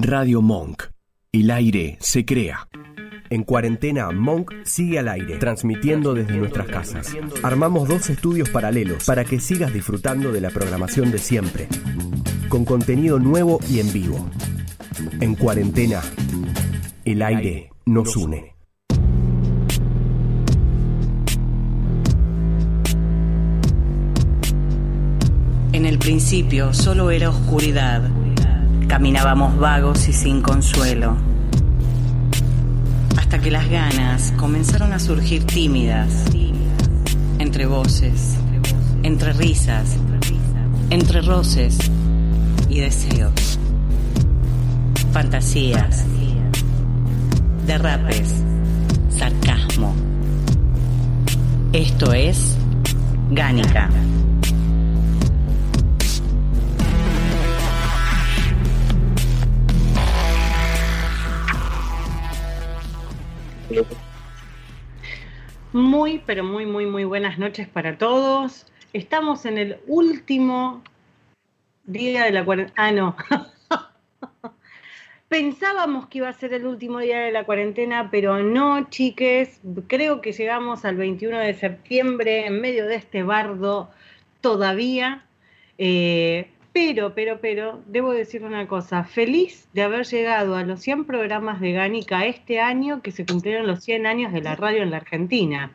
Radio Monk. El aire se crea. En cuarentena, Monk sigue al aire, transmitiendo desde nuestras casas. Armamos dos estudios paralelos para que sigas disfrutando de la programación de siempre, con contenido nuevo y en vivo. En cuarentena, el aire nos une. En el principio solo era oscuridad. Caminábamos vagos y sin consuelo. Hasta que las ganas comenzaron a surgir tímidas. Entre voces, entre risas, entre roces y deseos. Fantasías, derrapes, sarcasmo. Esto es Gánica. Muy, pero muy, muy, muy buenas noches para todos. Estamos en el último día de la cuarentena. Ah, no. Pensábamos que iba a ser el último día de la cuarentena, pero no, chiques. Creo que llegamos al 21 de septiembre en medio de este bardo todavía. Eh, pero, pero, pero, debo decir una cosa, feliz de haber llegado a los 100 programas de Gánica este año que se cumplieron los 100 años de la radio en la Argentina.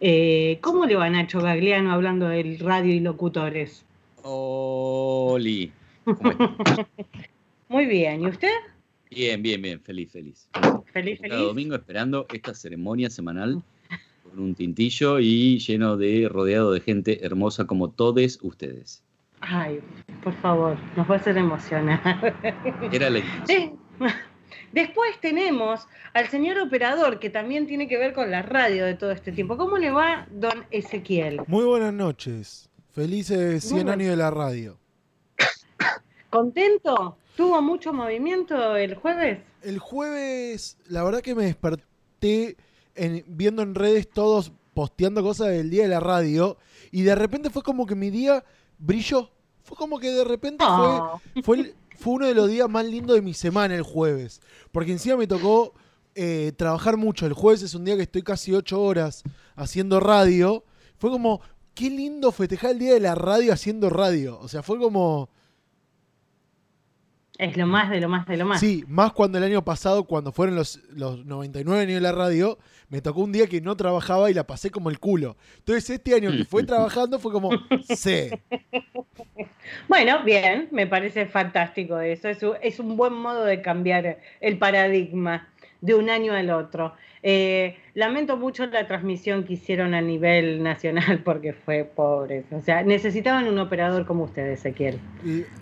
Eh, ¿Cómo le va Nacho Gagliano hablando del radio y locutores? Oli. Muy bien, ¿y usted? Bien, bien, bien, feliz, feliz. Feliz, Cada feliz. domingo esperando esta ceremonia semanal con un tintillo y lleno de rodeado de gente hermosa como todos ustedes. Ay, por favor, nos va a hacer emocionar. Era la. Sí. Después tenemos al señor operador, que también tiene que ver con la radio de todo este tiempo. ¿Cómo le va, don Ezequiel? Muy buenas noches. Felices 100 Muy años de la radio. ¿Contento? ¿Tuvo mucho movimiento el jueves? El jueves, la verdad que me desperté en- viendo en redes todos posteando cosas del día de la radio y de repente fue como que mi día brilló. Fue como que de repente Oh. fue, fue, el- fue uno de los días más lindos de mi semana el jueves. Porque encima me tocó eh, trabajar mucho. El jueves es un día que estoy casi ocho horas haciendo radio. Fue como, qué lindo festejar el día de la radio haciendo radio. O sea, fue como... Es lo más de lo más de lo más. Sí, más cuando el año pasado, cuando fueron los, los 99 años de la radio, me tocó un día que no trabajaba y la pasé como el culo. Entonces este año que fue trabajando fue como, sí, Bueno, bien, me parece fantástico eso. Es un, es un buen modo de cambiar el paradigma de un año al otro. Eh, lamento mucho la transmisión que hicieron a nivel nacional porque fue pobre. O sea, necesitaban un operador como usted, Ezequiel.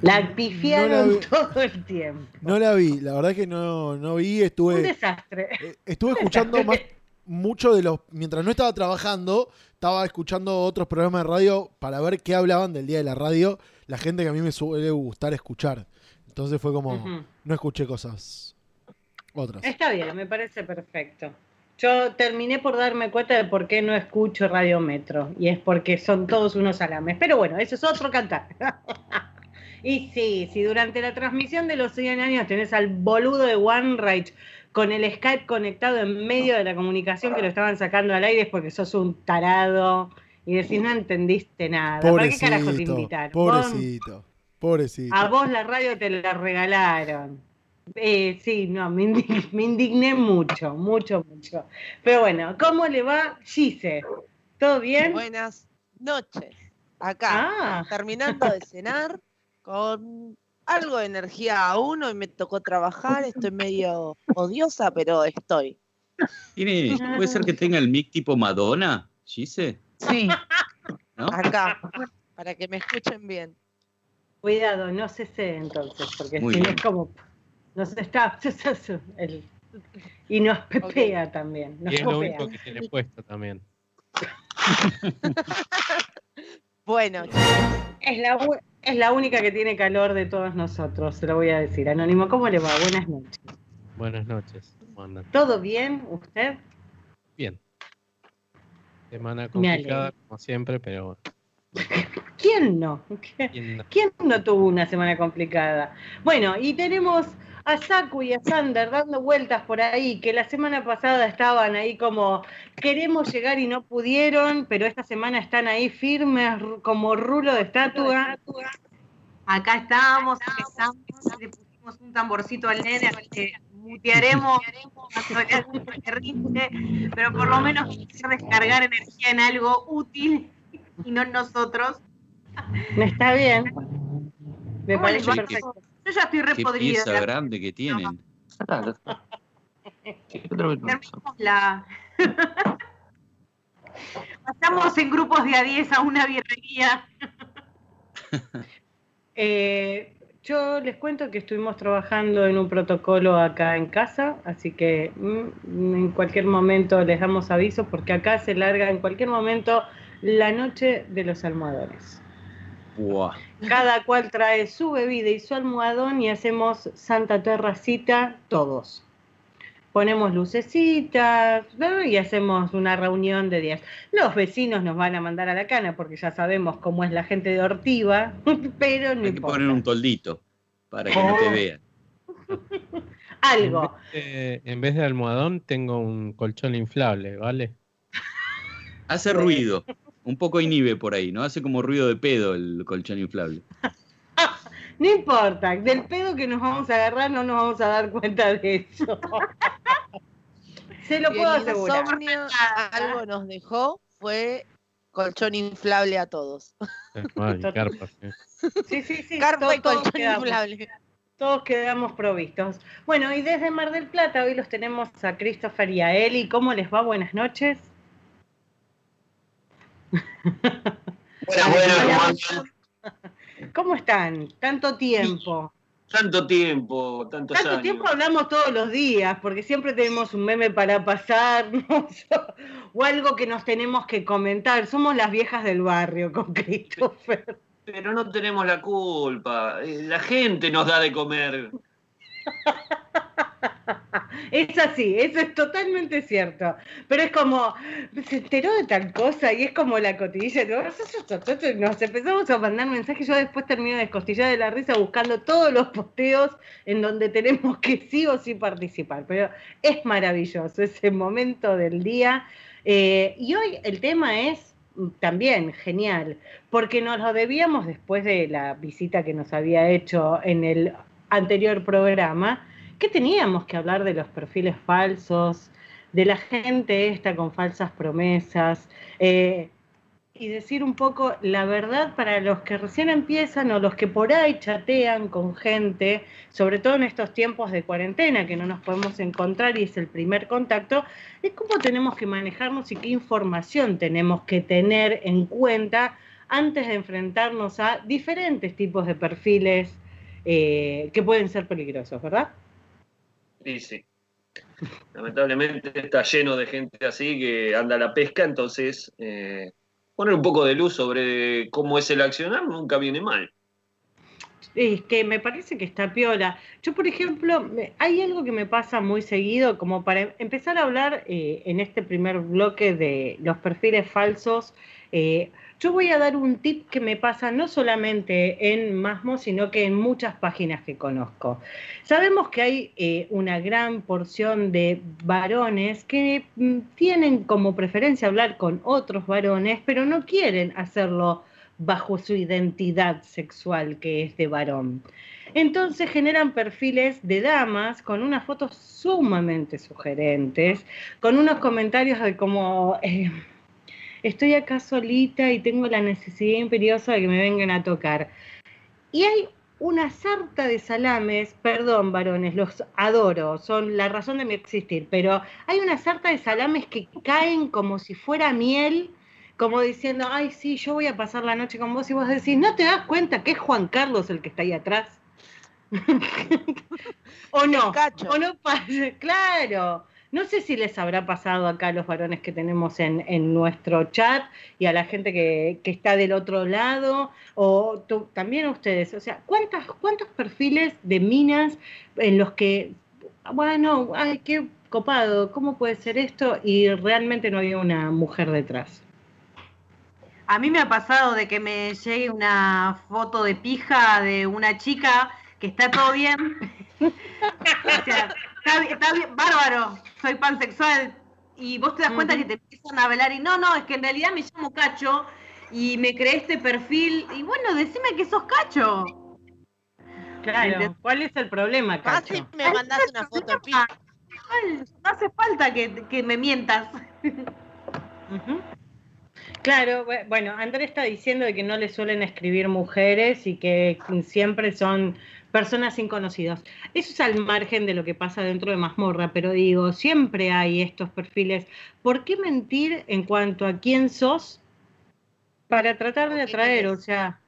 La pifiaron no la vi- todo el tiempo. no la vi, la verdad que no, no vi, Un estuve, desastre. eh, estuve escuchando más mucho de los, mientras no estaba trabajando, estaba escuchando otros programas de radio para ver qué hablaban del día de la radio, la gente que a mí me suele gustar escuchar. Entonces fue como, no escuché cosas otras. Está bien, me parece perfecto. Yo terminé por darme cuenta de por qué no escucho Radio Metro. Y es porque son todos unos alames. Pero bueno, eso es otro cantar. y sí, si durante la transmisión de los 100 años tenés al boludo de One Right con el Skype conectado en medio de la comunicación que lo estaban sacando al aire es porque sos un tarado y decís no entendiste nada. ¿Para qué carajo te Pobrecito, invitaron? Pobrecito, pobrecito. a vos la radio te la regalaron. Eh, sí, no, me indigné, me indigné mucho, mucho, mucho. Pero bueno, ¿cómo le va Gise? ¿Todo bien? Buenas noches. Acá, Ah. terminando de cenar, con algo de energía a uno y me tocó trabajar. Estoy medio odiosa, pero estoy. ¿Tiene, ¿Puede ser que tenga el mic tipo Madonna, Gise? Sí, ¿No? acá, para que me escuchen bien. Cuidado, no se sé entonces, porque Muy si no es como. Nos está. el- y nos pepea también. Nos Y es lo único que tiene puesto también. Bueno, Es la, es la única que tiene calor de todos nosotros, se lo voy a decir. Anónimo, ¿cómo le va? Buenas noches. Buenas noches. ¿Cómo andan? ¿Todo bien? ¿Usted? Bien. Semana complicada, como siempre, pero ¿Quién ¿quién no? ¿Quién no tuvo una semana complicada? Bueno, y tenemos a Saku y a Sander dando vueltas por ahí, que la semana pasada estaban ahí como queremos llegar y no pudieron, pero esta semana están ahí firmes como rulo de estatua. Acá estamos, empezamos, le pusimos un tamborcito al nene, así que mutearemos pero por lo menos quisiera descargar energía en algo útil y no en nosotros. Está bien. Me ¿Cómo parece perfecto. Yo ya estoy re Qué podrida. pieza grande que tienen. La. Pasamos en grupos de a 10 a una birrería. Eh, yo les cuento que estuvimos trabajando en un protocolo acá en casa, así que mm, en cualquier momento les damos aviso porque acá se larga en cualquier momento la noche de los almohadones. Buah. Cada cual trae su bebida y su almohadón y hacemos Santa Terracita todos. Ponemos lucecitas ¿no? y hacemos una reunión de días. Los vecinos nos van a mandar a la cana porque ya sabemos cómo es la gente de Ortiva, pero no Hay que importa. poner un toldito para que no te Oh. vean. Algo. En vez, de, en vez de almohadón tengo un colchón inflable, ¿vale? Hace ruido. Un poco inhibe por ahí, ¿no? Hace como ruido de pedo el colchón inflable. No importa, del pedo que nos vamos a agarrar no nos vamos a dar cuenta de eso. Se lo puedo el asegurar. insomnio algo nos dejó fue colchón inflable a todos. Total. carpa, sí. Sí, sí, sí. Carpa y colchón quedamos. inflable. Todos quedamos provistos. Bueno, y desde Mar del Plata hoy los tenemos a Christopher y a Eli. ¿Cómo les va? Buenas noches. Buenas, buenas, ¿cómo andan? ¿Cómo están? Tanto tiempo. Tanto tiempo, tantos Tanto años. tiempo hablamos todos los días, porque siempre tenemos un meme para pasarnos o algo que nos tenemos que comentar. Somos las viejas del barrio con Christopher. Pero no tenemos la culpa. eh, La gente nos da de comer. Es así, eso es totalmente cierto. Pero es como, se enteró de tal cosa y es como la cotilla. ¿no? Nos empezamos a mandar mensajes. Yo después termino de descostillar de la risa buscando todos los posteos en donde tenemos que sí o sí participar. Pero es maravilloso ese momento del día. Eh, y hoy el tema es también genial, porque nos lo debíamos después de la visita que nos había hecho en el anterior programa que teníamos que hablar de los perfiles falsos, de la gente esta con falsas promesas, eh, y decir un poco la verdad para los que recién empiezan o los que por ahí chatean con gente, sobre todo en estos tiempos de cuarentena que no nos podemos encontrar y es el primer contacto, es cómo tenemos que manejarnos y qué información tenemos que tener en cuenta antes de enfrentarnos a diferentes tipos de perfiles eh, que pueden ser peligrosos, ¿verdad? Sí, sí. Lamentablemente está lleno de gente así que anda a la pesca, entonces eh, poner un poco de luz sobre cómo es el accionar nunca viene mal. Es que me parece que está piola. Yo, por ejemplo, hay algo que me pasa muy seguido, como para empezar a hablar eh, en este primer bloque de los perfiles falsos. eh, yo voy a dar un tip que me pasa no solamente en Masmo, sino que en muchas páginas que conozco. Sabemos que hay eh, una gran porción de varones que mm, tienen como preferencia hablar con otros varones, pero no quieren hacerlo bajo su identidad sexual que es de varón. Entonces generan perfiles de damas con unas fotos sumamente sugerentes, con unos comentarios de como, eh, estoy acá solita y tengo la necesidad imperiosa de que me vengan a tocar. Y hay una sarta de salames, perdón varones, los adoro, son la razón de mi existir, pero hay una sarta de salames que caen como si fuera miel como diciendo, ay, sí, yo voy a pasar la noche con vos y vos decís, ¿no te das cuenta que es Juan Carlos el que está ahí atrás? o no, o no pasa, claro. No sé si les habrá pasado acá a los varones que tenemos en, en nuestro chat y a la gente que, que está del otro lado, o también a ustedes. O sea, ¿cuántas, ¿cuántos perfiles de minas en los que, bueno, ay, qué copado, ¿cómo puede ser esto? Y realmente no había una mujer detrás. A mí me ha pasado de que me llegue una foto de pija de una chica que está todo bien está, bi- está bien, bárbaro, soy pansexual. Y vos te das cuenta que te empiezan a velar y no, no, es que en realidad me llamo Cacho y me creé este perfil. Y bueno, decime que sos Cacho. Claro. ¿Cuál es el problema, Fácil Cacho? me mandás una foto Ah, igual, No hace falta que, que me mientas. Claro, bu- bueno, Andrés está diciendo de que no le suelen escribir mujeres y que siempre son personas sin conocidos. Eso es al margen de lo que pasa dentro de Mazmorra, pero digo, siempre hay estos perfiles. ¿Por qué mentir en cuanto a quién sos para tratar de ¿O qué atraer? O sea,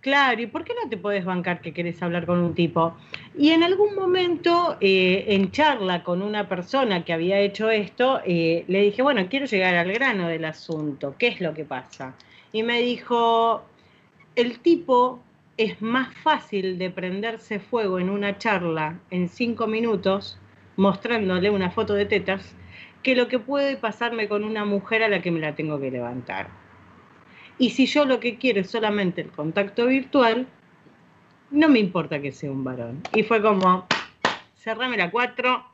claro, ¿y por qué no te podés bancar que querés hablar con un tipo? Y en algún momento, eh, en charla con una persona que había hecho esto, eh, le dije, bueno, quiero llegar al grano del asunto, ¿qué es lo que pasa? Y me dijo, el tipo es más fácil de prenderse fuego en una charla en cinco minutos, mostrándole una foto de tetas, que lo que puede pasarme con una mujer a la que me la tengo que levantar. Y si yo lo que quiero es solamente el contacto virtual, no me importa que sea un varón. Y fue como, cerrame la cuatro.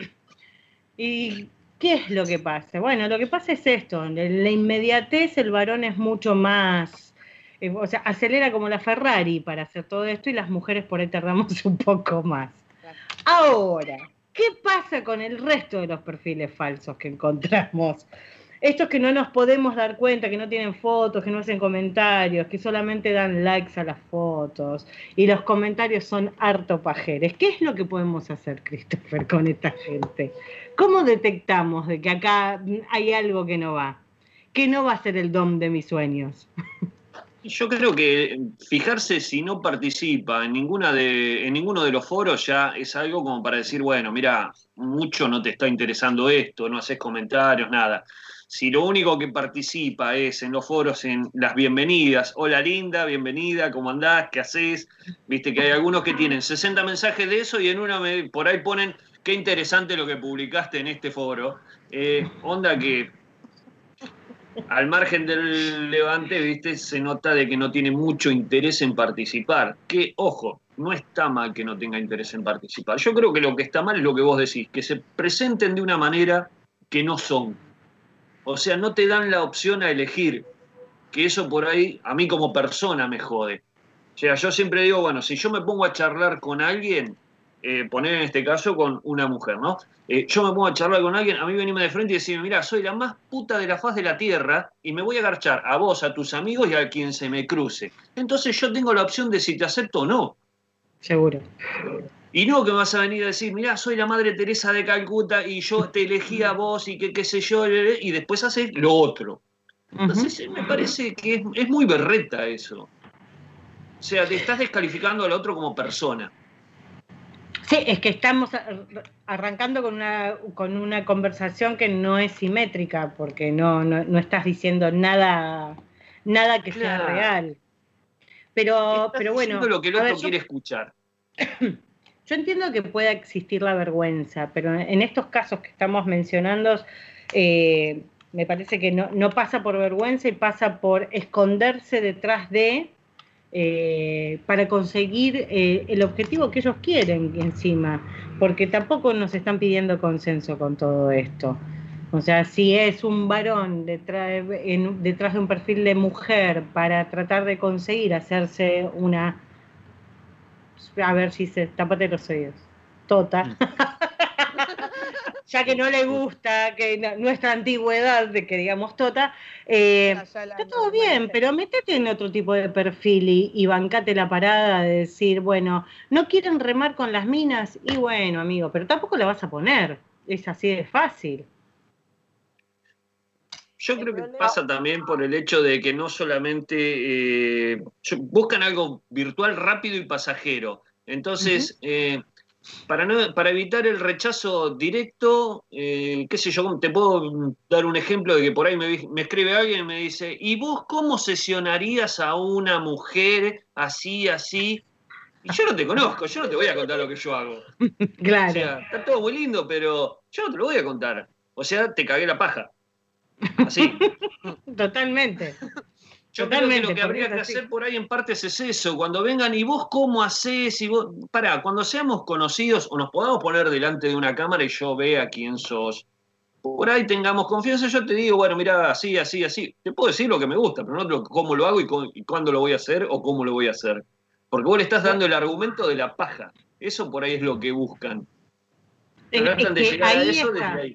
¿Y qué es lo que pasa? Bueno, lo que pasa es esto, en la inmediatez el varón es mucho más, eh, o sea, acelera como la Ferrari para hacer todo esto y las mujeres por ahí tardamos un poco más. Ahora, ¿qué pasa con el resto de los perfiles falsos que encontramos? Estos que no nos podemos dar cuenta, que no tienen fotos, que no hacen comentarios, que solamente dan likes a las fotos y los comentarios son harto pajeres. ¿Qué es lo que podemos hacer, Christopher, con esta gente? ¿Cómo detectamos de que acá hay algo que no va? Que no va a ser el dom de mis sueños. Yo creo que fijarse si no participa en ninguna de, en ninguno de los foros ya es algo como para decir, bueno, mira, mucho no te está interesando esto, no haces comentarios, nada. Si lo único que participa es en los foros, en las bienvenidas, hola linda, bienvenida, ¿cómo andás? ¿Qué haces? Viste que hay algunos que tienen 60 mensajes de eso y en una por ahí ponen, qué interesante lo que publicaste en este foro. Eh, onda que al margen del levante, viste, se nota de que no tiene mucho interés en participar. Que, ojo, no está mal que no tenga interés en participar. Yo creo que lo que está mal es lo que vos decís, que se presenten de una manera que no son. O sea, no te dan la opción a elegir. Que eso por ahí, a mí como persona me jode. O sea, yo siempre digo, bueno, si yo me pongo a charlar con alguien, eh, poner en este caso con una mujer, ¿no? Eh, yo me pongo a charlar con alguien, a mí venirme de frente y decirme, mira, soy la más puta de la faz de la tierra y me voy a agarchar a vos, a tus amigos y a quien se me cruce. Entonces yo tengo la opción de si te acepto o no. Seguro. Y no que me vas a venir a decir, mirá, soy la madre Teresa de Calcuta y yo te elegí a vos y que qué sé yo, y después haces lo otro. Entonces eh, me parece que es, es muy berreta eso. O sea, te estás descalificando al otro como persona. Sí, es que estamos ar- arrancando con una, con una conversación que no es simétrica, porque no, no, no estás diciendo nada, nada que sea Claro. real. Pero, Estás pero bueno, lo que el otro ver, yo- quiere escuchar. Yo entiendo que pueda existir la vergüenza, pero en estos casos que estamos mencionando, eh, me parece que no, no pasa por vergüenza y pasa por esconderse detrás de eh, para conseguir eh, el objetivo que ellos quieren encima, porque tampoco nos están pidiendo consenso con todo esto. O sea, si es un varón detrás, detrás de un perfil de mujer para tratar de conseguir hacerse una a ver si se tapate los oídos. Tota. Ya que no le gusta que nuestra antigüedad de que digamos tota, eh, está todo bien, pero métete en otro tipo de perfil y, y bancate la parada de decir, bueno, no quieren remar con las minas, y bueno, amigo, pero tampoco la vas a poner. Es así de fácil. Yo creo que pasa también por el hecho de que no solamente eh, buscan algo virtual rápido y pasajero. Entonces, eh, para, no- para evitar el rechazo directo, eh, qué sé yo, te puedo dar un ejemplo de que por ahí me, me escribe alguien y me dice, ¿y vos cómo sesionarías a una mujer así, así? Y yo no te conozco, yo no te voy a contar lo que yo hago. Claro. O sea, está todo muy lindo, pero yo no te lo voy a contar. O sea, te cagué la paja. Así. Totalmente. Yo creo que Totalmente, lo que habría que hacer por ahí en partes es eso. Cuando vengan y vos cómo hacés, y vos, pará, cuando seamos conocidos o nos podamos poner delante de una cámara y yo vea quién sos, por ahí tengamos confianza, yo te digo, bueno, mira, así, así, así. Te puedo decir lo que me gusta, pero no cómo lo hago y, cu- y cuándo lo voy a hacer o cómo lo voy a hacer. Porque vos le estás dando el argumento de la paja. Eso por ahí es lo que buscan. Tratan de llegar a eso está. desde ahí.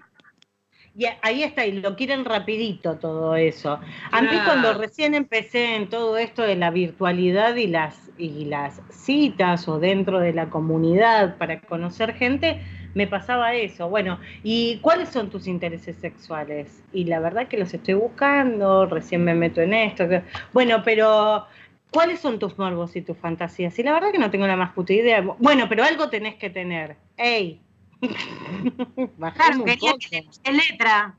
Y ahí está, y lo quieren rapidito todo eso. A mí cuando recién empecé en todo esto de la virtualidad y las, y las citas o dentro de la comunidad para conocer gente, me pasaba eso. Bueno, ¿y cuáles son tus intereses sexuales? Y la verdad que los estoy buscando, recién me meto en esto. Bueno, pero ¿cuáles son tus morbos y tus fantasías? Y la verdad que no tengo la más puta idea. Bueno, pero algo tenés que tener. ¡Ey! Bajame Claro, un quería poco. que te letra.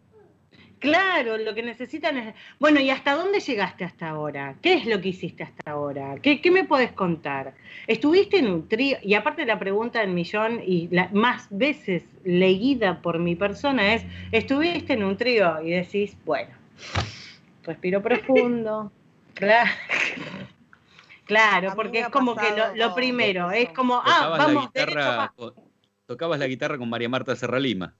Claro, lo que necesitan es... Bueno, ¿y hasta dónde llegaste hasta ahora? ¿Qué es lo que hiciste hasta ahora? ¿Qué, qué me puedes contar? ¿Estuviste en un trío? Y aparte la pregunta del millón y la más veces leída por mi persona es, ¿estuviste en un trío? Y decís, bueno, respiro profundo. Claro, claro porque es como que lo, primero, es como, ah, vamos, derecho, tocabas la guitarra con María Marta Serralima.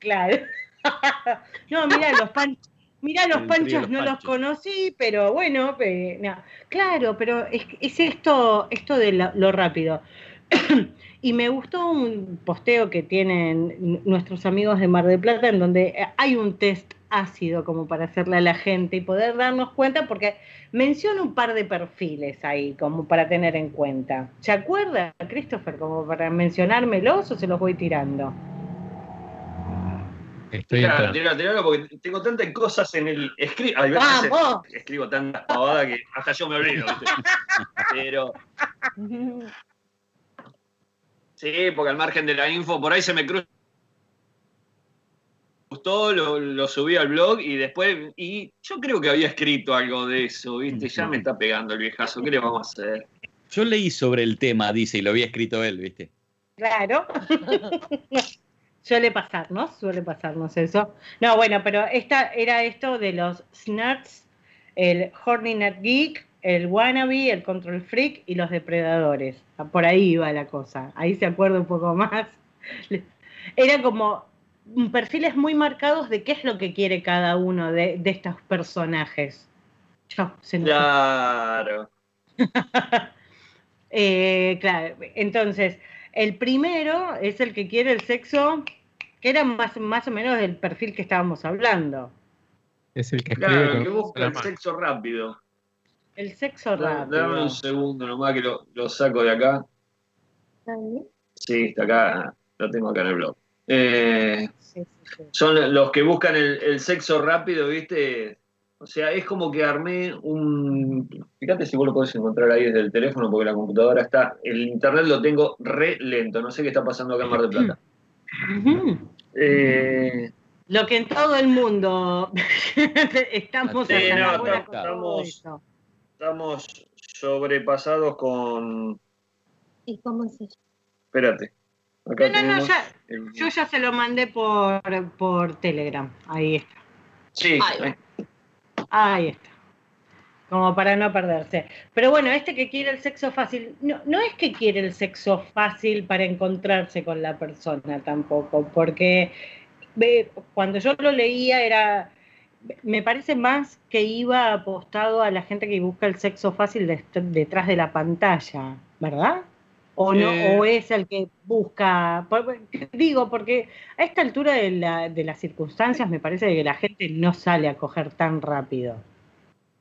Claro. no, mira, los panchos, mira, los panchos los no los conocí, pero bueno, no. claro, pero es, es esto, esto de lo, lo rápido. y me gustó un posteo que tienen nuestros amigos de Mar del Plata, en donde hay un test ácido como para hacerle a la gente y poder darnos cuenta, porque menciona un par de perfiles ahí, como para tener en cuenta. ¿Se acuerda, Christopher, como para mencionármelos o se los voy tirando? Estoy Tiralo, entrando. tiralo, tiralo, porque tengo tantas cosas en el. Escri hay veces escribo tantas pavadas que hasta yo me olvido, ¿viste? Pero. Sí, porque al margen de la info, por ahí se me cruza. Gustó, lo, lo subí al blog y después. Y yo creo que había escrito algo de eso, ¿viste? Ya me está pegando el viejazo, ¿qué le vamos a hacer? Yo leí sobre el tema, dice, y lo había escrito él, ¿viste? Claro. Suele pasarnos, suele pasarnos eso. No, bueno, pero esta era esto de los snarks, el Horny Nut Geek, el Wannabe, el Control Freak y los depredadores. Por ahí iba la cosa. Ahí se acuerda un poco más. Era como perfiles muy marcados de qué es lo que quiere cada uno de, de estos personajes. Fue. Claro. Eh, claro, entonces, el primero es el que quiere el sexo, que era más, más o menos del perfil que estábamos hablando. Es el que Claro, que busca el sexo rápido. El sexo Da- Dame rápido. un segundo nomás que lo, lo saco de acá. Sí, está acá, lo tengo acá en el blog. Eh, Sí, sí, sí. son los que buscan el, el sexo rápido, ¿viste? O sea, es como que armé un. Fíjate si vos lo podés encontrar ahí desde el teléfono, porque la computadora está. El internet lo tengo re lento. No sé qué está pasando acá en Mar del Plata. Eh, Lo que en todo el mundo estamos Sí, no, estamos sobrepasados con. ¿Y cómo es eso? Espérate. Acá No, no, no, ya, el- yo ya se lo mandé por, por Telegram. Ahí está. Sí, Ahí está. Como para no perderse. Pero bueno, este que quiere el sexo fácil, no, no es que quiere el sexo fácil para encontrarse con la persona tampoco, porque ve, cuando yo lo leía era, me parece más que iba apostado a la gente que busca el sexo fácil de- detrás de la pantalla, ¿verdad? O no, Eh. o es el que busca, digo, porque a esta altura de, la- de las circunstancias me parece que la gente no sale a coger tan rápido.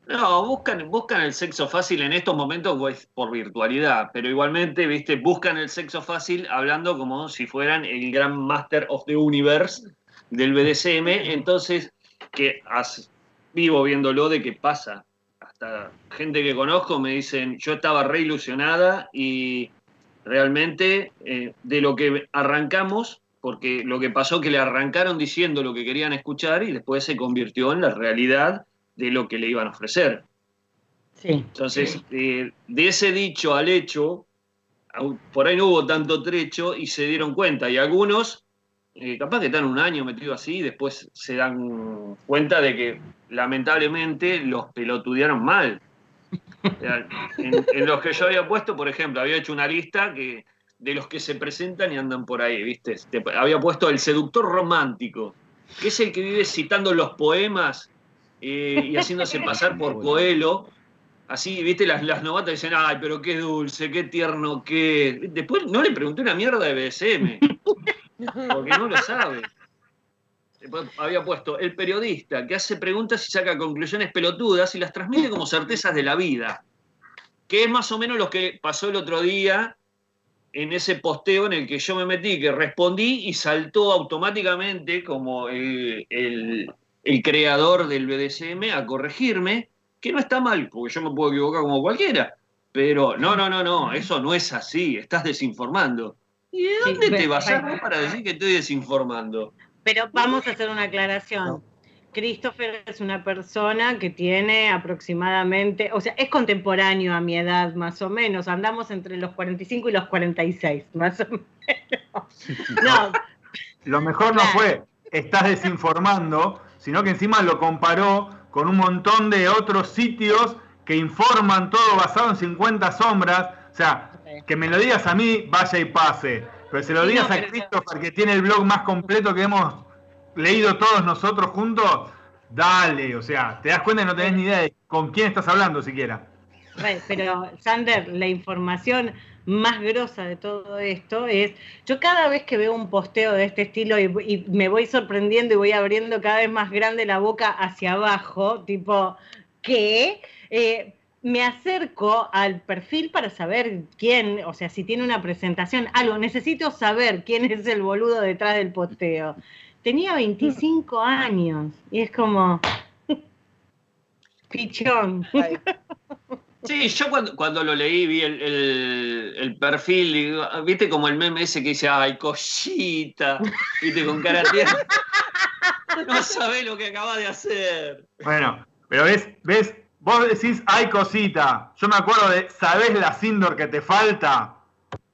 No, buscan, buscan el sexo fácil en estos momentos pues, por virtualidad, pero igualmente, viste, buscan el sexo fácil hablando como si fueran el gran Master of the Universe del BDSM, entonces, que as- vivo viéndolo de que pasa. Hasta gente que conozco me dicen, yo estaba re ilusionada y realmente eh, de lo que arrancamos, porque lo que pasó que le arrancaron diciendo lo que querían escuchar y después se convirtió en la realidad de lo que le iban a ofrecer. Sí. Entonces, eh, de ese dicho al hecho, por ahí no hubo tanto trecho y se dieron cuenta. Y algunos eh, capaz que están un año metido así y después se dan cuenta de que lamentablemente los pelotudearon mal. En, en los que yo había puesto, por ejemplo, había hecho una lista que de los que se presentan y andan por ahí, ¿viste? Te- había puesto el seductor romántico, que es el que vive citando los poemas eh, y haciéndose pasar por Coelho. Así, ¿viste? Las, las novatas dicen, ay, pero qué dulce, qué tierno, qué... Después no le pregunté una mierda de BSM, porque no lo sabe. Había puesto el periodista que hace preguntas y saca conclusiones pelotudas y las transmite como certezas de la vida. Que es más o menos lo que pasó el otro día en ese posteo en el que yo me metí, que respondí y saltó automáticamente como el, el- el creador del BDSM a corregirme, que no está mal, porque yo me puedo equivocar como cualquiera. Pero no, no, no, no, eso no es así, estás desinformando. ¿Y de dónde te basás vos para decir que estoy desinformando? Pero vamos a hacer una aclaración. Christopher es una persona que tiene aproximadamente, o sea, es contemporáneo a mi edad más o menos, andamos entre los 45 y los 46, más o menos. No, Lo mejor no fue, estás desinformando, sino que encima lo comparó con un montón de otros sitios que informan todo basado en 50 sombras. O sea, que me lo digas a mí, vaya y pase. Pero se lo digas no, a Christopher, que tiene el blog más completo que hemos leído todos nosotros juntos, dale. O sea, te das cuenta que no tenés ni idea de con quién estás hablando siquiera. Pero, Sander, la información más grosa de todo esto es, yo cada vez que veo un posteo de este estilo y, y me voy sorprendiendo y voy abriendo cada vez más grande la boca hacia abajo, tipo, ¿qué? Eh, me acerco al perfil para saber quién, o sea, si tiene una presentación, algo, necesito saber quién es el boludo detrás del posteo. Tenía 25 años y es como... Pichón. Ay, Sí, yo cuando, cuando lo leí vi el, el- el perfil, y ah, viste como el meme ese que dice, ay, cosita, viste, con cara tierna. No sabés lo que acabas de hacer. Bueno, pero ves, ves, vos decís, hay cosita. Yo me acuerdo de, ¿sabés la Sindor que te falta?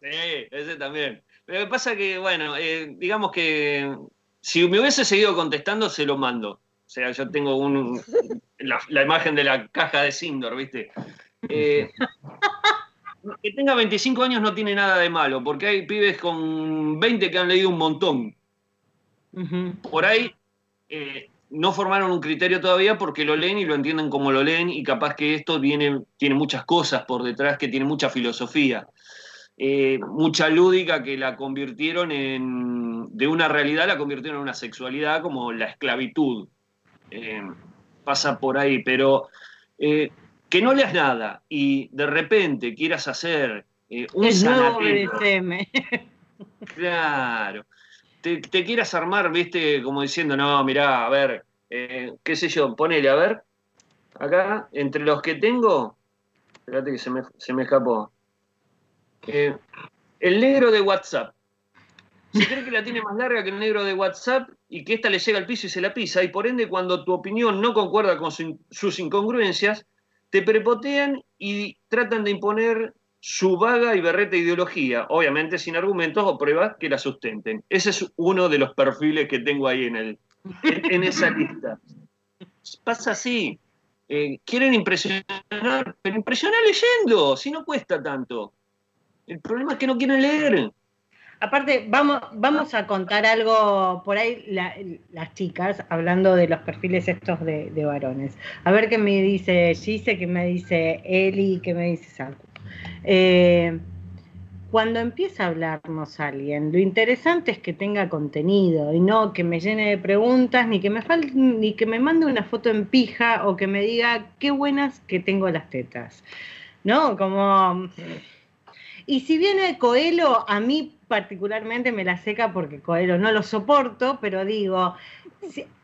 Sí, ese también. Pero lo que pasa que, bueno, eh, digamos que si me hubiese seguido contestando, se lo mando. O sea, yo tengo un, la, la imagen de la caja de Sindor, ¿viste? Eh, que tenga 25 años no tiene nada de malo, porque hay pibes con 20 que han leído un montón. Por ahí eh, no formaron un criterio todavía porque lo leen y lo entienden como lo leen y capaz que esto viene, tiene muchas cosas por detrás, que tiene mucha filosofía. Eh, mucha lúdica que la convirtieron en, de una realidad la convirtieron en una sexualidad como la esclavitud. Eh, pasa por ahí, pero eh, que no leas nada y de repente quieras hacer un nuevo. BDSM. Claro. Te, te quieras armar, viste, como diciendo, no, mirá, a ver, eh, qué sé yo, ponele, a ver, acá, entre los que tengo, espérate que se me, se me escapó. Eh, el negro de WhatsApp. Se cree que la tiene más larga que el negro de WhatsApp y que ésta le llega al piso y se la pisa, y por ende, cuando tu opinión no concuerda con su- sus incongruencias, te prepotean y tratan de imponer su vaga y berreta ideología, obviamente sin argumentos o pruebas que la sustenten. Ese es uno de los perfiles que tengo ahí en, el, en, esa lista. Pasa así. Eh, quieren impresionar, pero impresionar leyendo, si no cuesta tanto. El problema es que no quieren leer. Aparte, vamos, vamos a contar algo por ahí, la- las chicas, hablando de los perfiles estos de, de varones. A ver qué me dice Gise, qué me dice Eli, qué me dice Saku. Eh, cuando empieza a hablarnos alguien, lo interesante es que tenga contenido y no que me llene de preguntas, ni que me fal- ni que me mande una foto en pija o que me diga qué buenas que tengo las tetas. ¿No? Como. Y si viene Coelho, a mí particularmente me la seca porque Coelho no lo soporto, pero digo,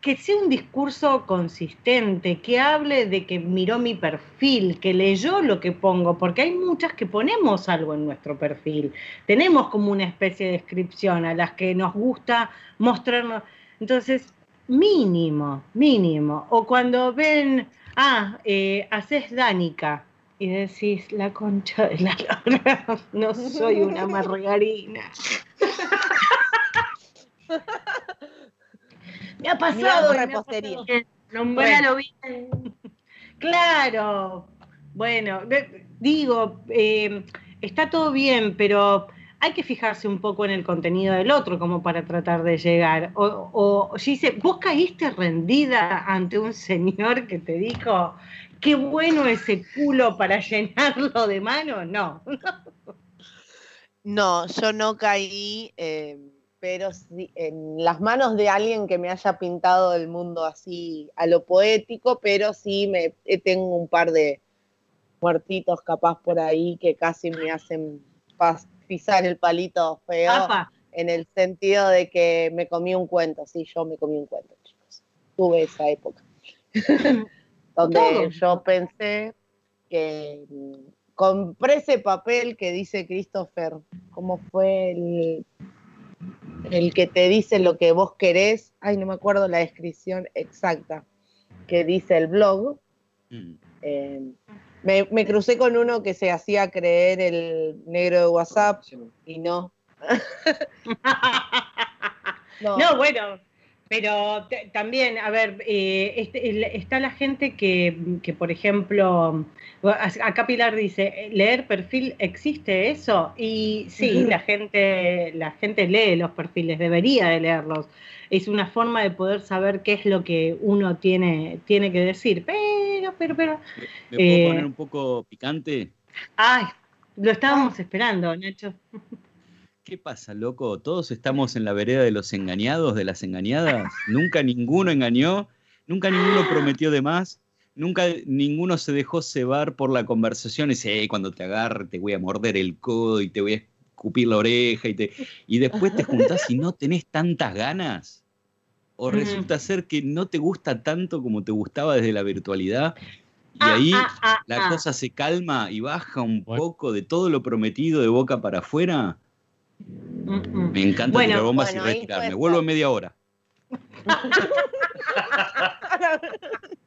que sea un discurso consistente, que hable de que miró mi perfil, que leyó lo que pongo, porque hay muchas que ponemos algo en nuestro perfil. Tenemos como una especie de descripción a las que nos gusta mostrarnos. Entonces, mínimo, mínimo. O cuando ven, ah, eh, haces Dánica. Y decís, la concha de la lora, no soy una margarina. Me ha pasado. repostería. Nombralo bien. Claro. Bueno, digo, eh, está todo bien, pero hay que fijarse un poco en el contenido del otro como para tratar de llegar. O, o Gise, ¿vos caíste rendida ante un señor que te dijo, qué bueno ese culo para llenarlo de mano? No. No, yo no caí, eh, pero sí en las manos de alguien que me haya pintado el mundo así a lo poético, pero sí me eh, tengo un par de muertitos capaz por ahí que casi me hacen pisar el palito feo, Apa, en el sentido de que me comí un cuento, sí, yo me comí un cuento, chicos. Tuve esa época. donde yo pensé que mm, compré ese papel que dice Christopher, ¿cómo fue el, el que te dice lo que vos querés? Ay, no me acuerdo la descripción exacta que dice el blog. Mm. Eh, me, me crucé con uno que se hacía creer el negro de WhatsApp y no. no. No, bueno, pero también, a ver, eh, este- el- está la gente que, que, por ejemplo, acá Pilar dice, ¿leer perfil existe eso? Y sí, la gente, la gente lee los perfiles, debería de leerlos. Es una forma de poder saber qué es lo que uno tiene, tiene que decir. Pero, pero, pero. ¿Me, me puedo Eh, poner un poco picante? Ay, lo estábamos esperando, Nacho. ¿Qué pasa, loco? Todos estamos en la vereda de los engañados, de las engañadas. Nunca ninguno engañó, nunca ninguno prometió de más, nunca ninguno se dejó cebar por la conversación. Y dice, "Eh, cuando te agarre te voy a morder el codo y te voy a escupir la oreja. Y, te... y después te juntás y no tenés tantas ganas. O Mm. resulta ser que no te gusta tanto como te gustaba desde la virtualidad. Y Ah, ahí ah, ah, la ah. cosa se calma y baja un poco de todo lo prometido de boca para afuera. Mm, mm. Me encanta Bueno, tirar bombas bueno, y retirarme. Vuelvo en media hora.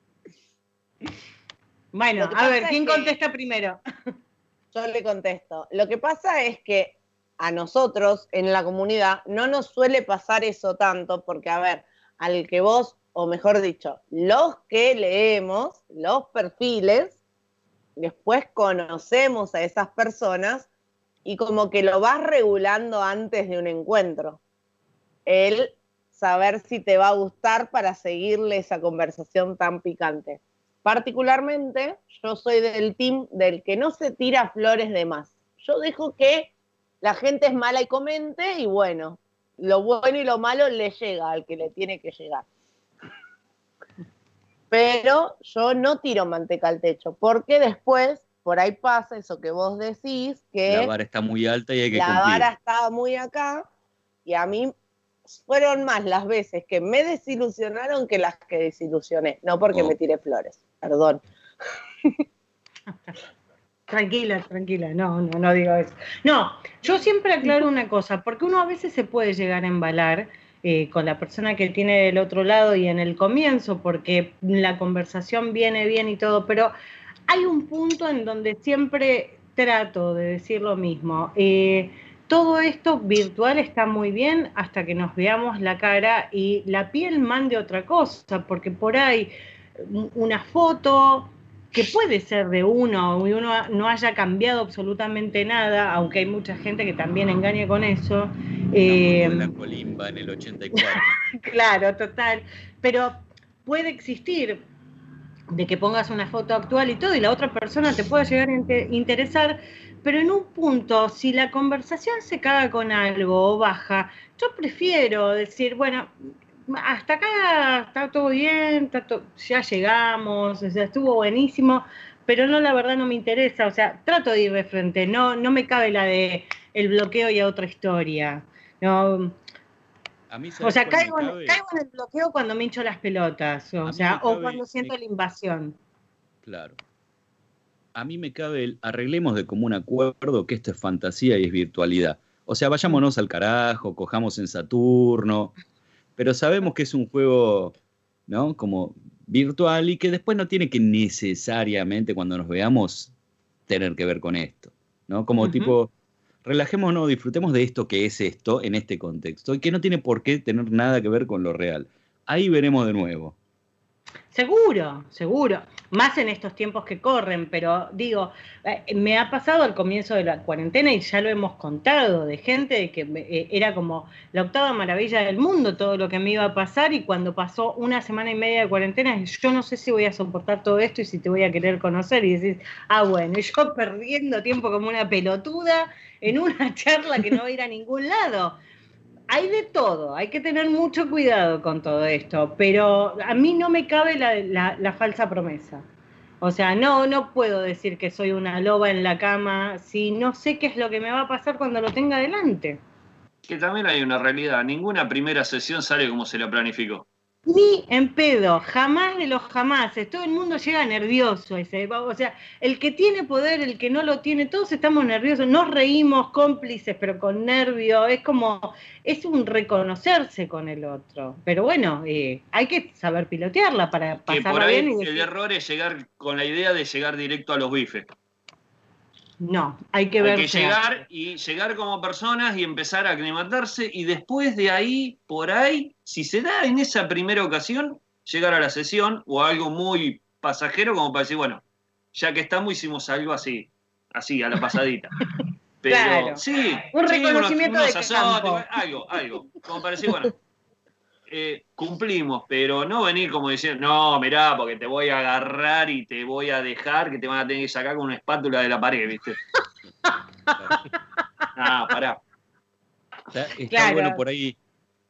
Bueno, a ver, ¿quién contesta primero? Yo le contesto. Lo que pasa es que a nosotros en la comunidad no nos suele pasar eso tanto, porque a ver, al que vos, o mejor dicho, los que leemos los perfiles, después conocemos a esas personas y como que lo vas regulando antes de un encuentro. El saber si te va a gustar para seguirle esa conversación tan picante. Particularmente, yo soy del team del que no se tira flores de más. Yo dejo que la gente es mala y comente y bueno, lo bueno y lo malo le llega al que le tiene que llegar. Pero yo no tiro manteca al techo, porque después por ahí pasa eso que vos decís, que La vara está muy alta y hay que la cumplir. vara estaba muy acá y a mí fueron más las veces que me desilusionaron que las que desilusioné, no porque Oh. me tiré flores, perdón. Tranquila, tranquila, no, no, no digo eso. No, yo siempre aclaro una cosa, porque uno a veces se puede llegar a embalar eh, con la persona que tiene del otro lado y en el comienzo, porque la conversación viene bien y todo, pero hay un punto en donde siempre trato de decir lo mismo. Eh, todo esto virtual está muy bien hasta que nos veamos la cara y la piel mande otra cosa, porque por ahí un- una foto que puede ser de uno y uno no haya cambiado absolutamente nada, aunque hay mucha gente que también engaña con eso. eh, la colimba en el 84. Claro, total. Pero puede existir de que pongas una foto actual y todo, y la otra persona te puede llegar a inte- interesar, pero en un punto, si la conversación se caga con algo o baja, yo prefiero decir, bueno, hasta acá está todo bien, ya llegamos, estuvo buenísimo, pero no, la verdad no me interesa, o sea, trato de ir de frente, no, no me cabe la de el bloqueo y a otra historia. No, A mí, o ¿sabes sea, caigo en, caigo en el bloqueo cuando me hincho las pelotas, o sea, o cuando siento la invasión. Claro. A mí me cabe el arreglemos de común acuerdo que esto es fantasía y es virtualidad. O sea, vayámonos al carajo, cojamos en Saturno, pero sabemos que es un juego, ¿no? Como virtual y que después no tiene que necesariamente cuando nos veamos tener que ver con esto, ¿no? Como tipo relajémonos, disfrutemos de esto que es esto en este contexto y que no tiene por qué tener nada que ver con lo real. Ahí veremos de nuevo. Seguro, seguro. Más en estos tiempos que corren, pero digo, eh, me ha pasado al comienzo de la cuarentena y ya lo hemos contado, de gente que eh, era como la octava maravilla del mundo todo lo que me iba a pasar y cuando pasó una semana y media de cuarentena, yo no sé si voy a soportar todo esto y si te voy a querer conocer y decís, ah, bueno, y yo perdiendo tiempo como una pelotuda en una charla que no va a ir a ningún lado hay de todo, hay que tener mucho cuidado con todo esto, pero a mí no me cabe la, falsa promesa. O sea, no, no puedo decir que soy una loba en la cama si no sé qué es lo que me va a pasar cuando lo tenga delante. Que también hay una realidad, ninguna primera sesión sale como se la planificó. Ni en pedo, jamás de los jamases. Todo el mundo llega nervioso. Ese, o sea, el que tiene poder, el que no lo tiene, todos estamos nerviosos. Nos reímos cómplices, pero con nervio. Es como, es un reconocerse con el otro. Pero bueno, eh, hay que saber pilotearla para pasar por ahí bien. el error es llegar con la idea de llegar directo a los bifes. No, hay que ver. Hay que llegar y llegar como personas y empezar a aclimatarse y después de ahí, por ahí, si se da en esa primera ocasión, llegar a la sesión o algo muy pasajero como para decir, bueno, ya que estamos hicimos algo así, así, a la pasadita. Pero sí, un reconocimiento de algo, algo, como para decir, bueno, eh, cumplimos, pero no venir como diciendo, no, mirá, porque te voy a agarrar y te voy a dejar que te van a tener que sacar con una espátula de la pared, ¿viste? ah, pará. Está, bueno por ahí,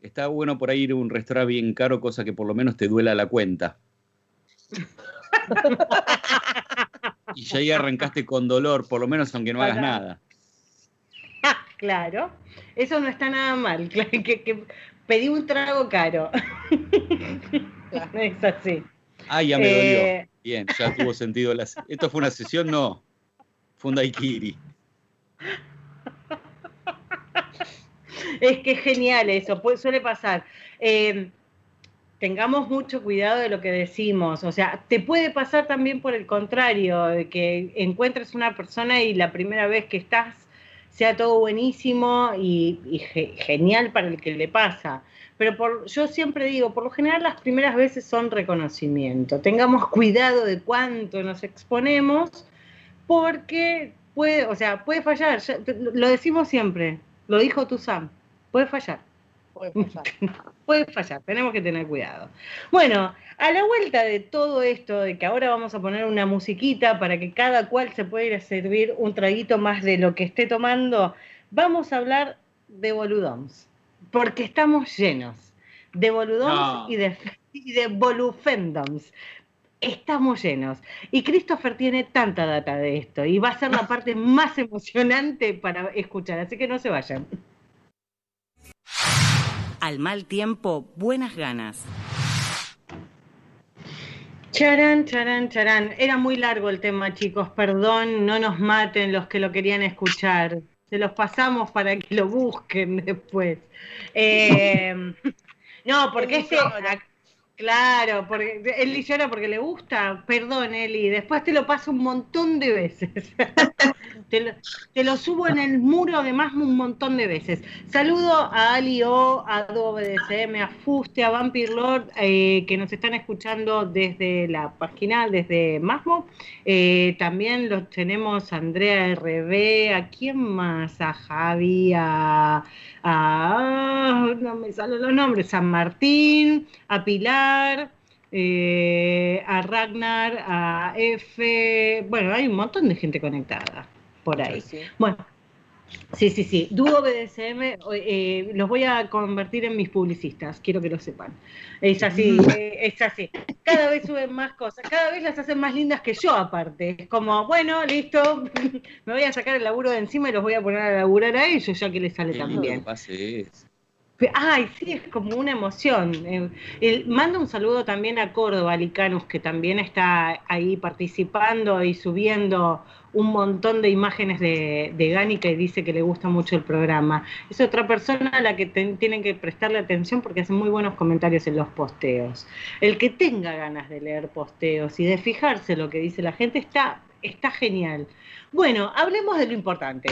está bueno por ahí ir a un restaurante bien caro, cosa que por lo menos te duela la cuenta. y ya ahí arrancaste con dolor, por lo menos aunque no hagas nada. Claro, eso no está nada mal. Que, que, pedí un trago caro. es así. Ah, ya me dolió. Eh, Bien, ya tuvo sentido. Esto fue una sesión, no. Fue un daiquiri. Es que es genial eso, suele pasar. Eh, tengamos mucho cuidado de lo que decimos. O sea, te puede pasar también por el contrario, de que encuentres una persona y la primera vez que estás sea todo buenísimo y, genial para el que le pasa. Pero por, yo siempre digo, por lo general las primeras veces son reconocimiento. Tengamos cuidado de cuánto nos exponemos, porque puede, o sea, puede fallar. lo decimos siempre, lo dijo tu Sam, puede fallar. Puede fallar. puede fallar, tenemos que tener cuidado. Bueno, a la vuelta de todo esto, de que ahora vamos a poner una musiquita para que cada cual se pueda ir a servir un traguito más de lo que esté tomando, vamos a hablar de boludoms, porque estamos llenos de boludoms y de, y de bolufendoms. Estamos llenos. Y Christopher tiene tanta data de esto y va a ser la parte más emocionante para escuchar, así que no se vayan. Al mal tiempo, buenas ganas. Charán, charán, charán. Era muy largo el tema, chicos. Perdón, no nos maten los que lo querían escuchar. Se los pasamos para que lo busquen después. Eh, no, porque este, Claro, porque Eli llora porque le gusta. Perdón, Eli, después te lo paso un montón de veces. te, lo, subo en el muro además un montón de veces. Saludo a Ali O, a Adobe DCM, a Fuste, a Vampire Lord, eh, que nos están escuchando desde la página, desde Masmo. Eh, también los tenemos a Andrea RB, ¿a quién más? A Javi, a a, no me salen los nombres, San Martín, a Pilar, eh, a Ragnar, a F, bueno, hay un montón de gente conectada por ahí. Bueno, Sí, sí, sí. Duo BDSM eh, los voy a convertir en mis publicistas, quiero que lo sepan. Es así, mm. eh, es así. Cada vez suben más cosas, cada vez las hacen más lindas que yo aparte. Es como, bueno, listo, me voy a sacar el laburo de encima y los voy a poner a laburar a ellos ya que les sale tan bien. Ay, sí, es como una emoción. Eh, mando un saludo también a Córdoba, Licanus, que también está ahí participando y subiendo un montón de imágenes de, de Gánica y dice que le gusta mucho el programa. Es otra persona a la que tienen que prestarle atención porque hace muy buenos comentarios en los posteos. El que tenga ganas de leer posteos y de fijarse lo que dice la gente está, está genial. Bueno, hablemos de lo importante.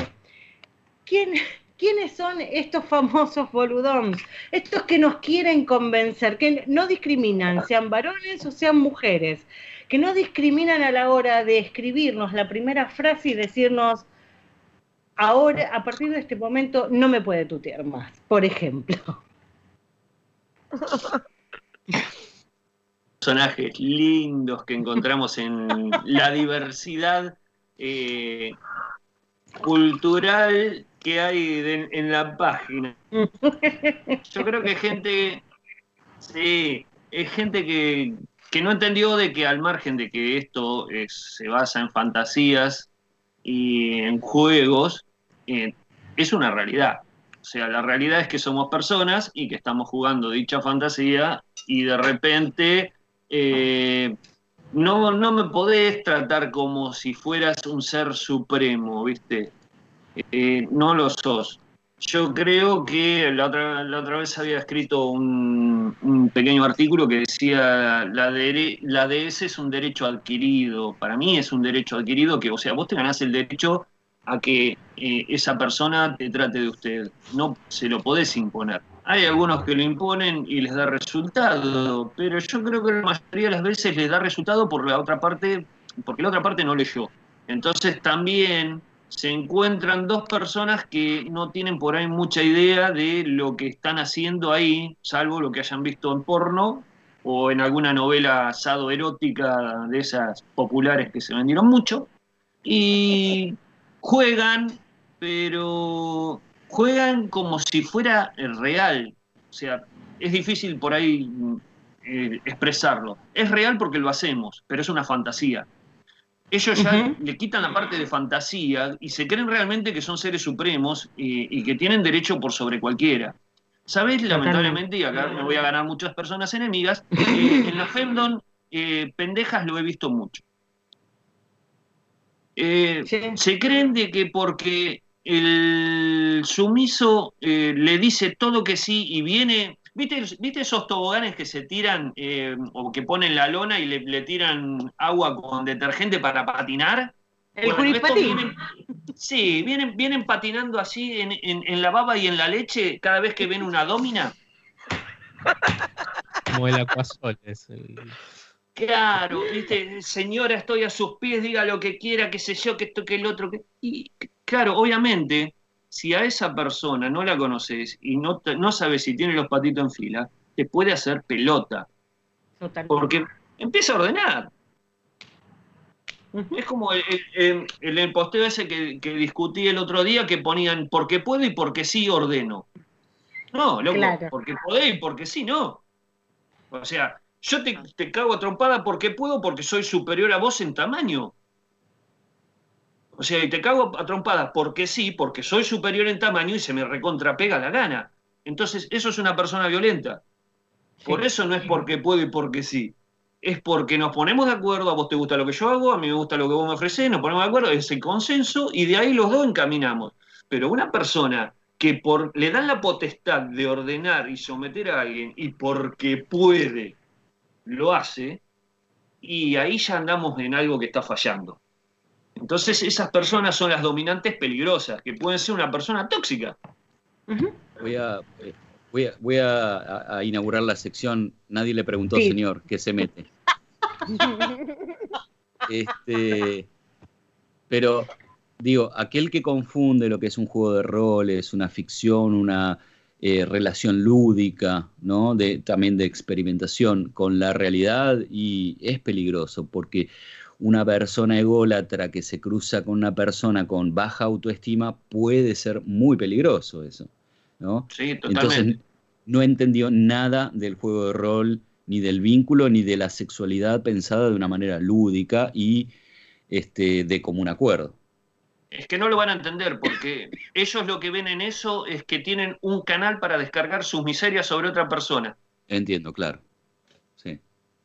¿quién, ¿quiénes son estos famosos boludons? Estos que nos quieren convencer, que no discriminan, sean varones o sean mujeres, que no discriminan a la hora de escribirnos la primera frase y decirnos, ahora, a partir de este momento, no me puede tutear más, por ejemplo. personajes lindos que encontramos en la diversidad eh, cultural que hay en la página. Yo creo que gente, sí, es gente que, que no entendió de que al margen de que esto es- se basa en fantasías y en juegos, eh, es una realidad. O sea, la realidad es que somos personas y que estamos jugando dicha fantasía y de repente eh, no, no me podés tratar como si fueras un ser supremo, ¿viste? Eh, no lo sos. Yo creo que la otra, la otra vez había escrito un, pequeño artículo que decía la DS es un derecho adquirido. Para mí es un derecho adquirido que, o sea, vos te ganás el derecho a que eh, esa persona te trate de usted. No se lo podés imponer. Hay algunos que lo imponen y les da resultado, pero yo creo que la mayoría de las veces les da resultado por la otra parte, porque la otra parte no leyó. Entonces también se encuentran dos personas que no tienen por ahí mucha idea de lo que están haciendo ahí, salvo lo que hayan visto en porno o en alguna novela asado erótica de esas populares que se vendieron mucho. Y juegan, pero juegan como si fuera real. O sea, es difícil por ahí eh, expresarlo. Es real porque lo hacemos, pero es una fantasía. Ellos ya le quitan la parte de fantasía y se creen realmente que son seres supremos y, y que tienen derecho por sobre cualquiera. ¿Sabés? Lamentablemente, y acá me voy a ganar muchas personas enemigas, eh, en la Femdon, eh, pendejas lo he visto mucho. Eh, Se creen de que porque el sumiso eh, le dice todo que sí y viene. ¿Viste, ¿Viste esos toboganes que se tiran eh, o que ponen la lona y le, le tiran agua con detergente para patinar? El vienen- sí, vienen, vienen patinando así en, en- en la baba y en la leche cada vez que ven una domina. Como el acuasol es el- Claro, viste, señora, estoy a sus pies, diga lo que quiera, qué sé yo, que esto, que el otro. Que... Y claro, obviamente, si a esa persona no la conoces y no, no sabes si tiene los patitos en fila, te puede hacer pelota. Porque empieza a ordenar. Es como el, el- el- el posteo ese que, que discutí el otro día que ponían porque puedo y porque sí ordeno. No, loco, Claro. porque podés y porque sí, no. O sea, yo te, te cago a trompada porque puedo, porque soy superior a vos en tamaño. O sea, y te cago a trompada porque sí, porque soy superior en tamaño y se me recontrapega la gana. Entonces, eso es una persona violenta. Por eso no es porque puedo y porque sí. Es porque nos ponemos de acuerdo, a vos te gusta lo que yo hago, a mí me gusta lo que vos me ofrecés, nos ponemos de acuerdo, es el consenso y de ahí los dos encaminamos. Pero una persona que por, le dan la potestad de ordenar y someter a alguien y porque puede lo hace, y ahí ya andamos en algo que está fallando. Entonces esas personas son las dominantes peligrosas, que pueden ser una persona tóxica. Voy a, eh, voy a, voy a- inaugurar la sección. Nadie le preguntó, Sí. señor, qué se mete. Este, pero digo, aquel que confunde lo que es un juego de roles, una ficción, una eh, relación lúdica, ¿no? De, también de experimentación con la realidad y es peligroso porque una persona ególatra que se cruza con una persona con baja autoestima puede ser muy peligroso eso, ¿no? Sí, Entonces totalmente. no entendió nada del juego de rol, ni del vínculo, ni de la sexualidad pensada de una manera lúdica y este, de común acuerdo. Es que no lo van a entender porque ellos lo que ven en eso es que tienen un canal para descargar sus miserias sobre otra persona. Entiendo, claro.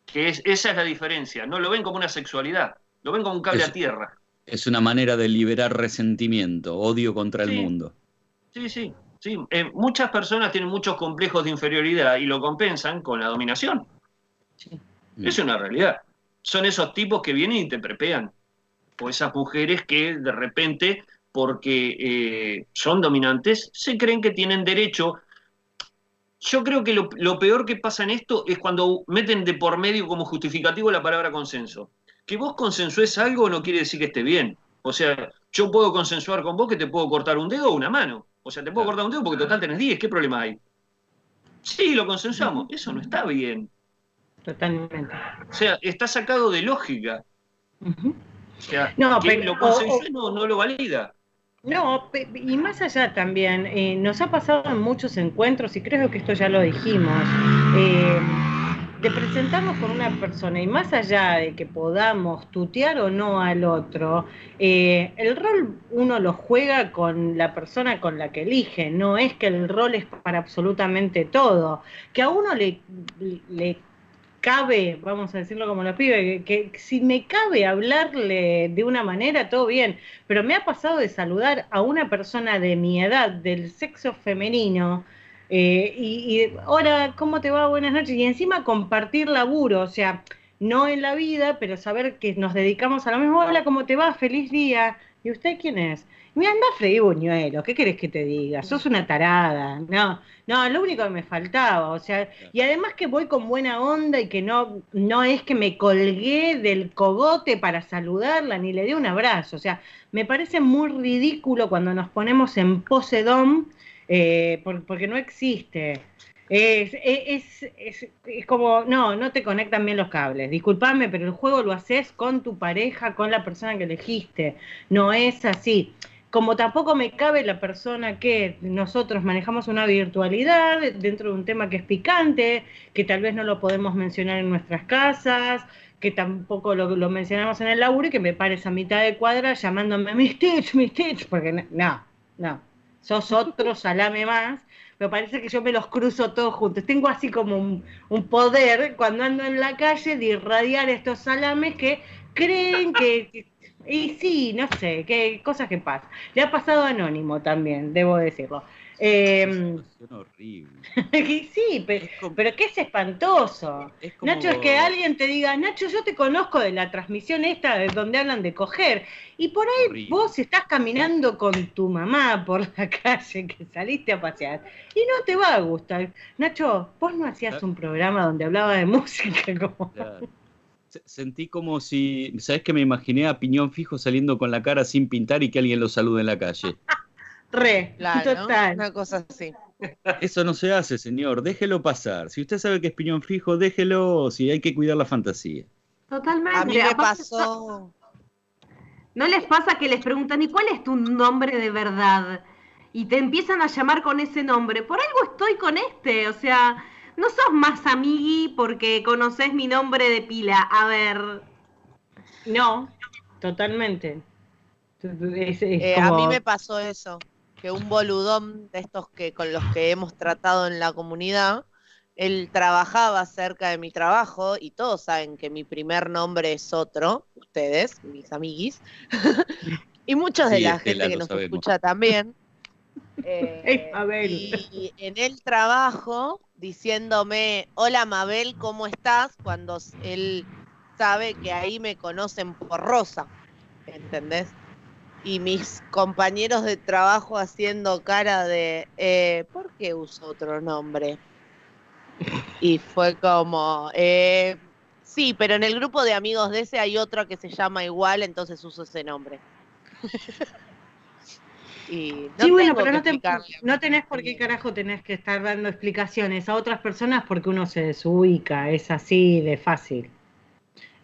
Sí. Que es, esa es la diferencia. No lo ven como una sexualidad, lo ven como un cable Es- a tierra. Es una manera de liberar resentimiento, odio contra el Sí. mundo. Sí, sí, sí. Eh, muchas personas tienen muchos complejos de inferioridad y lo compensan con la dominación. Mm. Es una realidad. Son esos tipos que vienen y te prepean. O esas mujeres que de repente porque eh, son dominantes, se creen que tienen derecho. Yo creo que lo, lo peor que pasa en esto es cuando meten de por medio como justificativo la palabra consenso. Que vos consensues algo no quiere decir que esté bien. O sea, yo puedo consensuar con vos que te puedo cortar un dedo o una mano. O sea, te puedo cortar un dedo porque total tenés 10, ¿qué problema hay? Sí, lo consensuamos. Eso no está bien. Totalmente. O sea, está sacado de lógica. O sea, No, pero- lo o- no, no lo valida. No, y más allá también, eh, nos ha pasado en muchos encuentros, y creo que esto ya lo dijimos, eh, de presentarnos con una persona, y más allá de que podamos tutear o no al otro, eh, el rol uno lo juega con la persona con la que elige, no es que el rol es para absolutamente todo, que a uno le, le cabe, vamos a decirlo como pibes, que, que si me cabe hablarle de una manera, todo bien, pero me ha pasado de saludar a una persona de mi edad, del sexo femenino, eh, y, y, hola, ¿cómo te va? Buenas noches, y encima compartir laburo, o sea, no en la vida, pero saber que nos dedicamos a lo mismo, hola, ¿cómo te va? Feliz día. ¿Y usted quién es? Me anda a freír buñuelos, ¿qué querés que te diga? Sos una tarada. No, no, lo único que me faltaba, o sea, y además que voy con buena onda y que no, no es que me colgué del cogote para saludarla ni le dé un abrazo, o sea, me parece muy ridículo cuando nos ponemos en posedón eh, por- porque no existe. Es, es, es, como, no, no te conectan bien los cables. Disculpame, pero el juego lo haces con tu pareja, con la persona que elegiste. No es así. Como tampoco me cabe la persona que nosotros manejamos una virtualidad dentro de un tema que es picante, que tal vez no lo podemos mencionar en nuestras casas, que tampoco lo, mencionamos en el laburo y que me pares a mitad de cuadra llamándome mi Stitch, mi Stitch, porque no, no. sos otro salame más me parece que yo me los cruzo todos juntos. Tengo así como un, poder cuando ando en la calle de irradiar estos salames que creen que, y sí, no sé, qué cosas que pasan. Le ha pasado Anónimo también, debo decirlo. Eh, horrible. sí, pero, pero que es espantoso. Es como- Nacho, es que alguien te diga, Nacho, yo te conozco de la transmisión esta de donde hablan de coger. Y por ahí Horrible. vos estás caminando con tu mamá por la calle, que saliste a pasear, y no te va a gustar. Nacho, vos no hacías un programa donde hablaba de música como... Claro. Sentí como si, ¿sabes que me imaginé a Piñón Fijo saliendo con la cara sin pintar y que alguien lo salude en la calle? Re, Claro. Una cosa así. Eso no se hace, señor, déjelo pasar. Si usted sabe que es Piñón Fijo, déjelo, si hay que cuidar la fantasía. Totalmente. A mí me Aparte, pasó. ¿No les pasa que les preguntan, ¿y cuál es tu nombre de verdad? Y te empiezan a llamar con ese nombre. Por algo estoy con este. O sea, no sos más amigui porque conoces mi nombre de pila. A ver. No, totalmente. Es- es Eh, A mí me pasó eso, que un boludón de estos que con los que hemos tratado en la comunidad, él trabajaba cerca de mi trabajo y todos saben que mi primer nombre es otro, ustedes, mis amiguis, y muchos de Sí, la Estela, gente que nos sabemos. escucha también. Eh, Mabel. y en el trabajo diciéndome, hola Mabel, ¿cómo estás? Cuando él sabe que ahí me conocen por Rosa, ¿entendés? Y mis compañeros de trabajo haciendo cara de, eh, ¿por qué uso otro nombre? Y fue como, eh, sí, pero en el grupo de amigos de ese hay otro que se llama igual, entonces uso ese nombre. y no sí, bueno, pero no, te- no tenés por qué carajo tenés que estar dando explicaciones a otras personas porque uno se desubica, es así de fácil.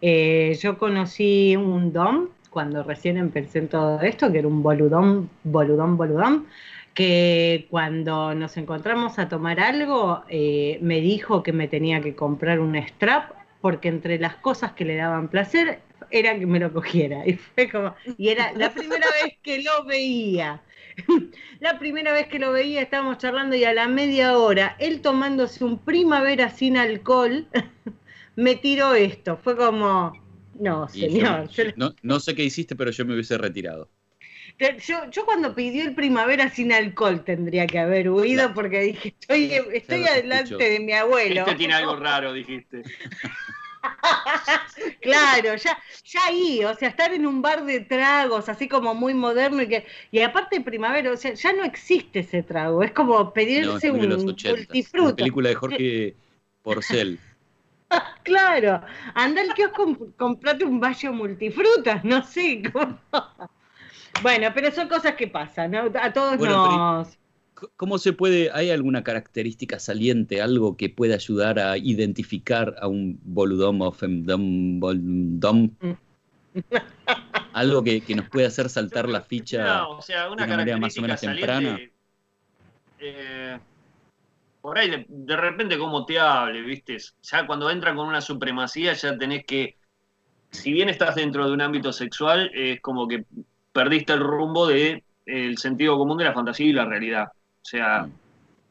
Eh, yo conocí un dom cuando recién empecé en todo esto, que era un boludón, boludón, boludón, que cuando nos encontramos a tomar algo, eh, me dijo que me tenía que comprar un strap porque entre las cosas que le daban placer era que me lo cogiera. Y fue como, y era la primera vez que lo veía. La primera vez que lo veía estábamos charlando y a la media hora, él tomándose un primavera sin alcohol, me tiró esto. Fue como, no, yo- señor. yo- no, no sé qué hiciste, pero yo me hubiese retirado. Yo, yo cuando pidió el primavera sin alcohol tendría que haber huido porque dije, estoy, estoy adelante escucho. de mi abuelo. Este tiene algo raro, dijiste. Claro, ya, ya ahí, o sea, estar en un bar de tragos, así como muy moderno y que, y aparte primavera, o sea, ya no existe ese trago, es como No, pedirse es un 80. Una multifruta. película de Jorge Porcel. Claro, anda al kiosco, comprate un valle multifrutas, no sé cómo. Bueno, pero son cosas que pasan, ¿no? A todos Bueno, nos. ¿Cómo se puede, hay alguna característica saliente, algo que pueda ayudar a identificar a un boludom o femdom, boldom? Algo que, que nos pueda hacer saltar la ficha No, o sea, de una una manera más o menos temprana. eh, por ahí de, de repente como te hable, ¿viste? Ya cuando entra con una supremacía ya tenés que, si bien estás dentro de un ámbito sexual, es como que perdiste el rumbo de el sentido común de la fantasía y la realidad. O sea,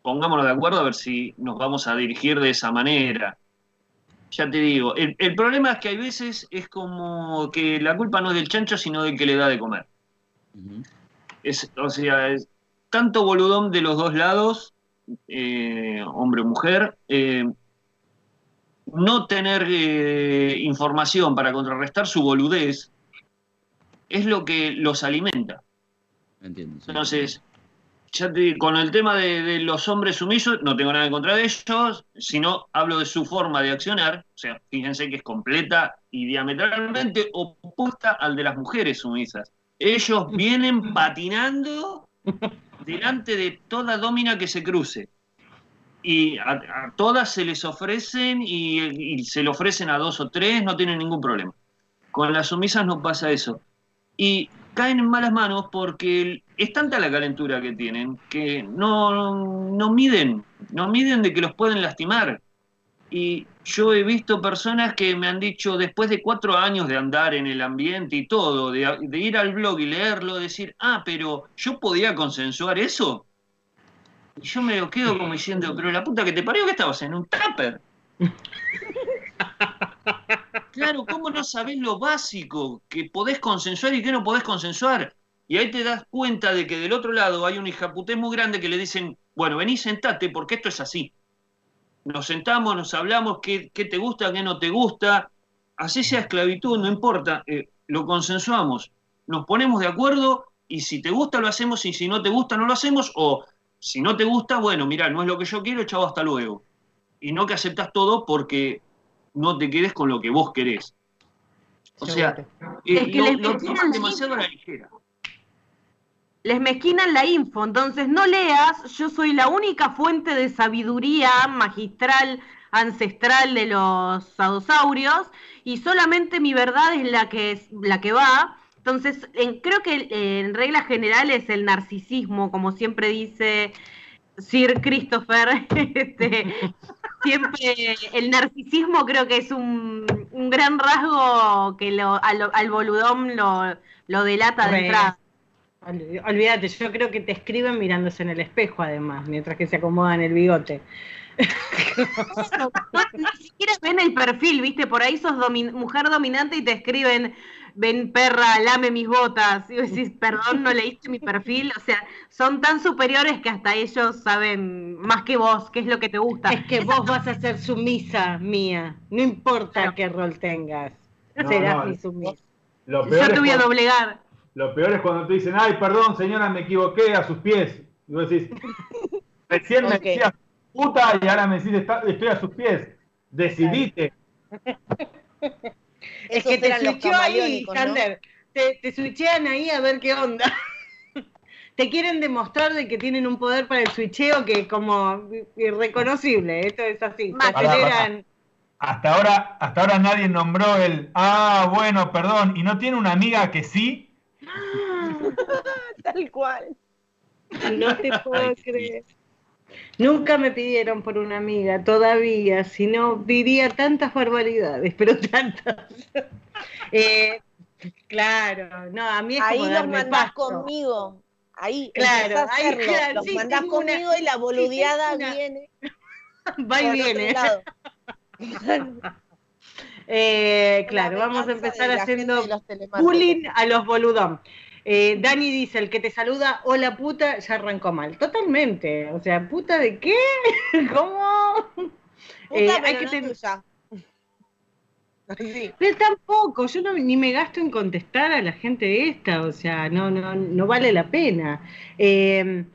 pongámonos de acuerdo a ver si nos vamos a dirigir de esa manera. Ya te digo, el, el problema es que hay veces es como que la culpa no es del chancho, sino del que le da de comer. Es, o sea, es tanto boludón de los dos lados, eh, hombre o mujer, eh, no tener eh, información para contrarrestar su boludez es lo que los alimenta. Entiendo. sí. Entonces, ya te- con el tema de, de los hombres sumisos, no tengo nada en contra de ellos, sino hablo de su forma de accionar. O sea, fíjense que es completa y diametralmente opuesta al de las mujeres sumisas. Ellos vienen patinando delante de toda domina que se cruce. Y a, todas se les ofrecen y, se le ofrecen a dos o tres, no tienen ningún problema. Con las sumisas no pasa eso. Y caen en malas manos porque es tanta la calentura que tienen que no, no miden, no miden de que los pueden lastimar. Y yo he visto personas que me han dicho, después de cuatro años de andar en el ambiente y todo, de, ir al blog y leerlo, decir, ah, pero yo podía consensuar eso. Y yo me lo quedo como diciendo, pero la puta que te parió que estabas en un tupper. Claro, ¿cómo no sabés lo básico? Que podés consensuar y que no podés consensuar. Y ahí te das cuenta de que del otro lado hay un hijaputés muy grande que le dicen, bueno, vení, sentate, porque esto es así. Nos sentamos, nos hablamos, qué, qué te gusta, qué no te gusta. Así sea esclavitud, no importa, eh, lo consensuamos. Nos ponemos de acuerdo y si te gusta lo hacemos y si no te gusta no lo hacemos. O si no te gusta, bueno, mira, no es lo que yo quiero, chavo, hasta luego. Y no que aceptas todo porque no te quedes con lo que vos querés. O sea, eh, Es que demasiado a la ligera. Les mezquinan la info, entonces no leas, yo soy la única fuente de sabiduría magistral, ancestral de los sadosaurios, y solamente mi verdad es la que, es, la que va. Entonces, en- creo que en reglas generales el narcisismo, como siempre dice Sir Christopher, este, siempre el narcisismo creo que es un, un gran rasgo que lo, a lo- al boludón lo, lo delata de entrada. Ol- Olvídate, yo creo que te escriben mirándose en el espejo además, mientras que se acomodan el bigote. No, ni siquiera ven el perfil, ¿viste? Por ahí sos domin- mujer dominante y te escriben, ven perra, lame mis botas. Y decís, perdón, no leíste mi perfil. O sea, son tan superiores que hasta ellos saben más que vos, qué es lo que te gusta. Es que vos vas a ser sumisa mía, no importa qué rol tengas, No, serás no, mi sumisa. Lo Yo te voy a doblegar. Lo peor es cuando te dicen, ay, perdón, señora, me equivoqué a sus pies. Y vos decís, recién me decías puta y ahora me decís, "Está- estoy a sus pies. Decidite. Es que te switcheó ahí. Sander. Te, te switchean ahí a ver qué onda. Te quieren demostrar de que tienen un poder para el switcheo que es como irreconocible. Esto es así. Pará. Hasta ahora, hasta ahora nadie nombró el, ah, bueno, perdón, y no tiene una amiga que sí. Tal cual. No te puedo creer. Nunca me pidieron por una amiga, todavía, si no diría tantas barbaridades, pero tantas. Eh, claro, no, a mí es Ahí como los mandás pasto. conmigo. Ahí Claro, a ahí, claro, los sí, mandás una- conmigo y la boludeada viene Va y viene. Eh, claro, La vamos a empezar haciendo bullying a los boludón. Eh, Dani dice, el que te saluda, hola puta, ya arrancó mal. Totalmente. O sea, ¿puta de qué? ¿Cómo? Puta, Eh, pero hay que no ten- tuya. Sí. Pero tampoco, yo no, ni me gasto en contestar a la gente esta, o sea, no, no, no vale la pena. Eh,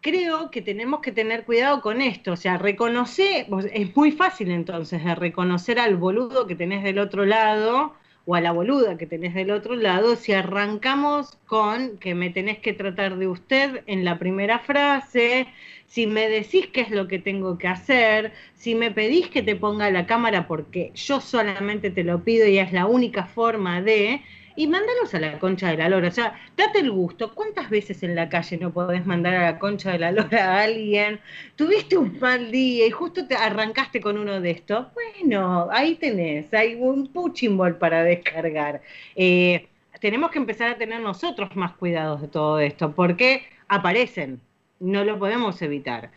creo que tenemos que tener cuidado con esto, o sea, reconocer, es muy fácil entonces de reconocer al boludo que tenés del otro lado o a la boluda que tenés del otro lado si arrancamos con que me tenés que tratar de usted en la primera frase, si me decís qué es lo que tengo que hacer, si me pedís que te ponga la cámara porque yo solamente te lo pido y es la única forma de, y mándalos a la concha de la lora. O sea, date el gusto. ¿Cuántas veces en la calle no podés mandar a la concha de la lora a alguien? Tuviste un mal día y justo te arrancaste con uno de estos. Bueno, ahí tenés, hay un puchimbol para descargar. Eh, tenemos que empezar a tener nosotros más cuidados de todo esto, porque aparecen, no lo podemos evitar.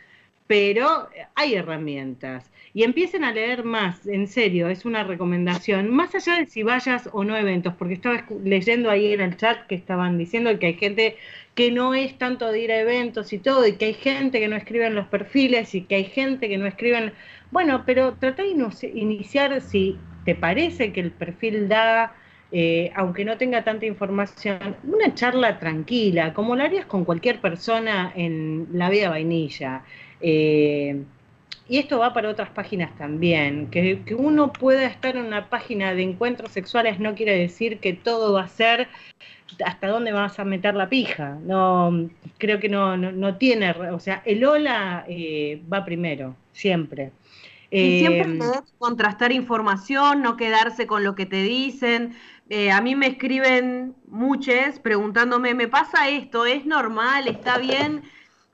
Pero hay herramientas. Y empiecen a leer más, en serio, es una recomendación, más allá de si vayas o no a eventos, porque estaba leyendo ahí en el chat que estaban diciendo que hay gente que no es tanto de ir a eventos y todo, y que hay gente que no escribe en los perfiles y que hay gente que no escribe en... Bueno, pero trata de iniciar si te parece que el perfil da, eh, aunque no tenga tanta información, una charla tranquila, como lo harías con cualquier persona en la vida vainilla. Eh, y esto va para otras páginas también, que, que uno pueda estar en una página de encuentros sexuales no quiere decir que todo va a ser hasta dónde vas a meter la pija. No, creo que no, no, no tiene, o sea, el hola eh, va primero, siempre. Y siempre Eh, contrastar información, no quedarse con lo que te dicen. Eh, a mí me escriben muchos preguntándome, ¿me pasa esto? ¿Es normal? ¿Está bien?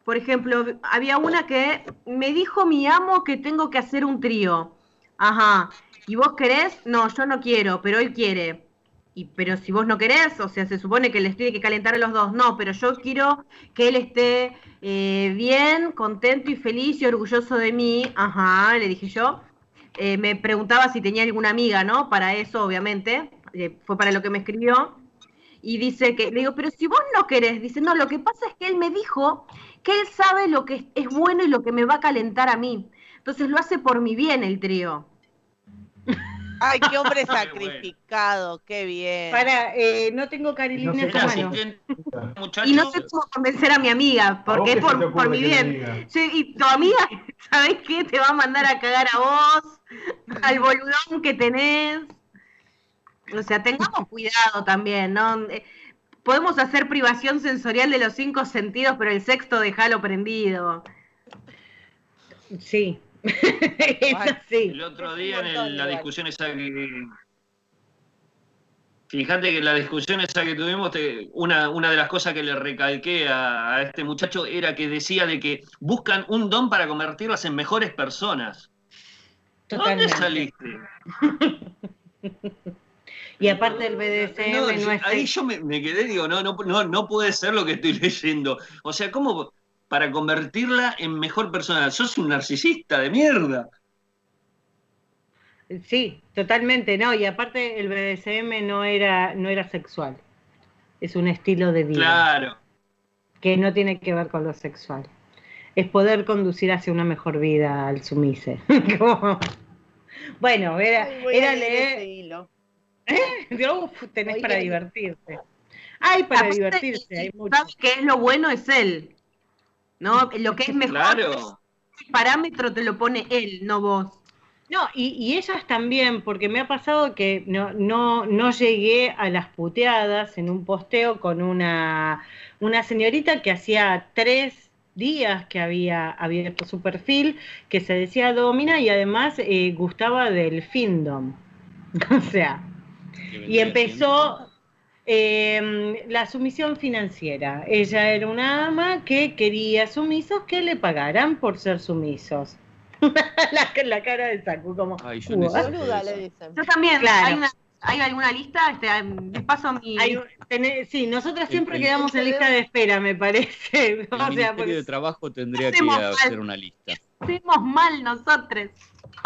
Por ejemplo, había una que me dijo mi amo que tengo que hacer un trío. Ajá. ¿Y vos querés? No, yo no quiero, pero él quiere. Y, pero si vos no querés, o sea, se supone que les tiene que calentar a los dos. No, pero yo quiero que él esté eh, bien, contento y feliz y orgulloso de mí. Ajá, le dije yo. Eh, me preguntaba si tenía alguna amiga, ¿no? Para eso, obviamente. Eh, fue para lo que me escribió. Y dice que, le digo, pero si vos no querés, dice, no, lo que pasa es que él me dijo que él sabe lo que es, bueno y lo que me va a calentar a mí. Entonces lo hace por mi bien el trío. Ay, qué hombre sacrificado, qué bien. Para, eh, no tengo carilina en mano. Y no sé cómo convencer a mi amiga, porque es por, por mi bien. Sí, y tu amiga, ¿sabés qué? Te va a mandar a cagar a vos, al boludón que tenés. O sea, tengamos cuidado también, ¿no? Eh, Podemos hacer privación sensorial de los cinco sentidos, pero el sexto dejalo prendido. Sí, es así. el otro día en el- la discusión esa que... Fíjate que en la discusión esa que tuvimos, te- una, una de las cosas que le recalqué a, a este muchacho era que decía de que buscan un don para convertirlas en mejores personas. ¿Dónde Totalmente. saliste? Y aparte del BDSM No, es ahí yo me, me quedé, digo, no, no, no, no puede ser lo que estoy leyendo. O sea, ¿cómo para convertirla en mejor persona? Sos un narcisista de mierda. Sí, totalmente, no, y aparte el BDSM no era, no era sexual. Es un estilo de vida Claro. que no tiene que ver con lo sexual. Es poder conducir hacia una mejor vida al sumise. Bueno, era, era leer Uf, tenés para a- divertirse. Ay, para Aparte, divertirse, hay mucho. sabe que es lo bueno es él. ¿No? Lo que es mejor, Claro. el parámetro te lo pone él, no vos. No, y, y ellas también, porque me ha pasado que no, no, no llegué a las puteadas en un posteo con una, una señorita que hacía tres días que había abierto su perfil, que se decía domina y además eh, gustaba del findom. O sea, y empezó eh, la sumisión financiera. Ella era una ama que quería sumisos que le pagaran por ser sumisos. la, la cara de Saku, como. Ay, yo le dicen. Yo también, Claro. ¿hay, una- ¿hay alguna lista? Este, les paso mi... Hay tenés- sí, nosotras siempre el- quedamos en lista de espera, me parece. El O sea, Ministerio de Trabajo tendría que hacer una lista. Hacemos mal nosotros.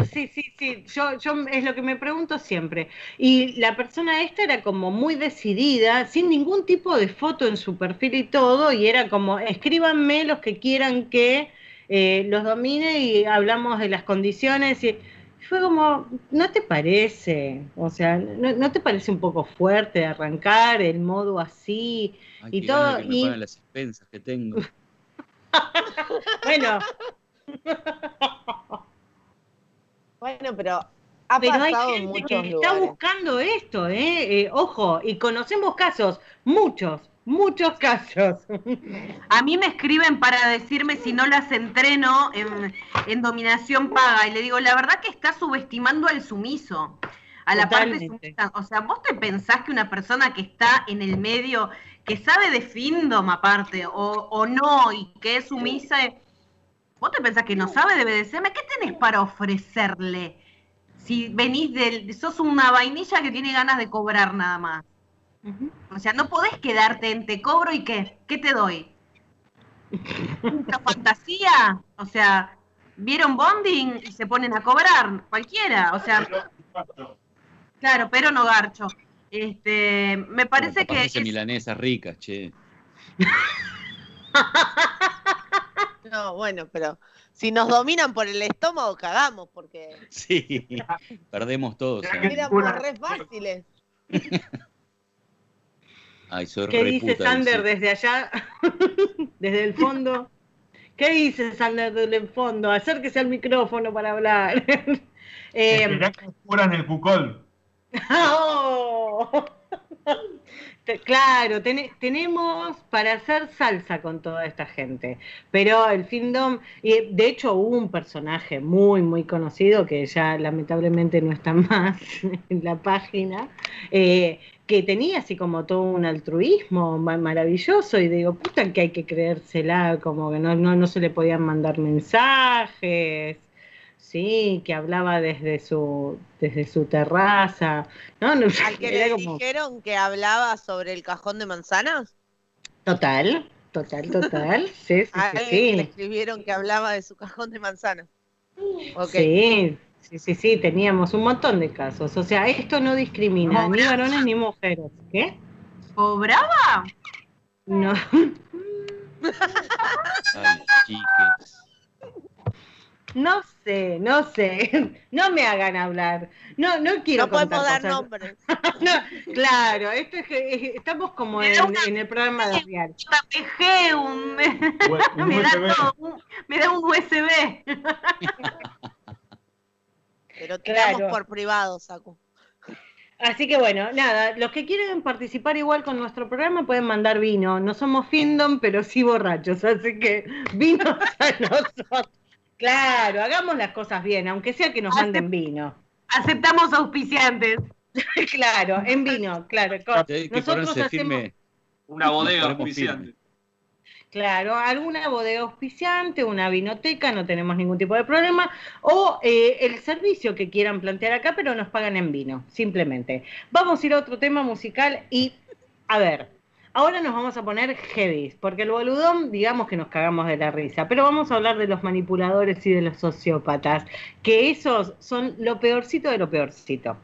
Sí, sí, sí, yo, yo es lo que me pregunto siempre. Y la persona esta era como muy decidida, sin ningún tipo de foto en su perfil y todo, y era como, escríbanme los que quieran que eh, los domine y hablamos de las condiciones. Y Fue como, ¿no te parece? O sea, ¿no, no te parece un poco fuerte arrancar el modo así Ay, y todo? ganas que me Y pagan las expensas que tengo. bueno, Bueno, pero ha pero hay pasado gente que está buscando esto, ¿eh? Eh, Ojo, y conocemos casos, muchos, muchos casos. A mí me escriben para decirme si no las entreno en, en dominación paga. Y le digo, la verdad que está subestimando al sumiso. A la parte sumisa. O sea, vos te pensás que una persona que está en el medio, que sabe de findom aparte, o, o no, y que es sumisa, vos te pensás que no sabe de BDSM, ¿qué tenés para ofrecerle? Si venís del, sos una vainilla que tiene ganas de cobrar nada más. O sea, no podés quedarte en te cobro y qué, ¿qué te doy? ¿Una fantasía? O sea, ¿vieron bonding y se ponen a cobrar? Cualquiera, o sea, claro, pero no garcho. Este, me parece que es- milanesas ricas, che. No, bueno, pero si nos dominan por el estómago, cagamos, porque Sí, perdemos todos. Mirá ¿eh? éramos re fáciles. Ay, soy ¿Qué dice puta, Sander dice. desde allá? desde el fondo. ¿Qué dice Sander desde el fondo? Acérquese al micrófono para hablar. Eh, que fueran el cucol. ¡Oh! Claro, tene- tenemos para hacer salsa con toda esta gente, pero el findom, y de hecho hubo un personaje muy, muy conocido que ya lamentablemente no está más en la página, eh, que tenía así como todo un altruismo ma- maravilloso y digo, puta que hay que creérsela, como que no, no, no se le podían mandar mensajes. Sí, que hablaba desde su desde su terraza. No, no, Al que le como- dijeron que hablaba sobre el cajón de manzanas, Total, total, total. Sí, sí, a sí. alguien le Sí, escribieron que hablaba de su cajón de manzanas. Ok. sí, sí, sí, sí, teníamos un montón de casos. O sea, esto no discrimina ni varones ni mujeres. ¿Qué? ¿cobraba? No. Ay, chiques. No sé, no sé. No me hagan hablar. No, no quiero No podemos dar cosas. nombres. No, claro, esto es que es- estamos como en, en el programa de Real. Un, Un me, da todo, un- me da un USB. Pero tiramos Claro. por privado, Saco. Así que bueno, nada, los que quieren participar igual con nuestro programa pueden mandar vino. No somos findom, pero sí borrachos, así que vino a nosotros. Claro, hagamos las cosas bien, aunque sea que nos manden vino. Aceptamos auspiciantes. claro, en vino, claro. que Nosotros hacemos, firme. Una bodega auspiciante. claro, alguna bodega auspiciante, una vinoteca, no tenemos ningún tipo de problema, o eh, el servicio que quieran plantear acá, pero nos pagan en vino, simplemente. Vamos a ir a otro tema musical y, a ver, ahora nos vamos a poner heavy, porque el boludón, digamos que nos cagamos de la risa, pero vamos a hablar de los manipuladores y de los sociópatas, que esos son lo peorcito de lo peorcito.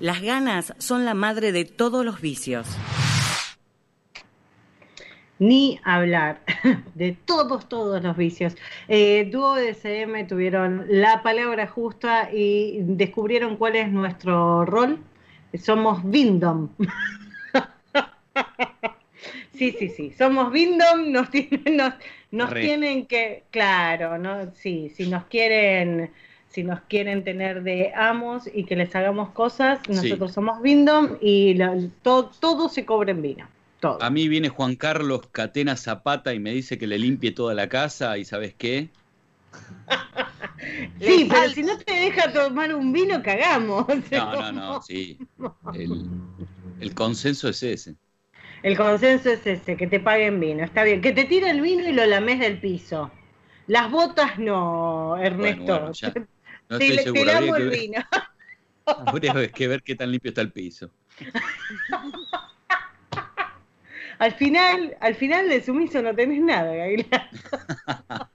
Las ganas son la madre de todos los vicios. Ni hablar de todos, todos los vicios. Eh, Dúo de SM tuvieron la palabra justa y descubrieron cuál es nuestro rol. Somos Vindom. Sí, sí, sí. Somos Vindom, nos tienen, nos, nos Re. tienen que, claro, no, sí, si nos quieren, si nos quieren tener de amos y que les hagamos cosas, Sí. nosotros somos Vindom y la- to- todo se cobra en vino. Todo. A mí viene Juan Carlos Catena Zapata y me dice que le limpie toda la casa y ¿sabes qué? Sí, pero si no te deja tomar un vino, cagamos. No, no, no, sí. El, el consenso es ese. El consenso es ese, que te paguen vino. Está bien. Que te tire el vino y lo lames del piso. Las botas no, Ernesto. Bueno, bueno, ya. No te, estoy te lamo el ver, vino. habría que ver qué tan limpio está el piso. Al final, al final de sumiso no tenés nada, Gabriela.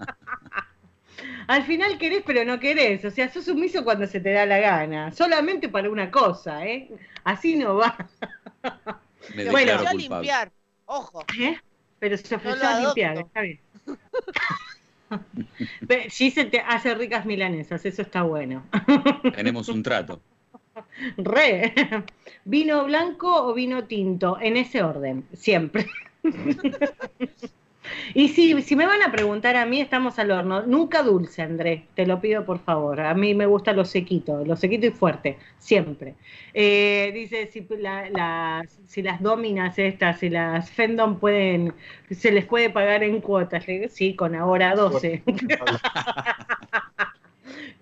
Al final querés, pero no querés. O sea, sos sumiso cuando se te da la gana. Solamente para una cosa, ¿eh? Así no va. Me Se Bueno. a limpiar. Ojo. ¿Eh? Pero se ofreció lo a limpiar, está bien. Ve, Gise te hace ricas milanesas, eso está bueno. Tenemos un trato. Re. ¿Vino blanco o vino tinto? En ese orden, siempre. Y si, si me van a preguntar a mí, estamos al horno. Nunca dulce, Andrés, te lo pido por favor. A mí me gusta lo sequito, lo sequito y fuerte, siempre. Eh, dice, si, la- las- si las dominas estas, si las Fendon pueden, se les puede pagar en cuotas. Sí, con ahora 12.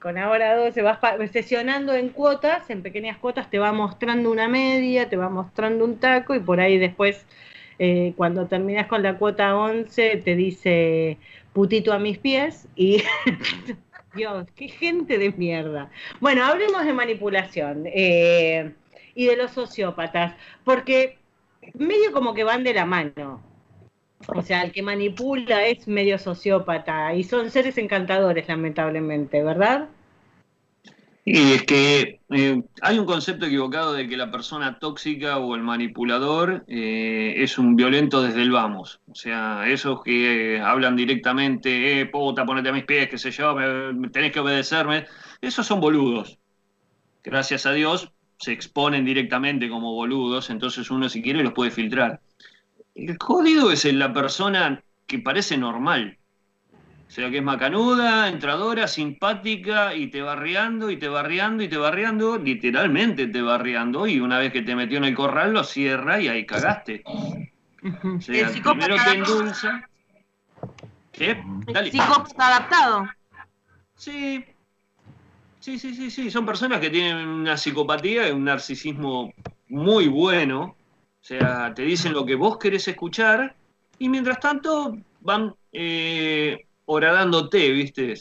con ahora 12 vas sesionando en cuotas, en pequeñas cuotas, te va mostrando una media, te va mostrando un taco y por ahí después, eh, cuando terminas con la cuota 11, te dice putito a mis pies y... Dios, qué gente de mierda. Bueno, hablemos de manipulación eh, y de los sociópatas, porque medio como que van de la mano. O sea, el que manipula es medio sociópata y son seres encantadores, lamentablemente, ¿verdad? Y es que eh, hay un concepto equivocado de que la persona tóxica o el manipulador eh, es un violento desde el vamos. O sea, esos que eh, hablan directamente, eh, puta, ponete a mis pies, qué sé yo, me- tenés que obedecerme, esos son boludos. Gracias a Dios se exponen directamente como boludos, entonces uno si quiere los puede filtrar. El jodido es la persona que parece normal. O sea, que es macanuda, entradora, simpática, y te barriando, y te barriando, y te barriando, literalmente te barriando, y una vez que te metió en el corral lo cierra y ahí cagaste. O sea, El primero te adaptado. endulza. ¿Qué? Dale. Psicópata adaptado. Sí. Sí, sí, sí, sí. Son personas que tienen una psicopatía y un narcisismo muy bueno. O sea, te dicen lo que vos querés escuchar y mientras tanto van eh, horadándote, ¿viste?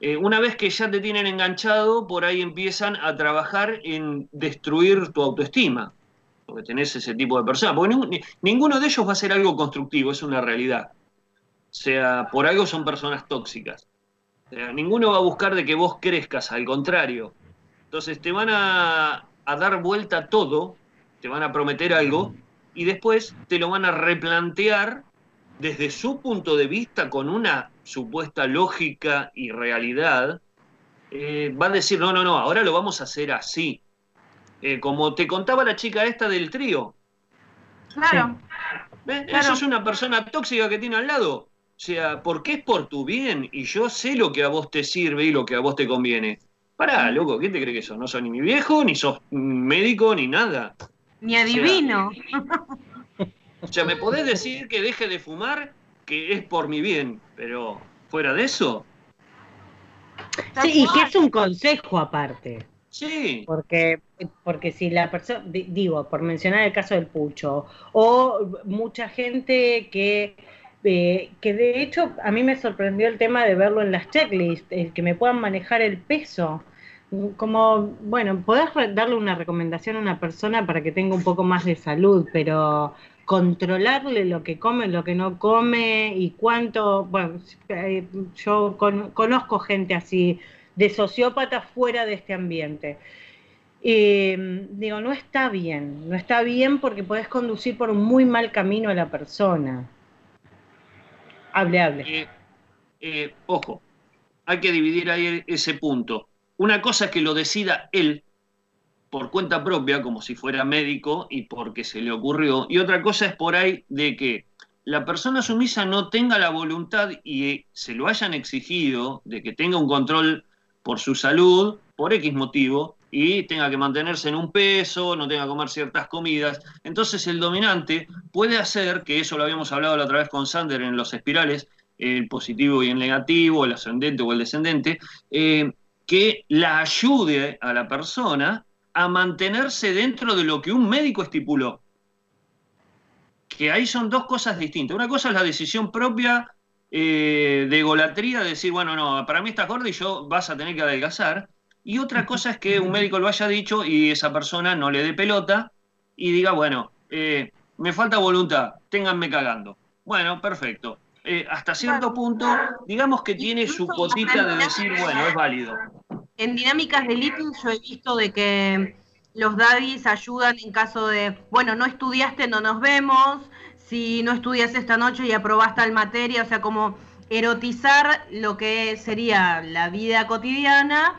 Eh, una vez que ya te tienen enganchado, por ahí empiezan a trabajar en destruir tu autoestima. Porque tenés ese tipo de personas. Porque ninguno de ellos va a hacer algo constructivo, es una realidad. O sea, por algo son personas tóxicas. O sea, ninguno va a buscar de que vos crezcas, al contrario. Entonces te van a, a dar vuelta todo, te van a prometer algo y después te lo van a replantear desde su punto de vista con una supuesta lógica y realidad. Eh, va a decir, no, no, no, ahora lo vamos a hacer así. Eh, como te contaba la chica esta del trío. Claro. ¿Ves? Claro. Eso es una persona tóxica que tiene al lado. O sea, porque es por tu bien y yo sé lo que a vos te sirve y lo que a vos te conviene. Pará, loco, ¿quién te cree que sos? No sos ni mi viejo, ni sos médico, ni nada. Ni adivino. O sea, me podés decir que deje de fumar, que es por mi bien, pero fuera de eso, Sí, y que es un consejo aparte. sí. Porque, porque si la persona, di- digo, por mencionar el caso del pucho, o mucha gente que, eh, que de hecho a mí me sorprendió el tema de verlo en las checklists, el que me puedan manejar el peso. Como, bueno, podés darle una recomendación a una persona para que tenga un poco más de salud, pero controlarle lo que come, lo que no come y cuánto, bueno, eh, yo con- conozco gente así, de sociópata fuera de este ambiente. Eh, digo, no está bien, no está bien porque podés conducir por un muy mal camino a la persona. Hable, hable. Eh, eh, ojo, hay que dividir ahí ese punto. Una cosa es que lo decida él por cuenta propia, como si fuera médico y porque se le ocurrió, y otra cosa es por ahí de que la persona sumisa no tenga la voluntad y eh, se lo hayan exigido de que tenga un control por su salud, por X motivo, y tenga que mantenerse en un peso, no tenga que comer ciertas comidas. Entonces el dominante puede hacer, que eso lo habíamos hablado la otra vez con Sander en los espirales, el positivo y el negativo, el ascendente o el descendente, eh, que la ayude a la persona a mantenerse dentro de lo que un médico estipuló. Que ahí son dos cosas distintas. Una cosa es la decisión propia eh, de egolatría, de decir, bueno, no, para mí estás gordo y yo vas a tener que adelgazar. Y otra cosa es que un médico lo haya dicho y esa persona no le dé pelota y diga, bueno, eh, me falta voluntad, ténganme cagando. Bueno, perfecto. Eh, hasta cierto punto, digamos que tiene su cotita de decir, bueno, es válido. En dinámicas de Little yo he visto de que los daddies ayudan en caso de, bueno, no estudiaste, no nos vemos, si no estudias esta noche y aprobaste tal materia, o sea, como erotizar lo que sería la vida cotidiana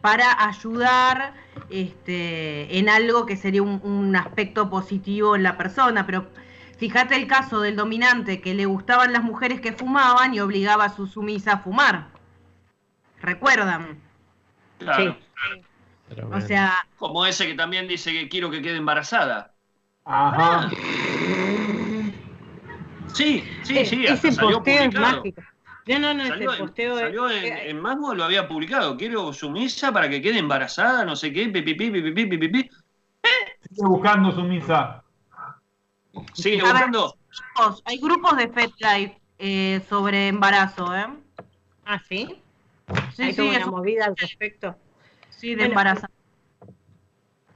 para ayudar este, en algo que sería un, un aspecto positivo en la persona, pero fíjate el caso del dominante que le gustaban las mujeres que fumaban y obligaba a su sumisa a fumar. ¿Recuerdan? Claro. Pero O sea, Como ese que también dice que quiero que quede embarazada. Ajá. Sí, sí, Eh, sí. hasta ese salió posteo es publicado. mágico. No, no, no, Salió, ese en, posteo es- salió en, eh, en Masmo, lo había publicado. Quiero sumisa para que quede embarazada, no sé qué, pipipi, pipipi, pipipi. Sigue buscando su misa. Sigue ver. buscando. hay grupos de FetLife eh, sobre embarazo, ¿eh? Ah, ¿sí? Sí, Hay sí, toda una movida al respecto. sí, de Bueno, embarazo.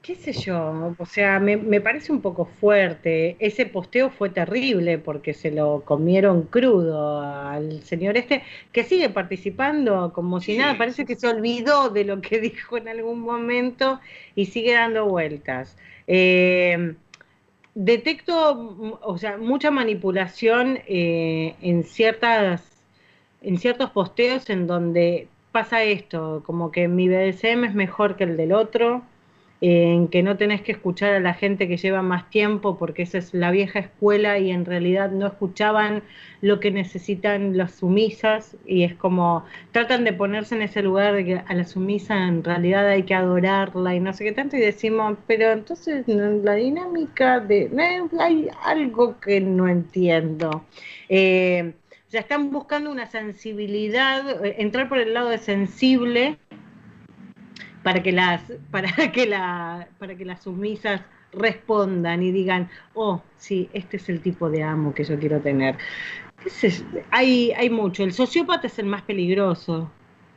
qué sé yo, o sea, me, me parece un poco fuerte. Ese posteo fue terrible porque se lo comieron crudo al señor este, que sigue participando como si Sí. nada, parece que se olvidó de lo que dijo en algún momento y sigue dando vueltas. Eh, detecto, o sea, mucha manipulación eh, en ciertas en ciertos posteos en donde pasa esto, como que mi BDSM es mejor que el del otro, en que no tenés que escuchar a la gente que lleva más tiempo porque esa es la vieja escuela y en realidad no escuchaban lo que necesitan las sumisas y es como tratan de ponerse en ese lugar de que a la sumisa en realidad hay que adorarla y no sé qué tanto y decimos, pero entonces la dinámica de hay algo que no entiendo. Eh, sea, están buscando una sensibilidad, eh, entrar por el lado de sensible para que las para que la para que las sumisas respondan y digan oh sí este es el tipo de amo que yo quiero tener hay hay mucho. El sociópata es el más peligroso.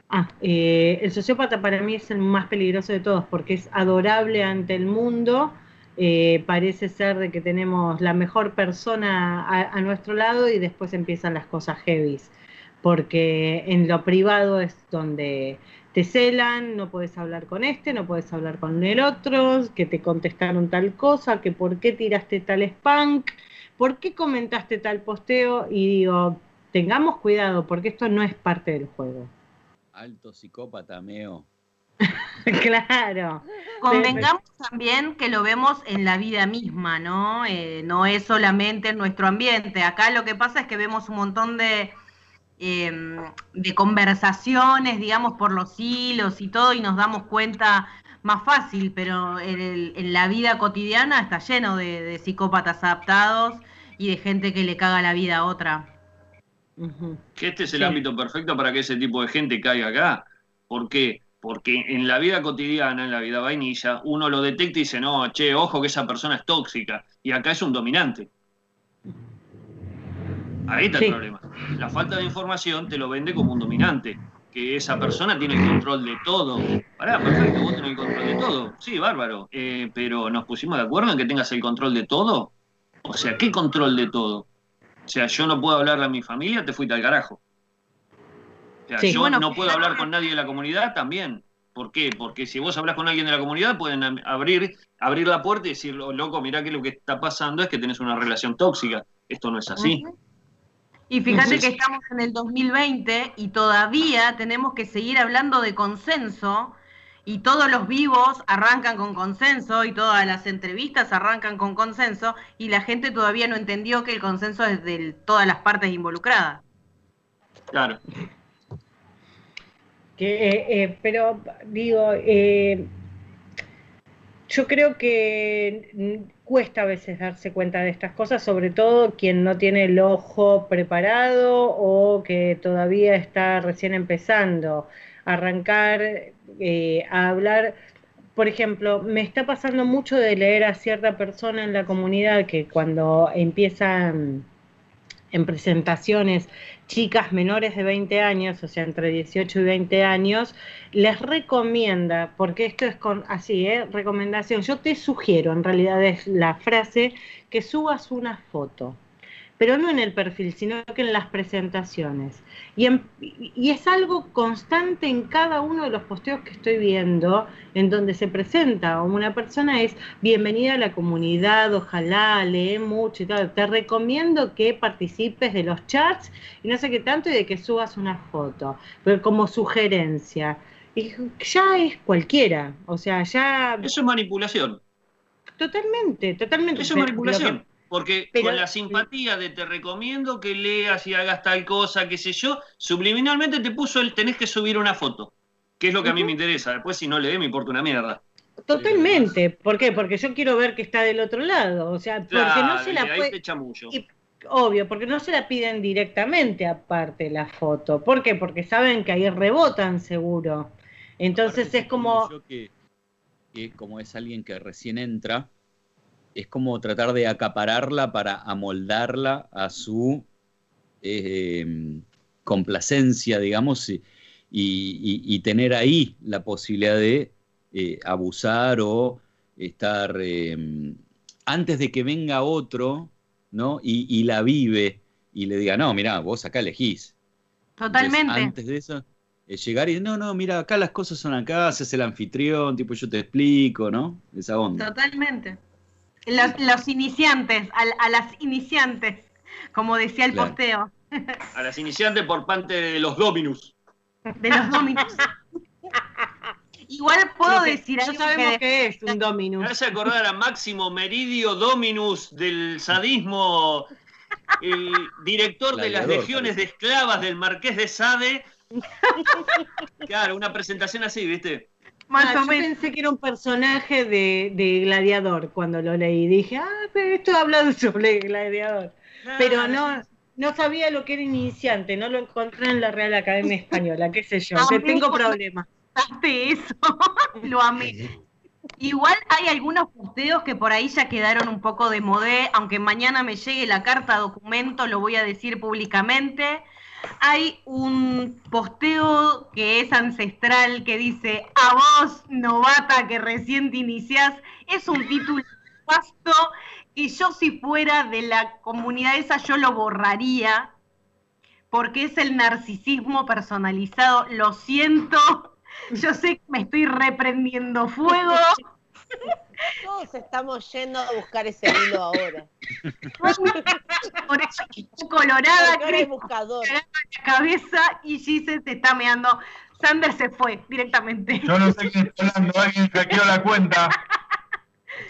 Ah eh, el sociópata para mí es el más peligroso de todos porque es adorable ante el mundo eh, parece ser de que tenemos la mejor persona a, a nuestro lado y después empiezan las cosas heavies porque en lo privado es donde te celan, no puedes hablar con este, no puedes hablar con el otro, que te contestaron tal cosa, que por qué tiraste tal spunk, por qué comentaste tal posteo y digo, tengamos cuidado porque esto no es parte del juego. Alto psicópata, Meo. claro. Convengamos también que lo vemos en la vida misma, ¿no? Eh, no es solamente en nuestro ambiente. Acá lo que pasa es que vemos un montón de, eh, de conversaciones, digamos, por los hilos y todo, y nos damos cuenta más fácil, pero en, el- en la vida cotidiana está lleno de, de psicópatas adaptados y de gente que le caga la vida a otra. Que este es el Sí. ámbito perfecto para que ese tipo de gente caiga acá. ¿Por qué? Porque en la vida cotidiana, en la vida vainilla, uno lo detecta y dice, no, che, ojo que esa persona es tóxica. Y acá es un dominante. Ahí está Sí. el problema. La falta de información te lo vende como un dominante. Que esa persona tiene el control de todo. Pará, perfecto, vos tenés el control de todo. Sí, bárbaro. Eh, pero ¿nos pusimos de acuerdo en que tengas el control de todo? O sea, ¿qué control de todo? O sea, yo no puedo hablarle a mi familia, te fuiste al carajo. O sea, Sí. yo Bueno, no puedo hablar con nadie de la comunidad también. ¿Por qué? Porque si vos hablas con alguien de la comunidad, pueden abrir, abrir la puerta y decir, "Oh, loco, mirá que lo que está pasando es que tenés una relación tóxica. Esto no es así. Y fíjate Entonces- que estamos en el 2020 y todavía tenemos que seguir hablando de consenso y todos los vivos arrancan con consenso y todas las entrevistas arrancan con consenso y la gente todavía no entendió que el consenso es de todas las partes involucradas. Claro. Que, eh, eh, pero digo, eh, yo creo que cuesta a veces darse cuenta de estas cosas, sobre todo quien no tiene el ojo preparado o que todavía está recién empezando a arrancar eh, a hablar. Por ejemplo, me está pasando mucho de leer a cierta persona en la comunidad que cuando empiezan en presentaciones chicas menores de 20 años, o sea, entre 18 y 20 años, les recomienda, porque esto es con así, ¿eh? recomendación, yo te sugiero, en realidad es la frase, que subas una foto. Pero no en el perfil, sino que en las presentaciones. Y, en- y es algo constante en cada uno de los posteos que estoy viendo, en donde se presenta una persona, es bienvenida a la comunidad, ojalá, lee mucho y tal. Te recomiendo que participes de los chats y no sé qué tanto, y de que subas una foto, pero como sugerencia. Y ya es cualquiera, o sea, ya Eso es manipulación. totalmente, totalmente. Eso es manipulación. Porque pero- con la simpatía de te recomiendo que leas y hagas tal cosa, qué sé yo, subliminalmente te puso el tenés que subir una foto. Que es lo que a mí me interesa. Después, si no le me importa una mierda. Totalmente. ¿Por qué? Porque yo quiero ver que está del otro lado. O sea, porque no se la puede. y- Obvio, porque no se la piden directamente aparte la foto. ¿Por qué? Porque saben que ahí rebotan seguro. Entonces Aparte, es como. yo que, que como es alguien que recién entra, es como tratar de acapararla para amoldarla a su eh, complacencia, digamos, y, y- y tener ahí la posibilidad de eh, abusar o estar eh, antes de que venga otro, ¿no? Y, y la vive y le diga, no, mira, vos acá elegís. Entonces, Totalmente. antes de eso, es llegar y no, no, mira, acá las cosas son acá, se hace el anfitrión, tipo yo te explico, ¿no? Esa onda. Totalmente. Los, los iniciantes, a, las iniciantes, como decía el Claro. posteo, A las iniciantes por parte de los Dominus. de los dominos. Igual puedo No decir ya algo sabemos que que es un Me Dominus. hace acordar a Máximo Meridio Dominus del sadismo, el director de las legiones de esclavas del Marqués de Sade. Claro, una presentación así, ¿viste? Más Ah, o yo menos. pensé que era un personaje de, de Gladiador cuando lo leí. Dije, ah, pero esto habla sobre Gladiador. Pero no, no sabía lo que era iniciante, no lo encontré en la Real Academia Española, qué sé yo, Ah, que tengo problemas. Eso, lo amé. Igual hay algunos posteos que por ahí ya quedaron un poco de modé, aunque mañana me llegue la carta documento, lo voy a decir públicamente. Hay un posteo que es ancestral que dice, a vos, novata que recién te iniciás, es un título vasto que yo si fuera de la comunidad esa yo lo borraría porque es el narcisismo personalizado. Lo siento, yo sé que me estoy reprendiendo fuego. Todos estamos yendo a buscar ese hilo ahora. Por eso colorada, Cris, buscador. la cabeza y Gise se está meando. Sander se fue directamente. Yo no sé quién está hablando, alguien hackeó la cuenta.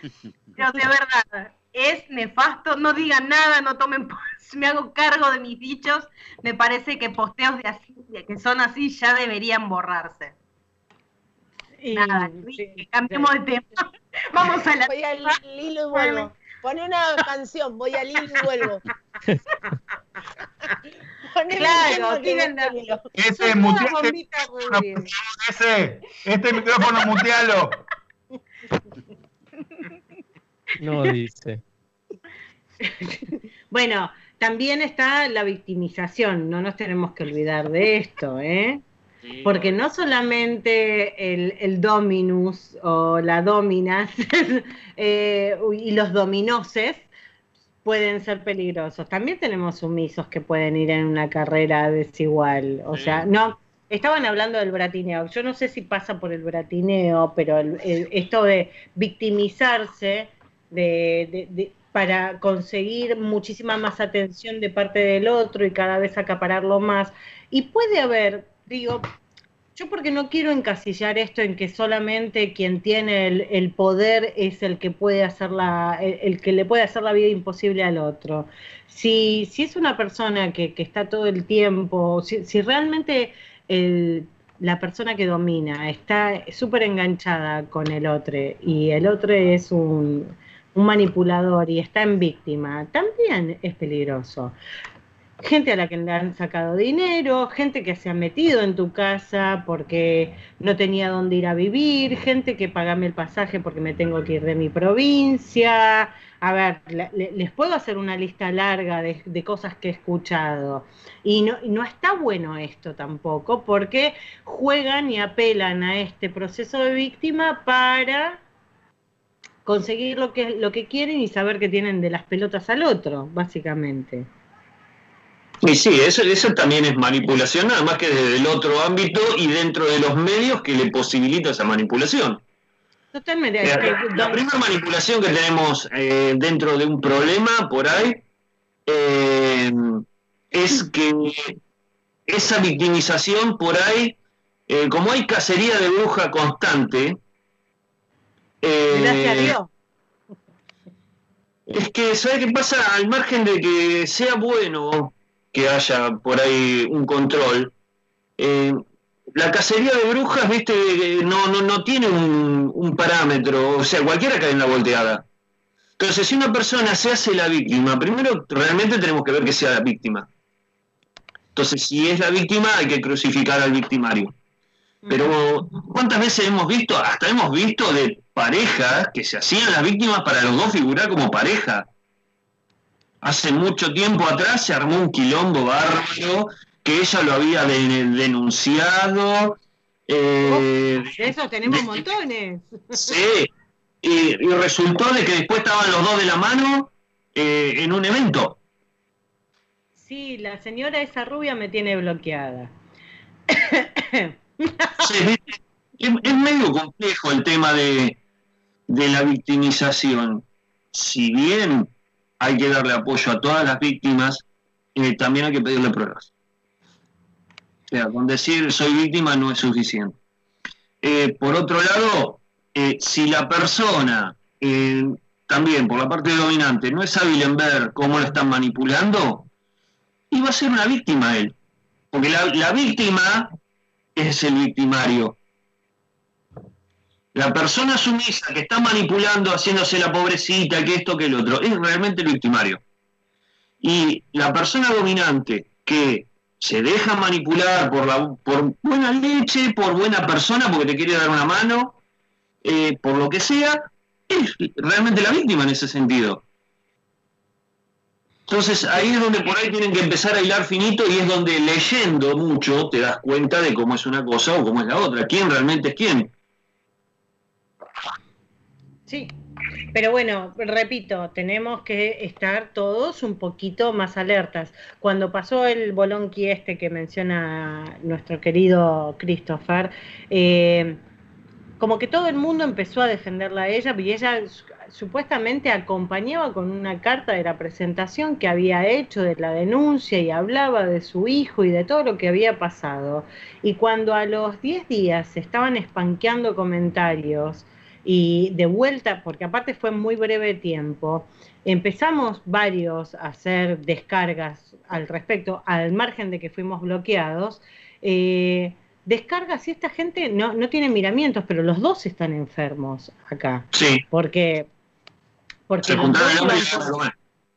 Pero de verdad, es nefasto. No digan nada, no tomen. Me hago cargo de mis dichos. Me parece que posteos de así, que son así ya deberían borrarse. Nada, sí, que cambiemos de tema. Vamos a la. Voy al hilo y vuelvo. Pone una canción, voy al hilo y vuelvo. Un Claro, tema que tiren no la- tengo hilo. Ese Son todas mutealo, bombitas rubias. ese, este micrófono mutealo. No dice. Bueno, también está la victimización, no nos tenemos que olvidar de esto, ¿eh? Sí, Porque no solamente el, el dominus o la dominas eh, y los dominoses pueden ser peligrosos. También tenemos sumisos que pueden ir en una carrera desigual. O Sí. sea, no, estaban hablando del bratineo. Yo no sé si pasa por el bratineo, pero el- el- esto de victimizarse de, de- de- para conseguir muchísima más atención de parte del otro y cada vez acapararlo más. Y puede haber, digo, yo porque no quiero encasillar esto en que solamente quien tiene el, poder es el que puede hacer la, el, que le puede hacer la vida imposible al otro. Si, si es una persona que, que está todo el tiempo, si, si realmente la persona que domina está súper enganchada con el otro y el otro es un manipulador y está en víctima, también es peligroso gente a la que le han sacado dinero, gente que se ha metido en tu casa porque no tenía dónde ir a vivir, gente que pagame el pasaje porque me tengo que ir de mi provincia. A ver, les puedo hacer una lista larga de, cosas que he escuchado. Y no, no está bueno esto tampoco porque juegan y apelan a este proceso de víctima para conseguir lo que, lo que quieren y saber que tienen de las pelotas al otro, básicamente. Y sí, eso, eso también es manipulación, nada más que desde el otro ámbito y dentro de los medios que le posibilita esa manipulación. Totalmente. La, primera manipulación que tenemos eh, dentro de un problema por ahí eh, es que esa victimización por ahí, eh, como hay cacería de bruja constante, Gracias a Dios. es que, ¿sabe qué pasa? Al margen de que sea bueno que haya por ahí un control, eh, la cacería de brujas, viste, eh, no, no, no tiene un, un parámetro, o sea, cualquiera cae en la volteada. Entonces, si una persona se hace la víctima, primero realmente tenemos que ver que sea la víctima. Entonces, si es la víctima, hay que crucificar al victimario. Pero, ¿cuántas veces hemos visto? Hasta hemos visto de parejas que se hacían las víctimas para los dos figurar como pareja. Hace mucho tiempo atrás se armó un quilombo bárbaro que ella lo había de- denunciado. eh, De tenemos montones. sí, y, y resultó de que después estaban los dos de la mano eh, en un evento. Sí, la señora esa rubia me tiene bloqueada. Es, es medio complejo el tema de, de la victimización. Si bien hay que darle apoyo a todas las víctimas, eh, también hay que pedirle pruebas. O sea, con decir soy víctima no es suficiente. Eh, por otro lado, eh, si la persona, eh, también por la parte dominante, no es hábil en ver cómo lo están manipulando, va a ser una víctima él. Porque la, la víctima es el victimario. La persona sumisa que está manipulando, haciéndose la pobrecita, que esto, que el otro, es realmente el victimario. Y la persona dominante que se deja manipular por, la, por buena leche, por buena persona, porque te quiere dar una mano, eh, por lo que sea, es realmente la víctima en ese sentido. Entonces ahí es donde por ahí tienen que empezar a hilar finito y es donde leyendo mucho te das cuenta de cómo es una cosa o cómo es la otra, quién realmente es quién. Sí, pero bueno, repito, tenemos que estar todos un poquito más alertas. Cuando pasó el bolonqui este que menciona nuestro querido Christopher, eh, como que todo el mundo empezó a defenderla a ella y ella su- supuestamente acompañaba con una carta de la presentación que había hecho de la denuncia y hablaba de su hijo y de todo lo que había pasado. Y cuando a los 10 días se estaban espanqueando comentarios, y de vuelta, porque aparte fue muy breve tiempo, empezamos varios a hacer descargas al respecto, al margen de que fuimos bloqueados. eh, descargas y esta gente no, no tiene miramientos, pero los dos están enfermos acá. Sí. Porque, porque Se.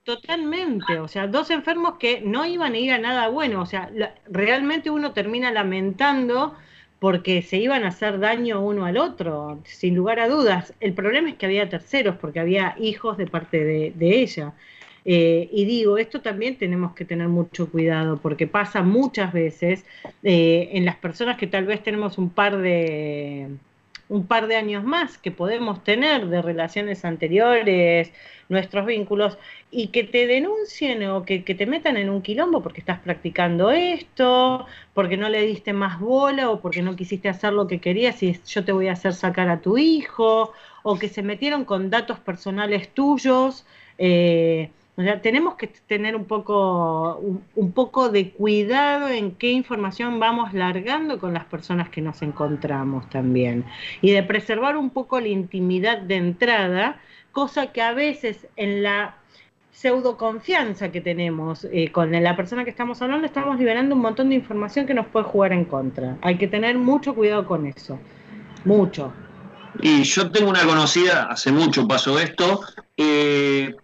Totalmente, o sea, dos enfermos que no iban a ir a nada bueno, o sea, la- realmente uno termina lamentando porque se iban a hacer daño uno al otro, sin lugar a dudas. El problema es que había terceros, porque había hijos de parte de, ella. Eh, y digo, esto también tenemos que tener mucho cuidado, porque pasa muchas veces eh, en las personas que tal vez tenemos un par de un par de años más que podemos tener de relaciones anteriores, nuestros vínculos, y que te denuncien o que, te metan en un quilombo porque estás practicando esto, porque no le diste más bola o porque no quisiste hacer lo que querías y yo te voy a hacer sacar a tu hijo, o que se metieron con datos personales tuyos. eh, tenemos que tener un poco, un poco de cuidado en qué información vamos largando con las personas que nos encontramos también. Y de preservar un poco la intimidad de entrada, cosa que a veces en la pseudo confianza que tenemos eh, con la persona que estamos hablando, estamos liberando un montón de información que nos puede jugar en contra. Hay que tener mucho cuidado con eso. Mucho. Y yo tengo una conocida, hace mucho pasó esto, eh,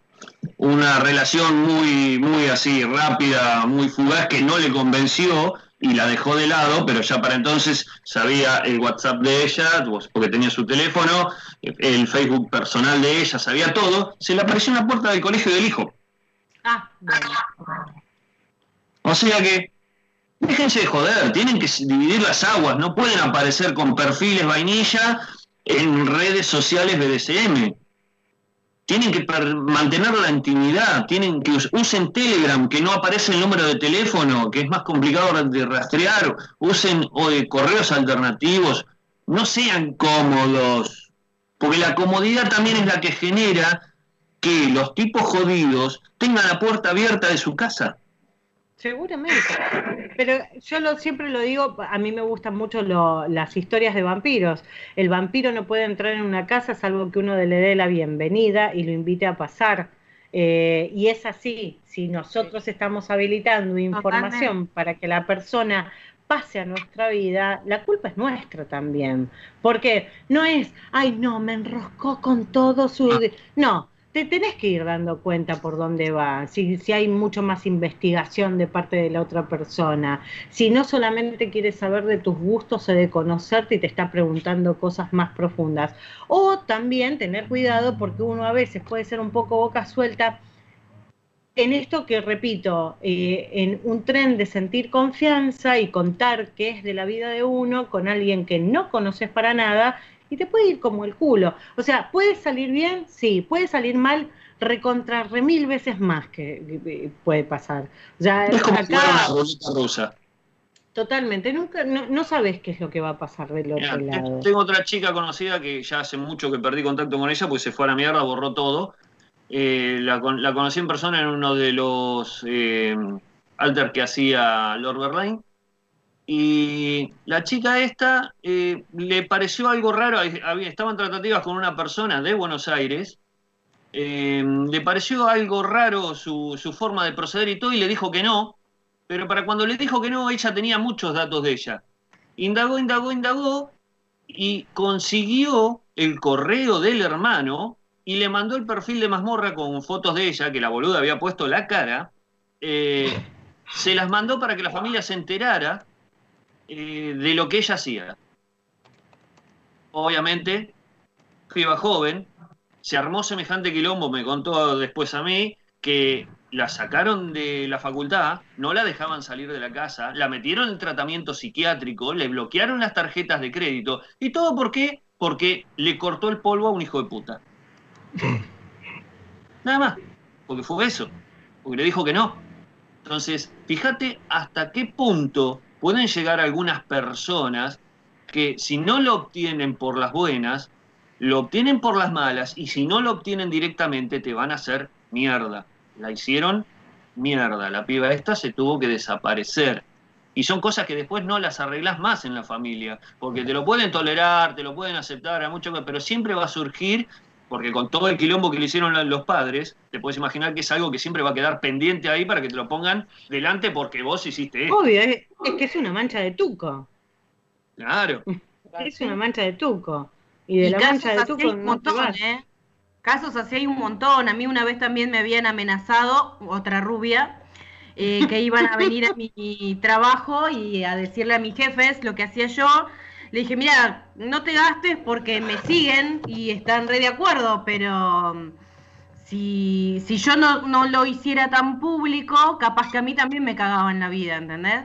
una relación muy, muy así, rápida, muy fugaz, que no le convenció y la dejó de lado, pero ya para entonces sabía el WhatsApp de ella, porque tenía su teléfono, el Facebook personal de ella, sabía todo, se le apareció en la puerta del colegio del hijo. Ah, bueno. O sea que, déjense de joder, tienen que dividir las aguas, no pueden aparecer con perfiles vainilla en redes sociales BDSM. Tienen que mantener la intimidad, tienen que us- usen Telegram, que no aparece el número de teléfono, que es más complicado de rastrear, usen o, eh, correos alternativos, no sean cómodos, porque la comodidad también es la que genera que los tipos jodidos tengan la puerta abierta de su casa. Seguramente. Pero yo lo, siempre lo digo, a mí me gustan mucho lo- las historias de vampiros. El vampiro no puede entrar en una casa salvo que uno le dé la bienvenida y lo invite a pasar. Eh, y es así, si nosotros estamos habilitando información para que la persona pase a nuestra vida, la culpa es nuestra también. Porque no es, ay, no, me enroscó con todo su... No, te tenés que ir dando cuenta por dónde va, si, si hay mucho más investigación de parte de la otra persona, si no solamente quiere saber de tus gustos o de conocerte y te está preguntando cosas más profundas. O también tener cuidado porque uno a veces puede ser un poco boca suelta en esto que repito, eh, en un tren de sentir confianza y contar qué es de la vida de uno con alguien que no conoces para nada y te puede ir como el culo. O sea, puede salir bien, sí, puede salir mal, recontra re mil veces más que, que puede pasar. Sea, Es como acá una rusa. totalmente, nunca, no, no sabes qué es lo que va a pasar del otro Mira, lado. Tengo otra chica conocida que ya hace mucho que perdí contacto con ella porque se fue a la mierda, borró todo. Eh, la, con- la conocí en persona en uno de los eh, alter que hacía Lord Berlain. Y la chica esta eh, le pareció algo raro, estaban tratativas con una persona de Buenos Aires, eh, le pareció algo raro su, su forma de proceder y todo y le dijo que no, pero para cuando le dijo que no, ella tenía muchos datos de ella. Indagó, indagó, indagó y consiguió el correo del hermano y le mandó el perfil de mazmorra con fotos de ella, que la boluda había puesto la cara. eh, se las mandó para que la familia se enterara eh, de lo que ella hacía. Obviamente, piba joven, se armó semejante quilombo, me contó después a mí, que la sacaron de la facultad, no la dejaban salir de la casa, la metieron en tratamiento psiquiátrico, le bloquearon las tarjetas de crédito, y todo por qué? Porque le cortó el polvo a un hijo de puta. Nada más, porque fue eso, porque le dijo que no. Entonces, fíjate hasta qué punto pueden llegar algunas personas que si no lo obtienen por las buenas, lo obtienen por las malas y si no lo obtienen directamente te van a hacer mierda. La hicieron mierda. La piba esta se tuvo que desaparecer. Y son cosas que después no las arreglas más en la familia, porque te lo pueden tolerar, te lo pueden aceptar, a mucho, pero siempre va a surgir, porque con todo el quilombo que le hicieron los padres, te puedes imaginar que es algo que siempre va a quedar pendiente ahí para que te lo pongan delante porque vos hiciste esto. Obvio, es, es que es una mancha de tuco. Claro. Es una mancha de tuco. Y de Y la casos mancha de así tuco hay un no te montón, vas. ¿eh? Casos así hay un montón. A mí una vez también me habían amenazado, otra rubia, eh, que iban a venir a mi trabajo y a decirle a mis jefes lo que hacía yo. Le dije, mira, no te gastes porque me siguen y están re de acuerdo, pero mm, si, si yo no, no lo hiciera tan público, capaz que a mí también me cagaban la vida, ¿entendés?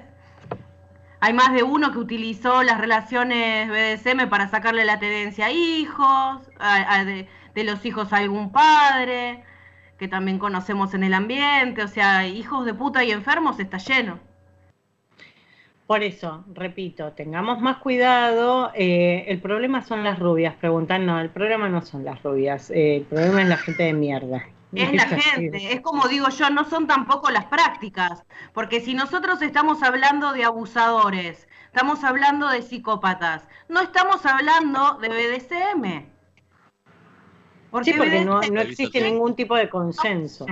Hay más de uno que utilizó las relaciones BDSM para sacarle la tenencia a hijos, a- de, de los hijos a algún padre, que también conocemos en el ambiente. O sea, hijos de puta y enfermos está lleno. Por eso, repito, tengamos más cuidado. eh, el problema son las rubias. Preguntan, no, el problema no son las rubias. eh, el problema es la gente de mierda. Es la gente, es como digo yo, no son tampoco las prácticas, porque si nosotros estamos hablando de abusadores, estamos hablando de psicópatas, no estamos hablando de BDSM. Sí, porque no, BDSM no existe ningún tipo de consenso.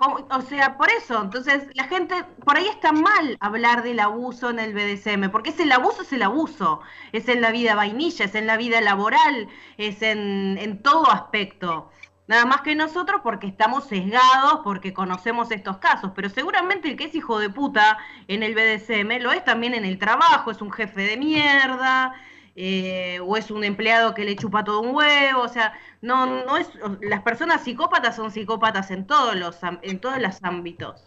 O sea, por eso, entonces la gente, por ahí está mal hablar del abuso en el BDSM, porque es el abuso, es el abuso, es en la vida vainilla, es en la vida laboral, es en, en todo aspecto. Nada más que nosotros porque estamos sesgados, porque conocemos estos casos, pero seguramente el que es hijo de puta en el BDSM lo es también en el trabajo, es un jefe de mierda, eh, o es un empleado que le chupa todo un huevo, o sea, no, no es, las personas psicópatas son psicópatas en todos los, en todos los ámbitos.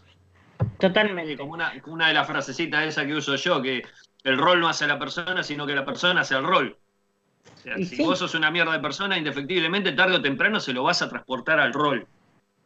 Totalmente. Como una, como una de las frasecitas esa que uso yo, que el rol no hace a la persona, sino que la persona hace el rol. sea, Y si sí. vos sos una mierda de persona, indefectiblemente tarde o temprano se lo vas a transportar al rol.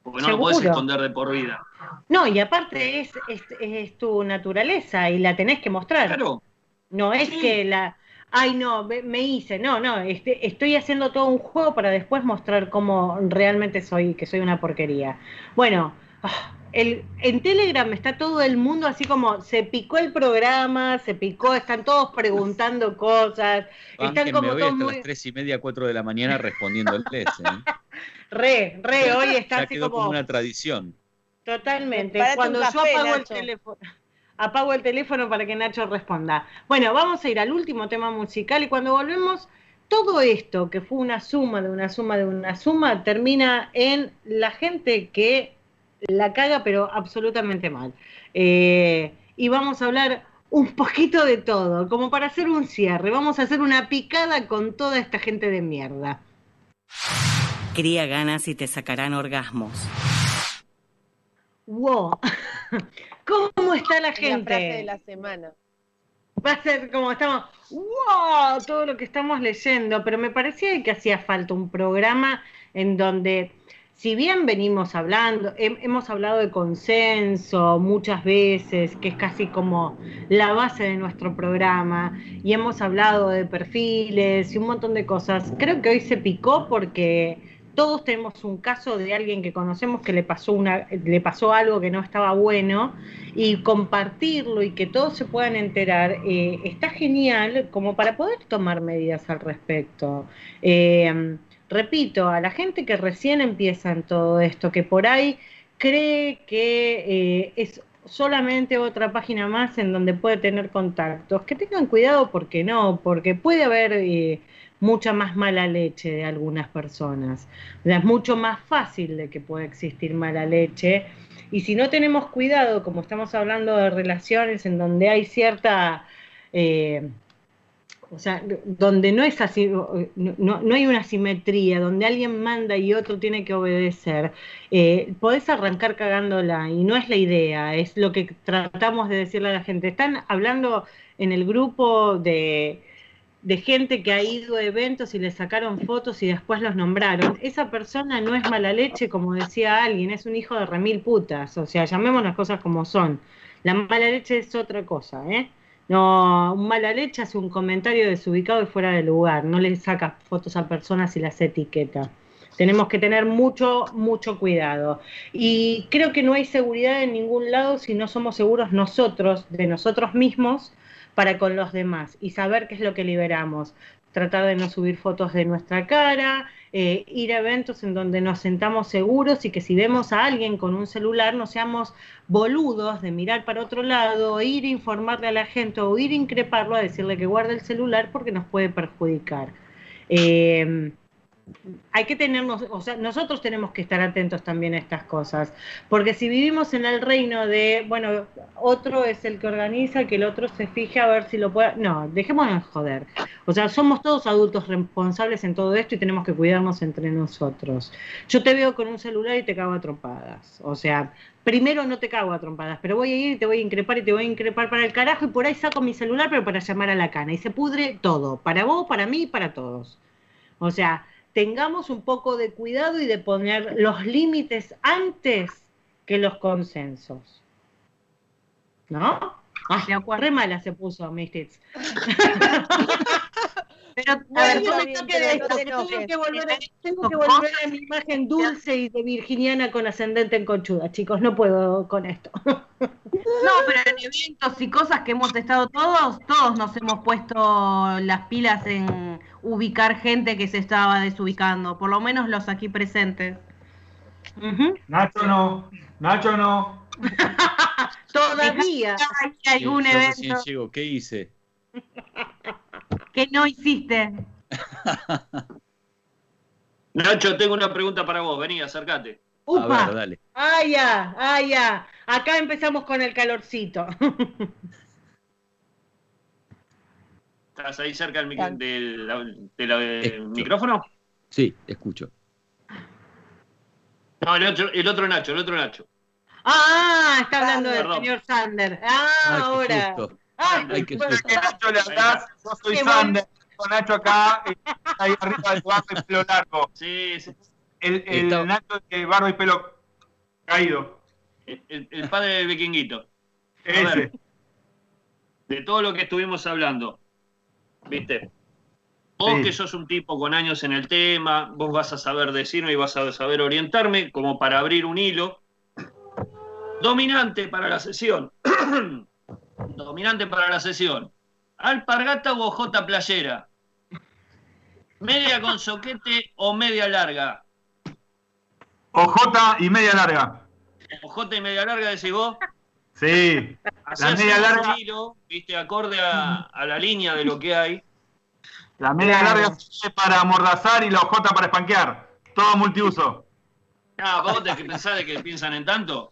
Porque no lo podés esconder de por vida. No, y aparte es, es, es tu naturaleza y la tenés que mostrar. Claro. No es Sí. que la, ay no, me, hice, no, no, este, estoy haciendo todo un juego para después mostrar cómo realmente soy, que soy una porquería. Bueno, ah, el, en Telegram está todo el mundo así como se picó el programa, se picó, están todos preguntando cosas, están Bánquenme como hoy todos hasta muy las 3 y media, 4 de la mañana respondiéndoles. ¿eh? re, re, hoy están Ya así quedó como como una tradición. Totalmente. Cuando yo apago el teléfono, apago el teléfono para que Nacho responda. Bueno, vamos a ir al último tema musical y cuando volvemos, todo esto que fue una suma de una suma de una suma termina en la gente que la caga, pero absolutamente mal. Eh, y vamos a hablar un poquito de todo, como para hacer un cierre. Vamos a hacer una picada con toda esta gente de mierda. Cría ganas y te sacarán orgasmos. Wow. ¿Cómo está la gente? La frase de la semana. Va a ser como estamos, wow, todo lo que estamos leyendo, pero me parecía que hacía falta un programa en donde, si bien venimos hablando, hem- hemos hablado de consenso muchas veces, que es casi como la base de nuestro programa, y hemos hablado de perfiles y un montón de cosas, creo que hoy se picó porque todos tenemos un caso de alguien que conocemos que le pasó una, le pasó algo que no estaba bueno y compartirlo y que todos se puedan enterar eh, está genial como para poder tomar medidas al respecto. Eh, repito, a la gente que recién empieza en todo esto, que por ahí cree que eh, es solamente otra página más en donde puede tener contactos, que tengan cuidado porque no, porque puede haber mucha más mala leche de algunas personas. Es mucho más fácil de que pueda existir mala leche. Y si no tenemos cuidado, como estamos hablando de relaciones en donde hay cierta, eh, o sea, donde no es así, no, no- no hay una simetría, donde alguien manda y otro tiene que obedecer, eh, podés arrancar cagándola y no es la idea, es lo que tratamos de decirle a la gente. Están hablando en el grupo de, de gente que ha ido a eventos y le sacaron fotos y después los nombraron. Esa persona no es mala leche, como decía alguien, es un hijo de remil putas. O sea, llamemos las cosas como son. La mala leche es otra cosa, ¿eh? No, un mala leche hace un comentario desubicado y fuera de lugar. No le saca fotos a personas y las etiqueta. Tenemos que tener mucho, mucho cuidado. Y creo que no hay seguridad en ningún lado si no somos seguros nosotros, de nosotros mismos, para con los demás y saber qué es lo que liberamos. Tratar de no subir fotos de nuestra cara, eh, ir a eventos en donde nos sentamos seguros y que si vemos a alguien con un celular no seamos boludos de mirar para otro lado, ir a informarle a la gente o ir a increparlo a decirle que guarde el celular porque nos puede perjudicar. Eh, hay que tenernos, o sea, nosotros tenemos que estar atentos también a estas cosas, porque si vivimos en el reino de, bueno, otro es el que organiza, que el otro se fije a ver si lo puede, no, dejémonos de joder. O sea, somos todos adultos responsables en todo esto y tenemos que cuidarnos entre nosotros. Yo te veo con un celular y te cago a trompadas. O sea, primero no te cago a trompadas, pero voy a ir y te voy a increpar y te voy a increpar para el carajo y por ahí saco mi celular, pero para llamar a la cana. Y se pudre todo, para vos, para mí y para todos. O sea, tengamos un poco de cuidado y de poner los límites antes que los consensos. ¿No? Ah, re mala se puso Mistits. Pero, a ver, no me toque de esto, que tengo que volver a, tengo que volver a mi imagen dulce y de virginiana con ascendente en conchuda, chicos, no puedo con esto. No, pero en eventos y cosas que hemos estado todos, todos nos hemos puesto las pilas en ubicar gente que se estaba desubicando, por lo menos los aquí presentes. Nacho no, Nacho no. Todavía hay algún evento llego, ¿qué hice? que no hiciste. Nacho, tengo una pregunta para vos. Vení, acércate. A ver, dale. ¡Ah, ya! ¡Ah, ya! Acá empezamos con el calorcito. ¿Estás ahí cerca del, mic- del- del- del micrófono? Sí, escucho. No, el otro, el otro Nacho, el otro Nacho. Ah, está hablando del señor Sander. Ah, Ay, ahora. susto. Ay, Ay, qué bueno, susto. Nacho le hablás, yo soy Sander. con Nacho acá, ahí arriba del barba y pelo largo. Sí, sí. El, el Listo. Nacho de barba y pelo caído. El, el- el padre del vikinguito. Ese. ver, de todo lo que estuvimos hablando, ¿viste? Vos Sí. que sos un tipo con años en el tema, vos vas a saber decirme y vas a saber orientarme como para abrir un hilo. Dominante para la sesión. Dominante para la sesión. Alpargata o ojota playera. Media con soquete o media larga. Ojota y media larga. Ojota y media larga, decís vos. Sí. La media larga. hilo, viste, acorde a, a la línea de lo que hay. La media Claro. larga para amordazar y la ojota para espanquear. Todo multiuso. Ah, vos te pensás de que piensan en tanto.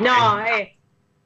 No, eh.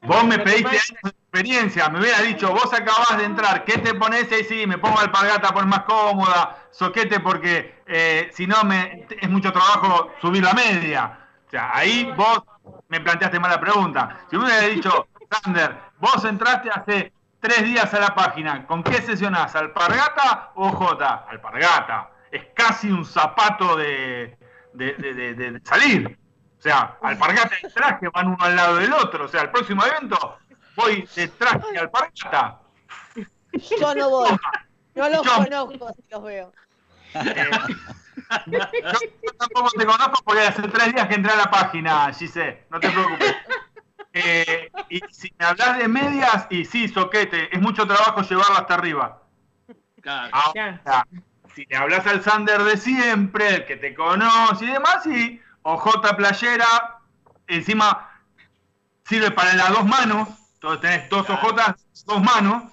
Vos me pediste años de experiencia, me hubiera dicho, vos acabás de entrar, ¿qué te pones? ahí? sí, me pongo alpargata por más cómoda, soquete porque eh, si no me es mucho trabajo subir la media. O sea, ahí vos me planteaste mala pregunta. Si me hubiera dicho, Sander, vos entraste hace tres días a la página, ¿con qué sesionás? ¿Alpargata o J? Alpargata. Es casi un zapato de- de- de salir. O sea, alpargata y traje van uno al lado del otro. O sea, el próximo evento voy de traje y alpargata. Yo no voy. No los Yo- conozco si los veo. Yo, yo tampoco te conozco porque hace tres días que entré a la página, Gise, no te preocupes. Eh, y si me hablas de medias, y sí, soquete, es mucho trabajo llevarlo hasta arriba. Claro. Ahora, si le hablas al Sander de siempre, el que te conoce y demás, sí, OJ playera, encima sirve para las dos manos, entonces tenés dos ojotas, dos manos.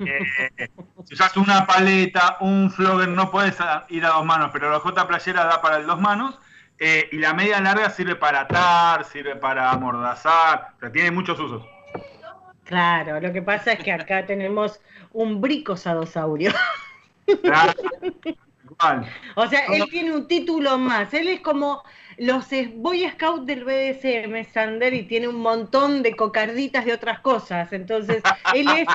Eh, si usas una paleta, un flogger, no puedes ir a dos manos, pero la OJ playera da para el dos manos. eh, y la media larga sirve para atar, sirve para amordazar, o sea, tiene muchos usos. Claro, lo que pasa es que acá tenemos un bricosadosaurio. Claro, O sea, él tiene un título más. Él es como los eh, Boy Scouts del BDSM, Sander, y tiene un montón de cocarditas de otras cosas. Entonces, él es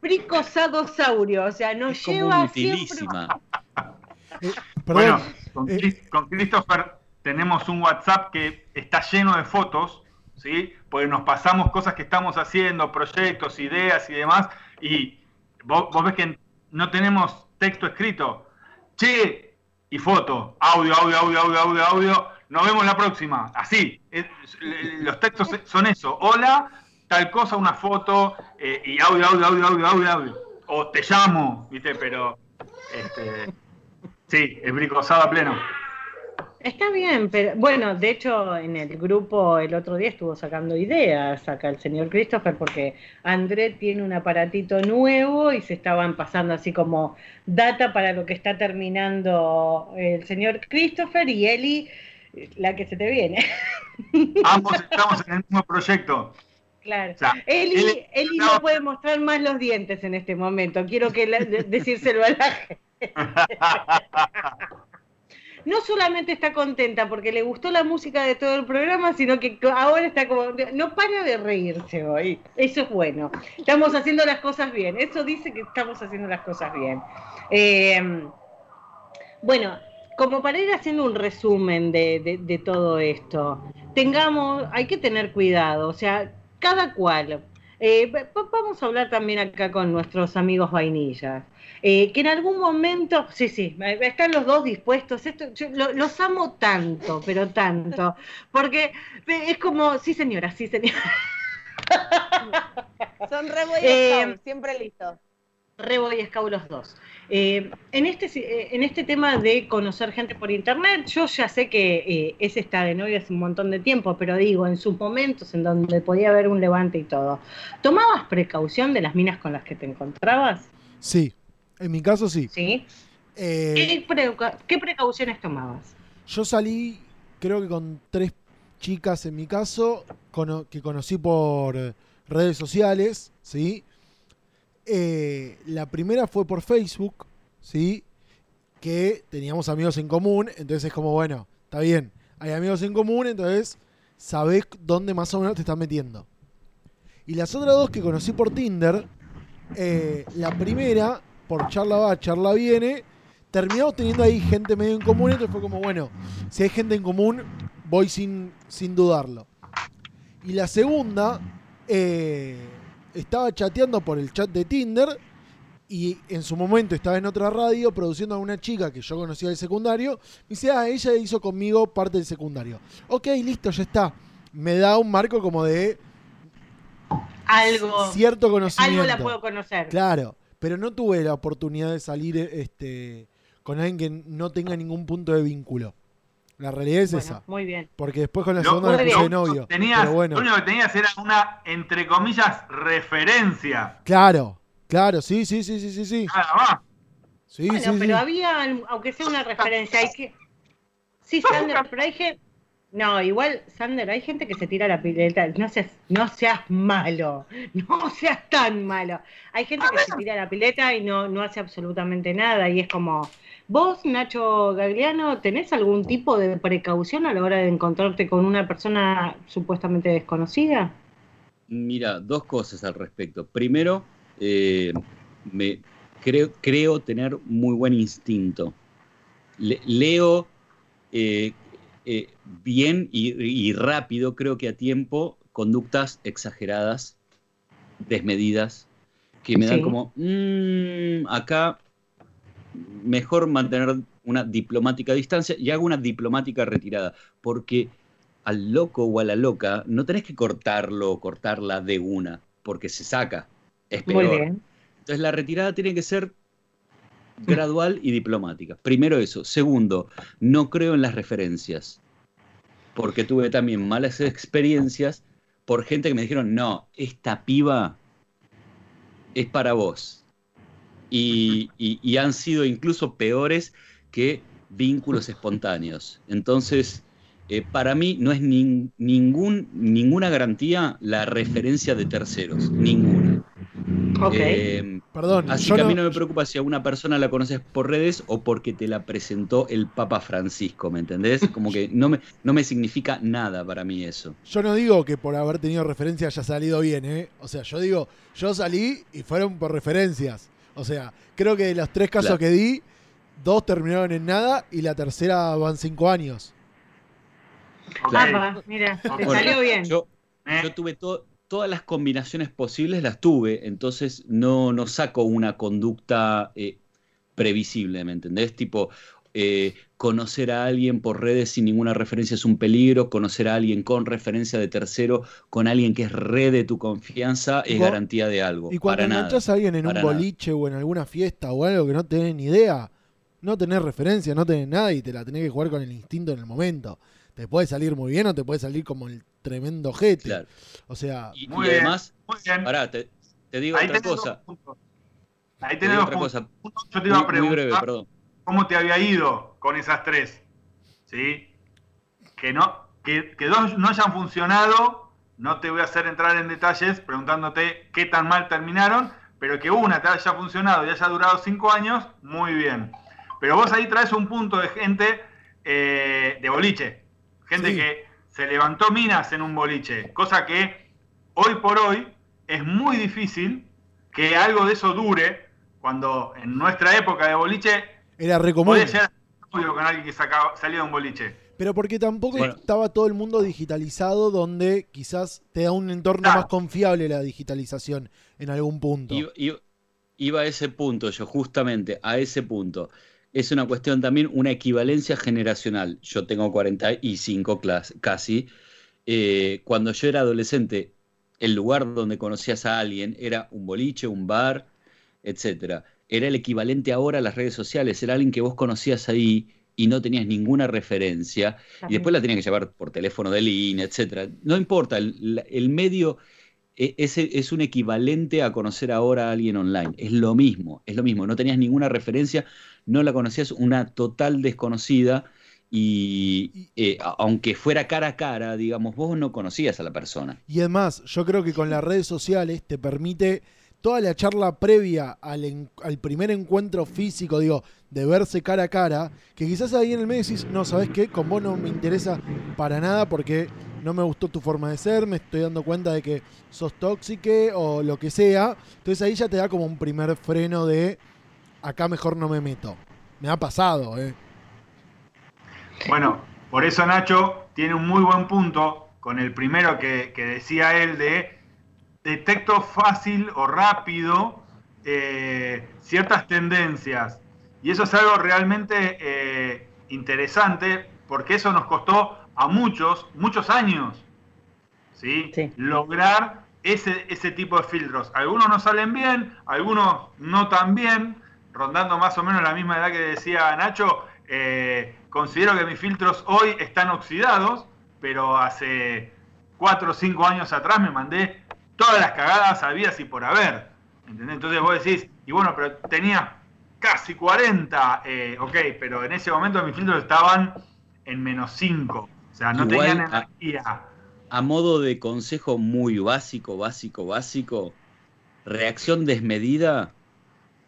bricosadosaurio. O sea, nos Como lleva siempre. utilísima. Perdón. Bueno, con, eh, con Christopher tenemos un WhatsApp que está lleno de fotos, ¿sí? Porque nos pasamos cosas que estamos haciendo, proyectos, ideas y demás, y vos, vos ves que no tenemos texto escrito. Che, y foto, audio, audio, audio, audio, audio, audio, nos vemos la próxima. Así, es- los textos son eso. Hola, tal cosa, una foto, eh, y audio, audio, audio, audio, audio, audio. O te llamo, ¿viste? Pero, este, sí, es bricosado a pleno. Está bien, pero bueno, de hecho en el grupo el otro día estuvo sacando ideas acá el señor Christopher porque André tiene un aparatito nuevo y se estaban pasando así como data para lo que está terminando el señor Christopher y Eli, la que se te viene. Ambos estamos en el mismo proyecto. Claro. O sea, Eli, Eli no puede mostrar más los dientes en este momento. Quiero que la- de- decírselo a la gente. No solamente está contenta porque le gustó la música de todo el programa, sino que ahora está como. No para de reírse hoy. Eso es bueno. Estamos haciendo las cosas bien. Eso dice que estamos haciendo las cosas bien. Eh, bueno, como para ir haciendo un resumen de, de- de todo esto, tengamos, hay que tener cuidado, o sea, cada cual. Eh, va- va- vamos a hablar también acá con nuestros amigos vainillas. eh, que en algún momento, sí, sí, eh, están los dos dispuestos. Esto, yo lo- los amo tanto, pero tanto, porque es como, sí señora, sí señora. Son re Eh, siempre listos. Re Boy Scout los dos. Eh, en, este, eh, en este tema de conocer gente por internet, yo ya sé que eh, ese está de novio hace un montón de tiempo, pero digo, en sus momentos en donde podía haber un levante y todo, ¿tomabas precaución de las minas con las que te encontrabas? Sí, en mi caso sí. ¿Sí? Eh, ¿Qué, preca- qué precauciones tomabas? Yo salí, creo que con tres chicas en mi caso, cono- que conocí por redes sociales, ¿sí? Eh, la primera fue por Facebook, ¿sí? Que teníamos amigos en común, entonces es como, bueno, está bien, hay amigos en común, entonces sabés dónde más o menos te estás metiendo. Y las otras dos que conocí por Tinder, eh, la primera, por charla va, charla viene, terminamos teniendo ahí gente medio en común, entonces fue como, bueno, si hay gente en común, voy sin, sin dudarlo. Y la segunda, eh, estaba chateando por el chat de Tinder y en su momento estaba en otra radio produciendo a una chica que yo conocía del secundario. Me dice, ah, ella hizo conmigo parte del secundario. Ok, listo, ya está. Me da un marco como de Algo. cierto conocimiento. Algo la puedo conocer. Claro, pero no tuve la oportunidad de salir este, con alguien que no tenga ningún punto de vínculo. La realidad es Bueno, esa. muy bien. Porque después con la Lo- segunda muy puse novio. Tenías, Pero bueno, Lo único que tenías era una, entre comillas, referencia. claro, claro, sí, sí, sí, sí, sí, sí. Nada más. Sí, Bueno, sí, sí. pero había, aunque sea una referencia, hay que. Sí, Sander, pero hay gente. No, igual, Sander, hay gente que se tira la pileta. No seas, no seas malo. No seas tan malo. Hay gente que se tira la pileta y no, no hace absolutamente nada. Y es como. ¿Vos, Nacho Gagliano, tenés algún tipo de precaución a la hora de encontrarte con una persona supuestamente desconocida? Mira, dos cosas al respecto. Primero, eh, me creo, creo tener muy buen instinto. Le- leo eh, eh, bien y, y rápido, creo que a tiempo, conductas exageradas, desmedidas, que me dan Sí. como, "Mm, acá mejor mantener una diplomática distancia y hago una diplomática retirada, porque al loco o a la loca no tenés que cortarlo o cortarla de una, porque se saca, es peor. Muy bien. Entonces la retirada tiene que ser gradual y diplomática. Primero eso. Segundo, no creo en las referencias, porque tuve también malas experiencias por gente que me dijeron, no, esta piba es para vos. Y, y- y han sido incluso peores que vínculos espontáneos. Entonces, eh, para mí no es nin- ningún, ninguna garantía la referencia de terceros, ninguna. Ok. Eh, Perdón, Así que a mí no- no me preocupa si a una persona la conoces por redes o porque te la presentó el Papa Francisco, ¿me entendés? Como que no me, no me significa nada para mí eso. Yo no digo que por haber tenido referencia haya salido bien, ¿eh? O sea, yo digo, yo salí y fueron por referencias. O sea, creo que de los tres casos Claro. que di, dos terminaron en nada y la tercera van cinco años. Apa, mira, te Bueno, salió bien. Yo, Eh, yo tuve to- todas las combinaciones posibles, las tuve, entonces no, no saco una conducta eh, previsible, ¿me entendés? Tipo, eh, conocer a alguien por redes sin ninguna referencia es un peligro, conocer a alguien con referencia de tercero, con alguien que es red de tu confianza, es garantía de algo. Y cuando enganchas a alguien en un nada. boliche o en alguna fiesta o algo que no tenés ni idea, no tenés referencia, no tenés nada y te la tenés que jugar con el instinto en el momento. Te puede salir muy bien o te puede salir como el tremendo jete. Claro. O sea, Y, Muy y bien. además, Muy bien. pará, te, te digo Ahí otra cosa. Ahí Te digo dos otra cosa. Yo te iba a Muy, muy breve, preguntar perdón. Cómo te había ido con esas tres. ¿Sí? Que, no, que, que dos no hayan funcionado, no te voy a hacer entrar en detalles preguntándote qué tan mal terminaron, pero que una te haya funcionado y haya durado cinco años, muy bien. Pero vos ahí traes un punto de gente eh, de boliche. Gente Sí. que se levantó minas en un boliche. Cosa que hoy por hoy es muy difícil que algo de eso dure cuando en nuestra época de boliche era re común. llegar a con alguien que sacaba, salía de un boliche. Pero porque tampoco Bueno. estaba todo el mundo digitalizado donde quizás te da un entorno Claro. más confiable la digitalización en algún punto. Iba, iba- iba a ese punto, yo justamente a ese punto. Es una cuestión también, una equivalencia generacional. Yo tengo 45 clas- casi. Eh, cuando yo era adolescente, el lugar donde conocías a alguien era un boliche, un bar, etcétera. Era el equivalente ahora a las redes sociales. Era alguien que vos conocías ahí y no tenías ninguna referencia. Y después la tenías que llevar por teléfono de línea, etcétera. No importa, el, medio e- ese es un equivalente a conocer ahora a alguien online. Es lo mismo, es lo mismo. No tenías ninguna referencia, no la conocías, una total desconocida. Y eh, aunque fuera cara a cara, digamos, vos no conocías a la persona. Y además, yo creo que con las redes sociales te permite toda la charla previa al, al primer encuentro físico, digo, de verse cara a cara, que quizás ahí en el medio decís, no, ¿sabes qué? Con vos no me interesa para nada porque no me gustó tu forma de ser, me estoy dando cuenta de que sos tóxique o lo que sea. Entonces ahí ya te da como un primer freno de acá mejor no me meto. Me ha pasado, ¿eh? Bueno, por eso Nacho tiene un muy buen punto con el primero que decía él de detecto fácil o rápido eh, ciertas tendencias. Y eso es algo realmente eh, interesante porque eso nos costó a muchos, muchos años, ¿sí? Lograr ese, ese tipo de filtros. Algunos no salen bien, algunos no tan bien, rondando más o menos la misma edad que decía Nacho. eh, considero que mis filtros hoy están oxidados, pero hace cuatro o cinco años atrás me mandé todas las cagadas habidas y por haber. ¿entendés? Entonces vos decís, y bueno, pero tenía casi 40, eh, ok, pero en ese momento mis filtros estaban en menos 5. O sea, no Igual, tenían a- energía. A modo de consejo muy básico, básico, básico, reacción desmedida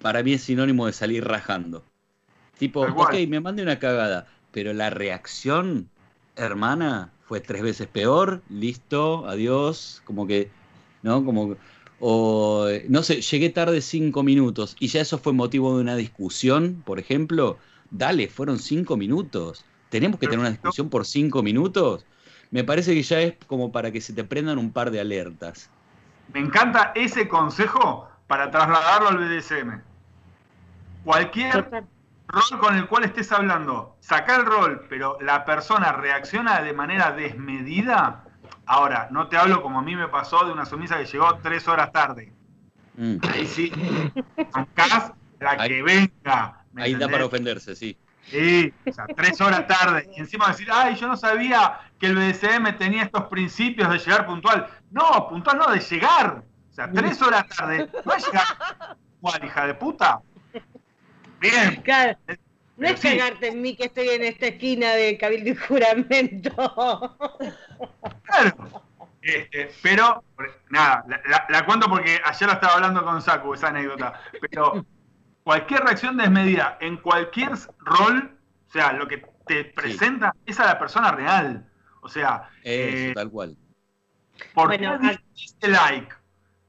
para mí es sinónimo de salir rajando. Tipo, ok, me mandé una cagada, pero la reacción, hermana, fue tres veces peor, listo, adiós, como que, ¿no? Como, o, no sé, llegué tarde cinco minutos y ya eso fue motivo de una discusión, por ejemplo, dale, fueron cinco minutos, tenemos que tener una discusión por cinco minutos, me parece que ya es como para que se te prendan un par de alertas. Me encanta ese consejo para trasladarlo al BDSM. Cualquier rol con el cual estés hablando, saca el rol, pero la persona reacciona de manera desmedida. Ahora, no te hablo como a mí me pasó de una sumisa que llegó tres horas tarde. Mm. Ahí sí, bancás la que venga. ¿me Ahí da para ofenderse, sí. Sí, o sea, tres horas tarde. Y encima decir, ay, yo no sabía que el BDSM tenía estos principios de llegar puntual. No, puntual no, de llegar. O sea, tres horas tarde. No es llegar puntual, hija de puta. Bien. Claro, no Pero es sí. cagarte en mí que estoy en esta esquina de Cabildo y Juramento. Claro. Este, pero, nada, la, la- la cuento porque ayer la estaba hablando con Saku, esa anécdota. Pero cualquier reacción desmedida en cualquier rol, o sea, lo que te presenta es a la persona real. O sea, Eso, eh, tal cual. ¿Por Bueno, qué diste like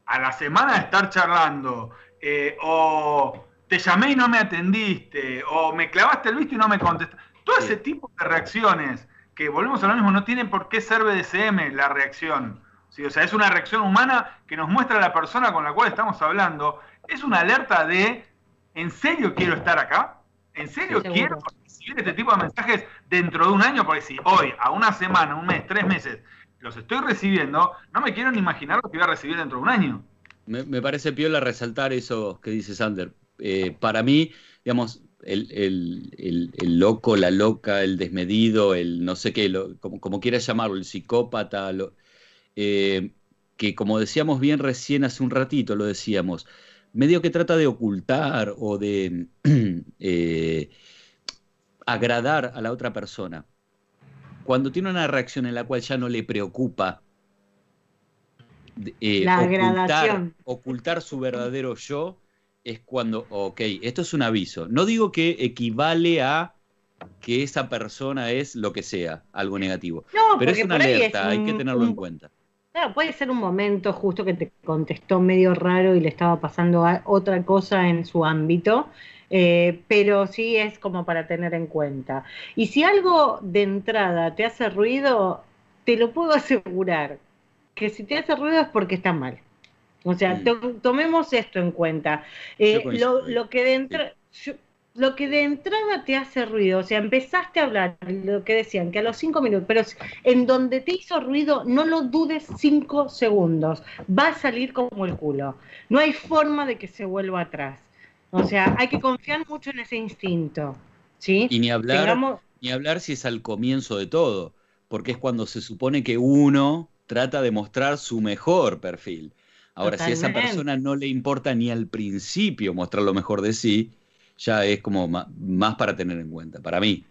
a la semana de estar charlando? Eh, o te llamé y no me atendiste, o me clavaste el visto y no me contestaste. Todo ese tipo de reacciones, que volvemos a lo mismo, no tienen por qué ser BDSM la reacción. ¿sí? O sea, es una reacción humana que nos muestra la persona con la cual estamos hablando. Es una alerta de, ¿en serio quiero estar acá? ¿En serio Sí, quiero recibir este tipo de mensajes dentro de un año? Porque si hoy, a una semana, un mes, tres meses, los estoy recibiendo, no me quiero ni imaginar lo que voy a recibir dentro de un año. Me, me parece piola resaltar eso que dice Sander. Eh, para mí, digamos, el, el- el- el loco, la loca, el desmedido, el no sé qué, lo- como, como quieras llamarlo, el psicópata, lo- eh, que como decíamos bien recién hace un ratito, lo decíamos, medio que trata de ocultar o de eh, agradar a la otra persona. Cuando tiene una reacción en la cual ya no le preocupa eh, La ocultar, ocultar su verdadero yo, es cuando, ok, esto es un aviso. No digo que equivale a que esa persona es lo que sea, algo negativo. No, pero es una alerta, es hay que un- tenerlo en cuenta. Claro, puede ser un momento justo que te contestó medio raro y le estaba pasando a- otra cosa en su ámbito, eh, pero sí es como para tener en cuenta. Y si algo de entrada te hace ruido, te lo puedo asegurar, que si te hace ruido es porque está mal. O sea, Mm. to- tomemos esto en cuenta. Eh, Yo lo, ahí. lo que de entrada... Lo que de entrada te hace ruido, o sea, empezaste a hablar, lo que decían, que a los cinco minutos, pero en donde te hizo ruido, no lo dudes cinco segundos, va a salir como el culo. No hay forma de que se vuelva atrás. O sea, hay que confiar mucho en ese instinto, ¿sí? Y ni hablar, Tengamos- ni hablar si es al comienzo de todo, porque es cuando se supone que uno trata de mostrar su mejor perfil. Ahora, si a esa persona no le importa ni al principio mostrar lo mejor de sí, ya es como más para tener en cuenta, para mí.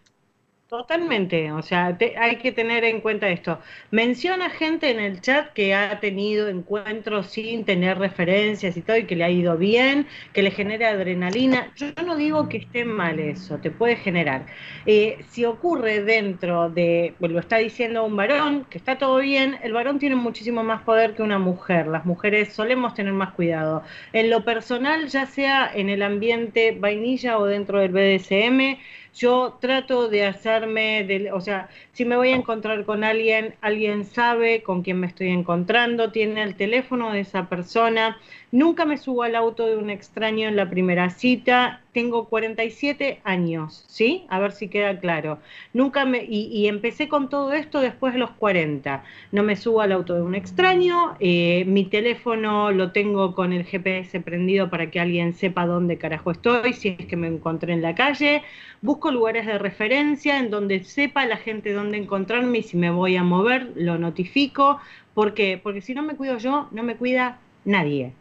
Totalmente, o sea, te- hay que tener en cuenta esto. Menciona gente en el chat que ha tenido encuentros sin tener referencias y todo y que le ha ido bien, que le genera adrenalina. Yo no digo que esté mal eso, te puede generar. Eh, si ocurre dentro de, pues lo está diciendo un varón, que está todo bien, el varón tiene muchísimo más poder que una mujer. Las mujeres solemos tener más cuidado. En lo personal, ya sea en el ambiente vainilla o dentro del BDSM, yo trato de hacerme, del- o sea, si me voy a encontrar con alguien, alguien sabe con quién me estoy encontrando, tiene el teléfono de esa persona. Nunca me subo al auto de un extraño en la primera cita. Tengo 47 años, ¿sí? A ver si queda claro. Nunca me y, y empecé con todo esto después de los 40. No me subo al auto de un extraño. eh, mi teléfono lo tengo con el GPS prendido para que alguien sepa dónde carajo estoy, si es que me encontré en la calle. Busco lugares de referencia en donde sepa la gente dónde encontrarme y si me voy a mover, lo notifico. ¿Por qué? Porque si no me cuido yo, no me cuida nadie.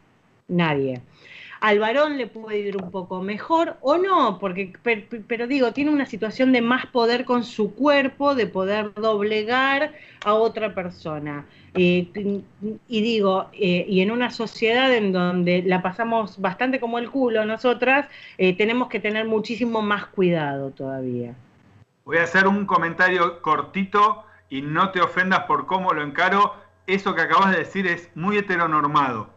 Nadie. Al varón le puede ir un poco mejor o no, porque, per- pero, digo, tiene una situación de más poder con su cuerpo, de poder doblegar a otra persona. Eh, y digo, eh, y en una sociedad en donde la pasamos bastante como el culo nosotras, eh, tenemos que tener muchísimo más cuidado todavía. Voy a hacer un comentario cortito y no te ofendas por cómo lo encaro. Eso que acabas de decir es muy heteronormado.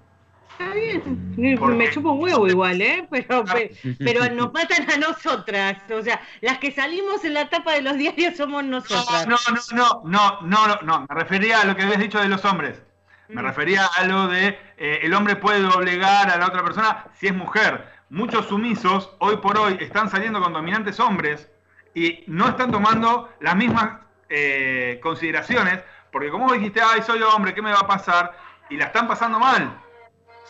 Está bien, ¿Por me qué? chupo un huevo igual, ¿eh? Pero, pe- pero nos matan a nosotras. O sea, las que salimos en la tapa de los diarios somos nosotras. No, no, no, no, no, no, no. Me refería a lo que habías dicho de los hombres. Me refería a lo de eh, el hombre puede doblegar a la otra persona si es mujer. Muchos sumisos hoy por hoy están saliendo con dominantes hombres y no están tomando las mismas eh, consideraciones porque como vos dijiste, ay, soy hombre, ¿qué me va a pasar? Y la están pasando mal.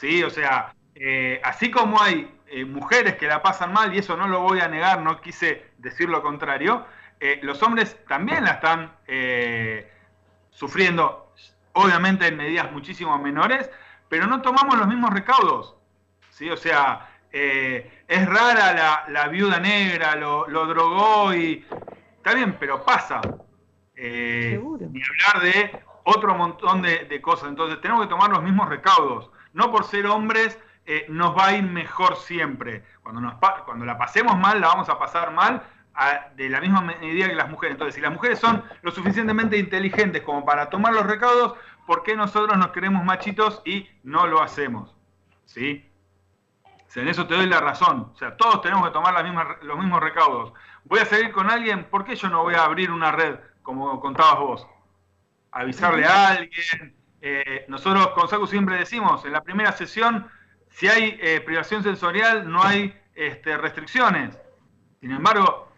Sí, o sea, eh, así como hay eh, mujeres que la pasan mal, y eso no lo voy a negar, no quise decir lo contrario, eh, los hombres también la están sufriendo, obviamente en medidas muchísimo menores, pero no tomamos los mismos recaudos. ¿sí? O sea, es rara la, la viuda negra, lo, lo drogó y... Está bien, pero pasa. Ni hablar de otro montón de, de cosas. Entonces tenemos que tomar los mismos recaudos. No por ser hombres eh, nos va a ir mejor siempre. Cuando, nos cuando la pasemos mal, la vamos a pasar mal de la misma medida que las mujeres. Entonces, si las mujeres son lo suficientemente inteligentes como para tomar los recaudos, ¿por qué nosotros nos queremos machitos y no lo hacemos? ¿Sí? En eso te doy la razón. O sea, todos tenemos que tomar los mismos recaudos. Voy a salir con alguien, ¿por qué yo no voy a abrir una red, como contabas vos? Avisarle a alguien. Eh, nosotros con Saku siempre decimos, en la primera sesión, si hay eh, privación sensorial, no hay este, restricciones. Sin embargo,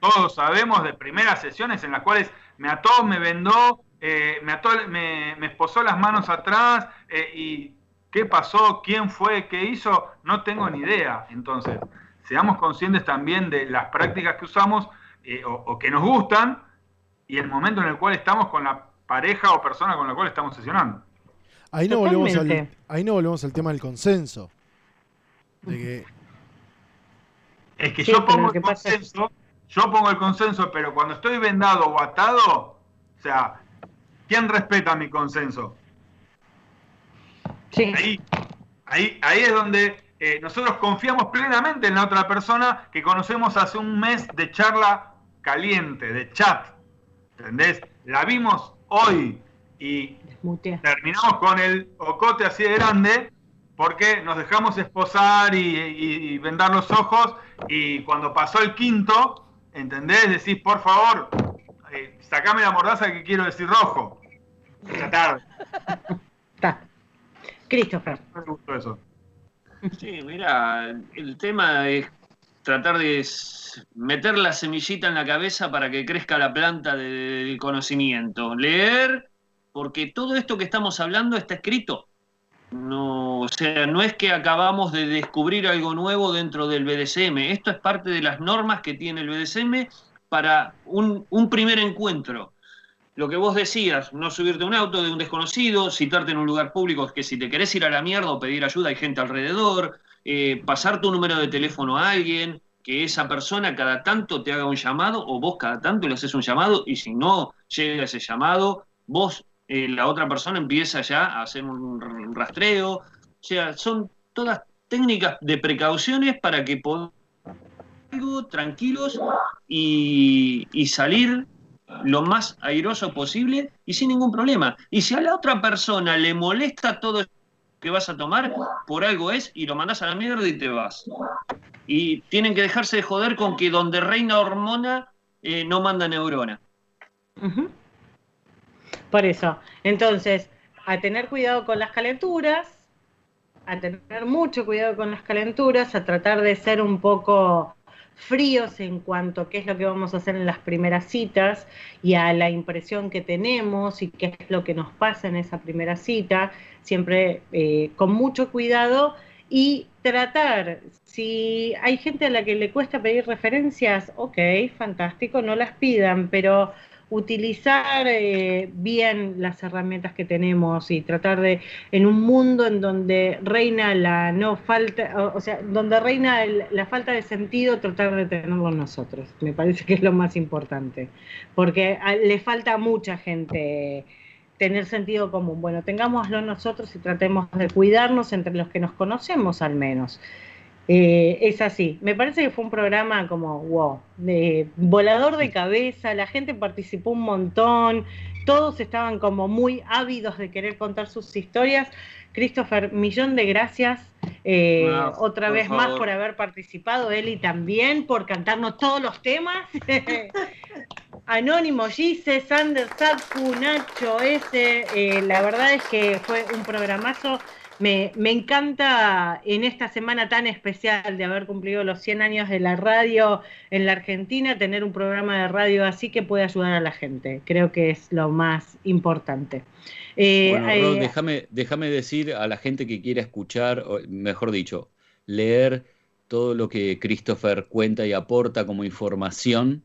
todos sabemos de primeras sesiones en las cuales me ató, me vendó, eh, me, ató, me, esposó las manos atrás y qué pasó, quién fue, qué hizo, no tengo ni idea. Entonces, seamos conscientes también de las prácticas que usamos o que nos gustan y el momento en el cual estamos con la pareja o persona con la cual estamos sesionando. Ahí no, volvemos al, ahí no volvemos al tema del consenso. De que Es que Sí, yo pongo que el pasa consenso, yo pongo el consenso, pero cuando estoy vendado o atado, o sea, ¿quién respeta mi consenso? Sí. Ahí, ahí, ahí es donde eh, nosotros confiamos plenamente en la otra persona que conocemos hace un mes de charla caliente, de chat. ¿Entendés? La vimos hoy y terminamos con el ocote así de grande porque nos dejamos esposar y, y- y vendar los ojos y cuando pasó el quinto, ¿entendés? Decís, por favor, eh, sacame la mordaza que quiero decir rojo. Tarde. Está. Christopher. No me gustó eso. Sí, mira, el tema es tratar de meter la semillita en la cabeza para que crezca la planta de- del conocimiento. Leer, porque todo esto que estamos hablando está escrito. No, o sea, no es que acabamos de descubrir algo nuevo dentro del BDSM. Esto es parte de las normas que tiene el BDSM para un, un primer encuentro. Lo que vos decías, no subirte a un auto de un desconocido, citarte en un lugar público, que si te querés ir a la mierda o pedir ayuda hay gente alrededor, eh, pasar tu número de teléfono a alguien, que esa persona cada tanto te haga un llamado o vos cada tanto le haces un llamado y si no llega ese llamado, vos, eh, la otra persona empieza ya a hacer un rastreo. O sea, son todas técnicas de precauciones para que podamos tranquilos y, y salir lo más airoso posible y sin ningún problema. Y si a la otra persona le molesta todo que vas a tomar, por algo es, y lo mandas a la mierda y te vas. Y tienen que dejarse de joder con que donde reina hormona eh, no manda neurona. Por eso. Entonces, a tener cuidado con las calenturas, a tener mucho cuidado con las calenturas, a tratar de ser un poco fríos en cuanto a qué es lo que vamos a hacer en las primeras citas y a la impresión que tenemos y qué es lo que nos pasa en esa primera cita, siempre eh, con mucho cuidado y tratar, si hay gente a la que le cuesta pedir referencias, ok, fantástico, no las pidan, pero utilizar eh, bien las herramientas que tenemos y tratar de, en un mundo en donde reina la no falta, o, sea, donde reina el- la falta de sentido, tratar de tenerlo nosotros. Me parece que es lo más importante, porque a- le falta a mucha gente tener sentido común. Bueno, tengámoslo nosotros y tratemos de cuidarnos entre los que nos conocemos al menos. Eh, es así. Me parece que fue un programa como, wow, de volador de cabeza, la gente participó un montón, todos estaban como muy ávidos de querer contar sus historias. Christopher, millón de gracias eh, No, otra vez más por haber participado, Eli también, por cantarnos todos los temas. Anónimo, Gise, Sander, Sadku, Nacho, ese, eh, la verdad es que fue un programazo. Me, me encanta en esta semana tan especial de haber cumplido los 100 años de la radio en la Argentina, tener un programa de radio así que puede ayudar a la gente. Creo que es lo más importante. Eh, Bueno, eh, Rod, déjame, déjame decir a la gente que quiera escuchar, o mejor dicho, leer todo lo que Christopher cuenta y aporta como información,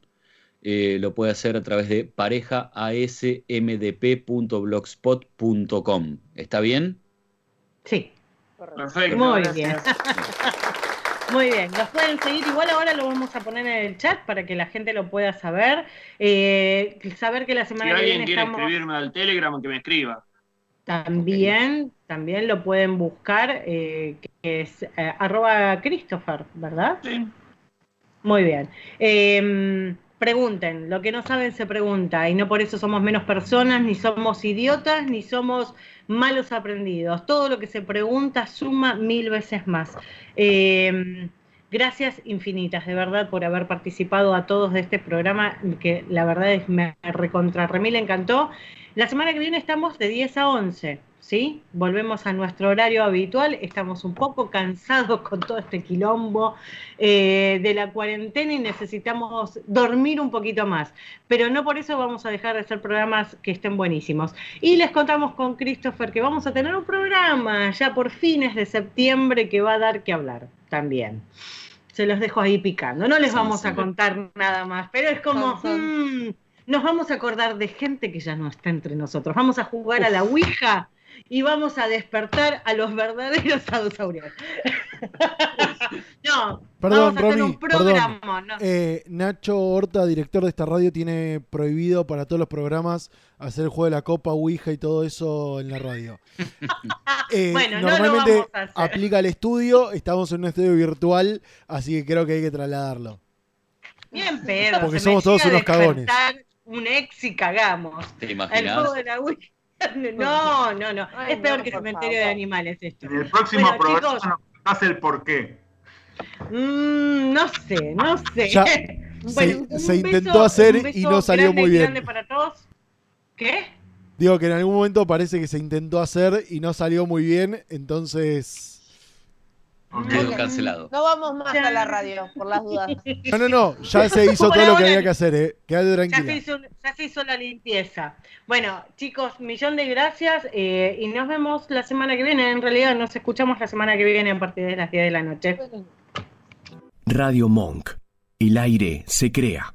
eh, lo puede hacer a través de parejaasmdp.blogspot.com. ¿Está bien? Sí. Perfecto. Muy gracias. bien. Muy bien, los pueden seguir. Igual ahora lo vamos a poner en el chat para que la gente lo pueda saber. Eh, saber que la Si semana que alguien viene quiere estamos escribirme al Telegram, que me escriba. también, también lo pueden buscar, eh, que es eh, arroba Christopher, ¿verdad? Sí. Muy bien. Pregunten, lo que no saben se pregunta, y no por eso somos menos personas, ni somos idiotas, ni somos malos aprendidos. Todo lo que se pregunta suma mil veces más. Eh, gracias infinitas, de verdad, por haber participado a todos de este programa, que la verdad es me recontra remil encantó. La semana que viene estamos de 10 a 11, ¿sí? Volvemos a nuestro horario habitual. Estamos un poco cansados con todo este quilombo eh, de la cuarentena y necesitamos dormir un poquito más. Pero no por eso vamos a dejar de hacer programas que estén buenísimos. Y les contamos con Christopher que vamos a tener un programa ya por fines de septiembre que va a dar que hablar también. Se los dejo ahí picando. No les vamos sí. a contar nada más, pero es como... Mm, nos vamos a acordar de gente que ya no está entre nosotros. Vamos a jugar a la Ouija y vamos a despertar a los verdaderos dinosaurios. no, Perdón, vamos a hacer un programa. no. Eh, Nacho Horta, director de esta radio, tiene prohibido para todos los programas hacer el juego de la copa, Ouija y todo eso en la radio. Eh, Bueno, no lo normalmente vamos a hacer. aplica al estudio, estamos en un estudio virtual, así que creo que hay que trasladarlo. Bien pedo. Porque somos todos unos cagones. Un ex y cagamos. ¿Te El imaginas? juego de la Ouija. No, no, no. Ay, es peor no, que por cementerio de animales esto. En el próximo Bueno, programa chicos. nos contás el porqué. Mm, no sé, no sé. Ya Bueno, se- se beso- intentó hacer y no salió grande, muy bien. grande para todos. ¿Qué? Digo que en algún momento parece que se intentó hacer y no salió muy bien, entonces... Quedó cancelado. No vamos más a la radio, por las dudas. No, no, no, ya se hizo todo lo que había que hacer, eh. Quédate Ya se, tranquila. hizo, ya se hizo la limpieza. Bueno, chicos, millón de gracias eh, y nos vemos la semana que viene. En realidad nos escuchamos la semana que viene a partir de las 10 de la noche. Radio Monk. El aire se crea.